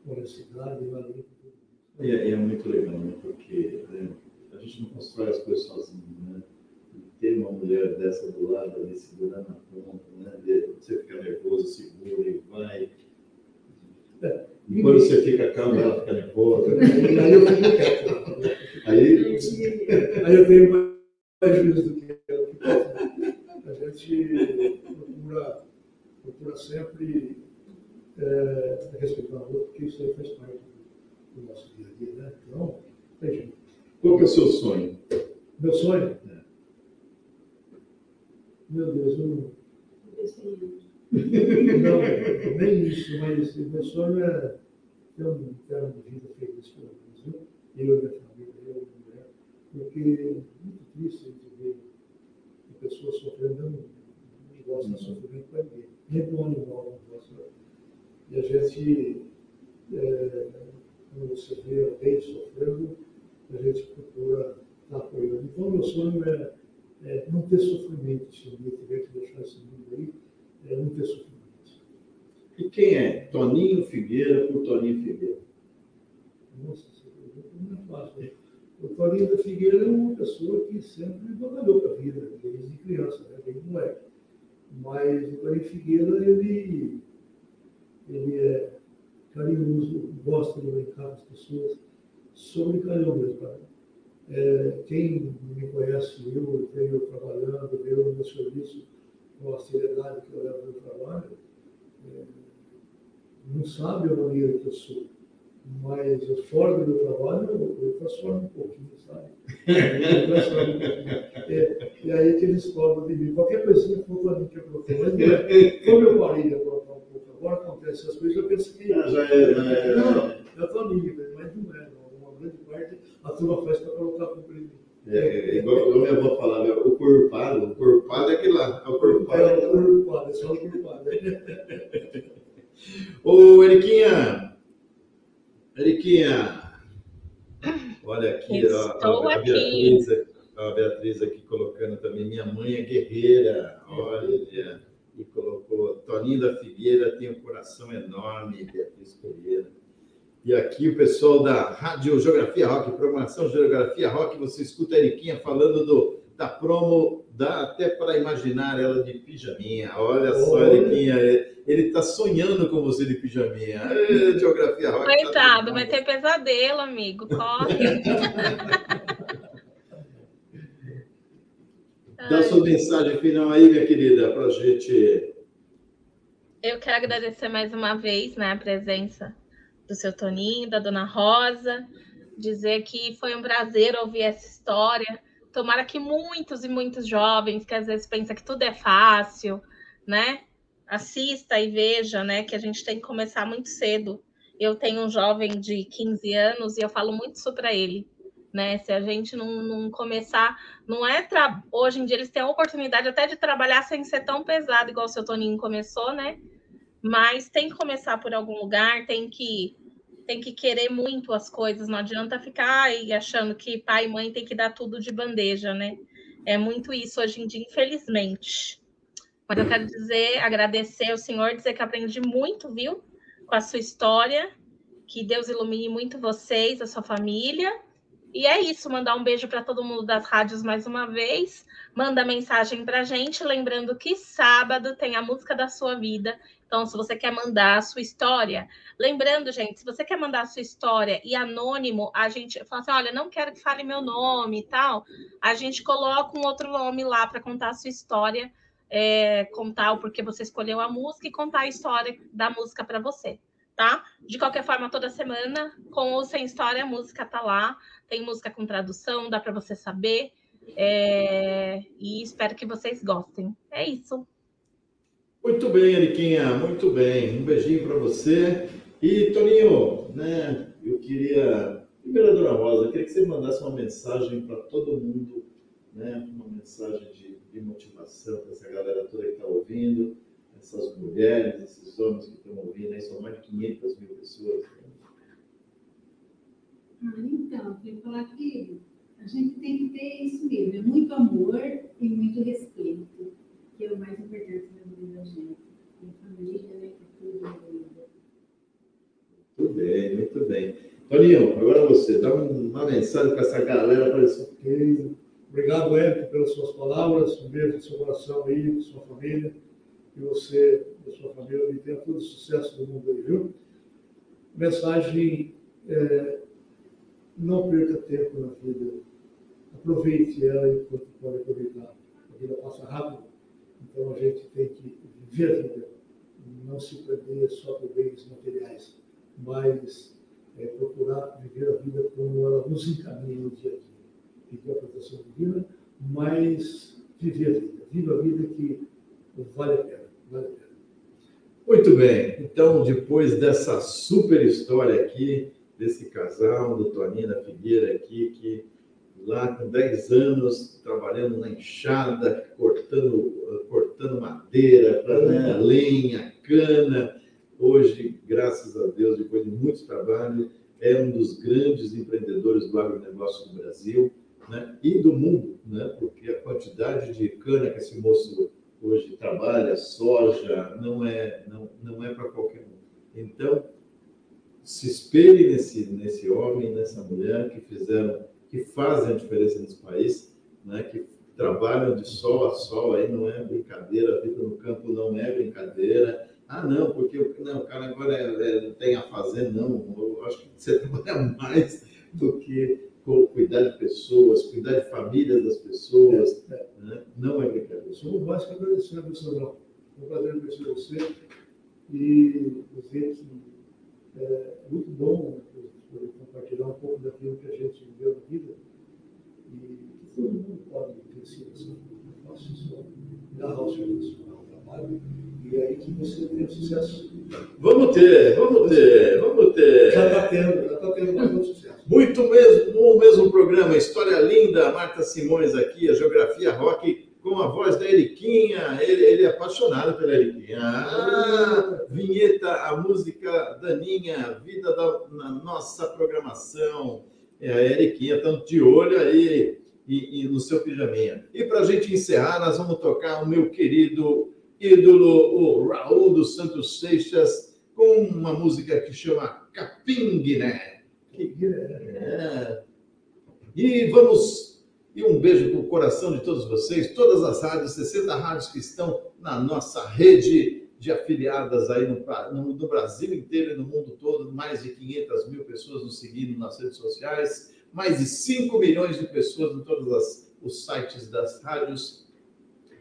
com honestidade e com tudo isso. É, é muito legal, né? Porque né, a gente não constrói as coisas sozinho, né? Ter uma mulher dessa do lado ali, segurando a ponta, né? De você ficar nervoso, segura e vai. É, e quando você fica calmo, ela fica nervosa. Aí eu fico quieto. Aí, Aí eu tenho mais juízo do que ela. A gente procura, procura sempre é, respeitar o outro, porque isso aí faz parte do nosso dia a dia, né? Então, tem jeito. qual que é o seu sonho? Meu sonho? Meu Deus, eu não. Não, nem isso, mas meu sonho é ter um termo de vida feliz pelo Brasil, eu e minha família, eu e minha mulher, porque é muito triste a gente ver a pessoa sofrendo, eu não, não gosto de sofrimento para ninguém, nem para um animal não gosto. E a gente, é, quando você vê alguém sofrendo, a gente procura estar apoiando. Então, meu sonho é, é não ter sofrimento se dia tiver que deixar esse mundo aí, é não ter sofrimento. E quem é Toninho Figueira por Toninho Figueira? Nossa, não é fácil. né? O Toninho da Figueira é uma pessoa que sempre batalhou com a vida, desde criança, né? desde moleque. Mas o Toninho Figueira, ele, ele é carinhoso, gosta de brincar com as pessoas, sou brincalhão mesmo. É, quem me conhece, eu venho trabalhando, eu no meu serviço, com a seriedade que eu levo no trabalho, é, não sabe a maneira que eu sou. Mas eu, fora do meu trabalho, eu, eu transformo um pouquinho, sabe? Eu transformo um pouquinho. É, e aí que eles cobram de mim. Qualquer coisinha que eu coloquei. Mas não é. Como eu parei de colocar um pouco agora, acontece essas coisas, eu penso que. Ah, já é, já é, Não, já é. é a família, mas não é. Não. Uma grande parte a turma faz para colocar a culpa em mim. É, é, igual, igual minha avó falava, o corpado, o corpado é aquele lá, é o corpado. É o culpado, é só o culpado. Ô, Eriquinha! Eriquinha! Olha aqui, ó, Estou a, a aqui. Beatriz, a Beatriz aqui colocando também, minha mãe é guerreira, olha, e colocou, Toninho da Figueira tem um coração enorme, Beatriz Pereira. E aqui o pessoal da Rádio Geografia Rock, programação Geografia Rock, você escuta a Eriquinha falando do, da promo, dá até para imaginar ela de pijaminha. Olha só, Olha. Eriquinha, ele está sonhando com você de pijaminha. Ê, Geografia Rock. tá Coitado, vai ter pesadelo, amigo. Corre. Dá sua mensagem final aí, minha querida, para a gente. Eu quero agradecer mais uma vez né, a presença do seu Toninho, da dona Rosa, dizer que foi um prazer ouvir essa história. Tomara que muitos e muitos jovens que às vezes pensam que tudo é fácil, né? Assista e veja, né? Que a gente tem que começar muito cedo. Eu tenho um jovem de 15 anos e eu falo muito isso para ele, né? Se a gente não, não começar, não é tra... hoje em dia eles têm a oportunidade até de trabalhar sem ser tão pesado igual o seu Toninho começou, né? Mas tem que começar por algum lugar, tem que tem que querer muito as coisas, não adianta ficar aí achando que pai e mãe tem que dar tudo de bandeja, né? É muito isso hoje em dia, infelizmente. Mas eu quero dizer, agradecer ao senhor, dizer que aprendi muito, viu? Com a sua história. Que Deus ilumine muito vocês, a sua família. E é isso, mandar um beijo para todo mundo das rádios mais uma vez. Manda mensagem para gente, lembrando que sábado tem a música da sua vida. Então, se você quer mandar a sua história, lembrando, gente, se você quer mandar a sua história e anônimo, a gente fala assim: olha, não quero que fale meu nome e tal, a gente coloca um outro nome lá para contar a sua história, é, contar o porquê você escolheu a música e contar a história da música para você, tá? De qualquer forma, toda semana, com ou sem história, a música tá lá. Tem música com tradução, dá para você saber. É, e espero que vocês gostem. É isso. Muito bem, Eriquinha, muito bem. Um beijinho para você. E, Toninho, né, eu queria. Primeira Rosa, eu queria que você mandasse uma mensagem para todo mundo, né, uma mensagem de, de motivação para essa galera toda que está ouvindo, essas mulheres, esses homens que estão ouvindo, aí são mais de 500 mil pessoas. Ah, então, eu tenho que falar que a gente tem que ter isso mesmo, é muito amor e muito respeito, que é o mais importante vida da gente. Família, né, que é tudo na vida. Muito bem, muito bem. Toninho, agora você, dá uma mensagem para essa galera. Para esse... Ok. Obrigado, Érico, pelas suas palavras. Um beijo no seu coração aí, com sua família. Que você e a sua família tenham todo o sucesso do mundo aí, viu? Mensagem: é, não perca tempo na vida. Aproveite ela enquanto pode aproveitar. A vida passa rápido, então a gente tem que viver a vida. Não se perder só por bens materiais, mas é, procurar viver a vida como ela nos encaminha no dia a dia. Pedir a proteção divina, mas viver a vida. Viva a vida que vale a pena. Vale a pena. Muito bem, então depois dessa super história aqui, desse casal, do Toninho da Figueira aqui, que lá com 10 anos, trabalhando na enxada, cortando, cortando madeira, pra, né, lenha, cana. Hoje, graças a Deus, depois de muito trabalho, é um dos grandes empreendedores do agronegócio do Brasil né, e do mundo, né, porque a quantidade de cana que esse moço hoje trabalha, soja, não é, não, não é para qualquer um. Então, se espelhe nesse, nesse homem, nessa mulher que fizeram, que fazem a diferença nesse país, né, que trabalham de sol a sol, aí não é brincadeira, a vida no campo não é brincadeira. Ah, não, porque não, o cara agora é, é, tem a fazer, não. Eu acho que você trabalha mais do que cuidar de pessoas, cuidar de famílias das pessoas. É, é. Né? Não é brincadeira. Somos nós que agradecemos, Sandrão. É um prazer conhecer você e dizer que é muito bom poder compartilhar um pouco daquilo que a gente viveu na vida e que todo mundo pode ter sido assim. Eu faço isso, o serviço, o trabalho e é aí que você tem sucesso. Vamos ter, vamos ter, vamos ter. Já está tendo, já está tendo bastante sucesso. Muito mesmo, no mesmo programa, História Linda, Marta Simões aqui, a Geografia Rock, com a voz da Eriquinha. Ele, ele é apaixonado pela Eriquinha. Ah, vinheta, a música Daninha, vida da, na nossa programação. É, a Eriquinha, tanto de olho aí e, e no seu pijaminha. E para a gente encerrar, nós vamos tocar o meu querido ídolo, o Raul dos Santos Seixas, com uma música que chama Capinguiné. É. E vamos. E um beijo para o coração de todos vocês, todas as rádios, 60 rádios que estão na nossa rede de afiliadas aí no, no, no, Brasil inteiro e no mundo todo, mais de 500 mil pessoas nos seguindo nas redes sociais, mais de 5 milhões de pessoas em todos os sites das rádios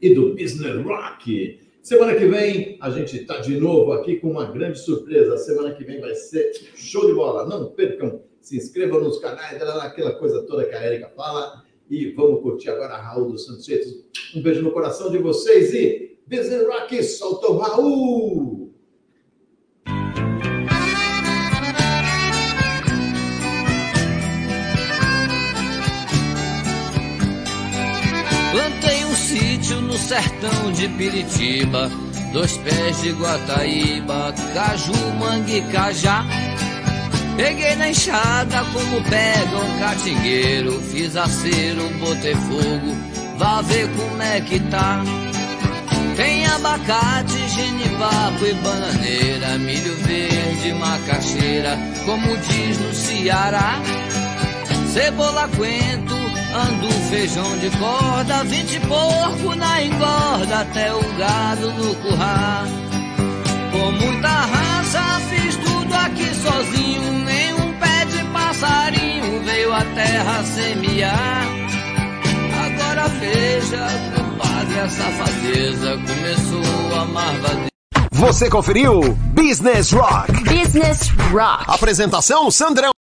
e do Business Rock. Semana que vem a gente está de novo aqui com uma grande surpresa. Semana que vem vai ser show de bola. Não percam, se inscrevam nos canais, aquela coisa toda que a Erika fala. E vamos curtir agora Raul dos Santos Um beijo no coração de vocês e Business Rock, solta o Raul! Plantei um sítio no sertão de Piritiba, dois pés de Guataíba, caju, mangue, cajá. Peguei na enxada como pega um catingueiro, fiz acero, botei fogo, vá ver como é que tá. Tem abacate, genipapo e bananeira, milho verde, macaxeira, como diz no Ceará. Cebola, coentro, Ando feijão de corda, vinte porco na engorda, até o gado no curral. Com muita raça fiz tudo aqui sozinho, veio a terra semear. Agora veja, compadre, a safadeza começou a marvadeira. Você conferiu Business Rock. Business Rock. Apresentação Sandrão.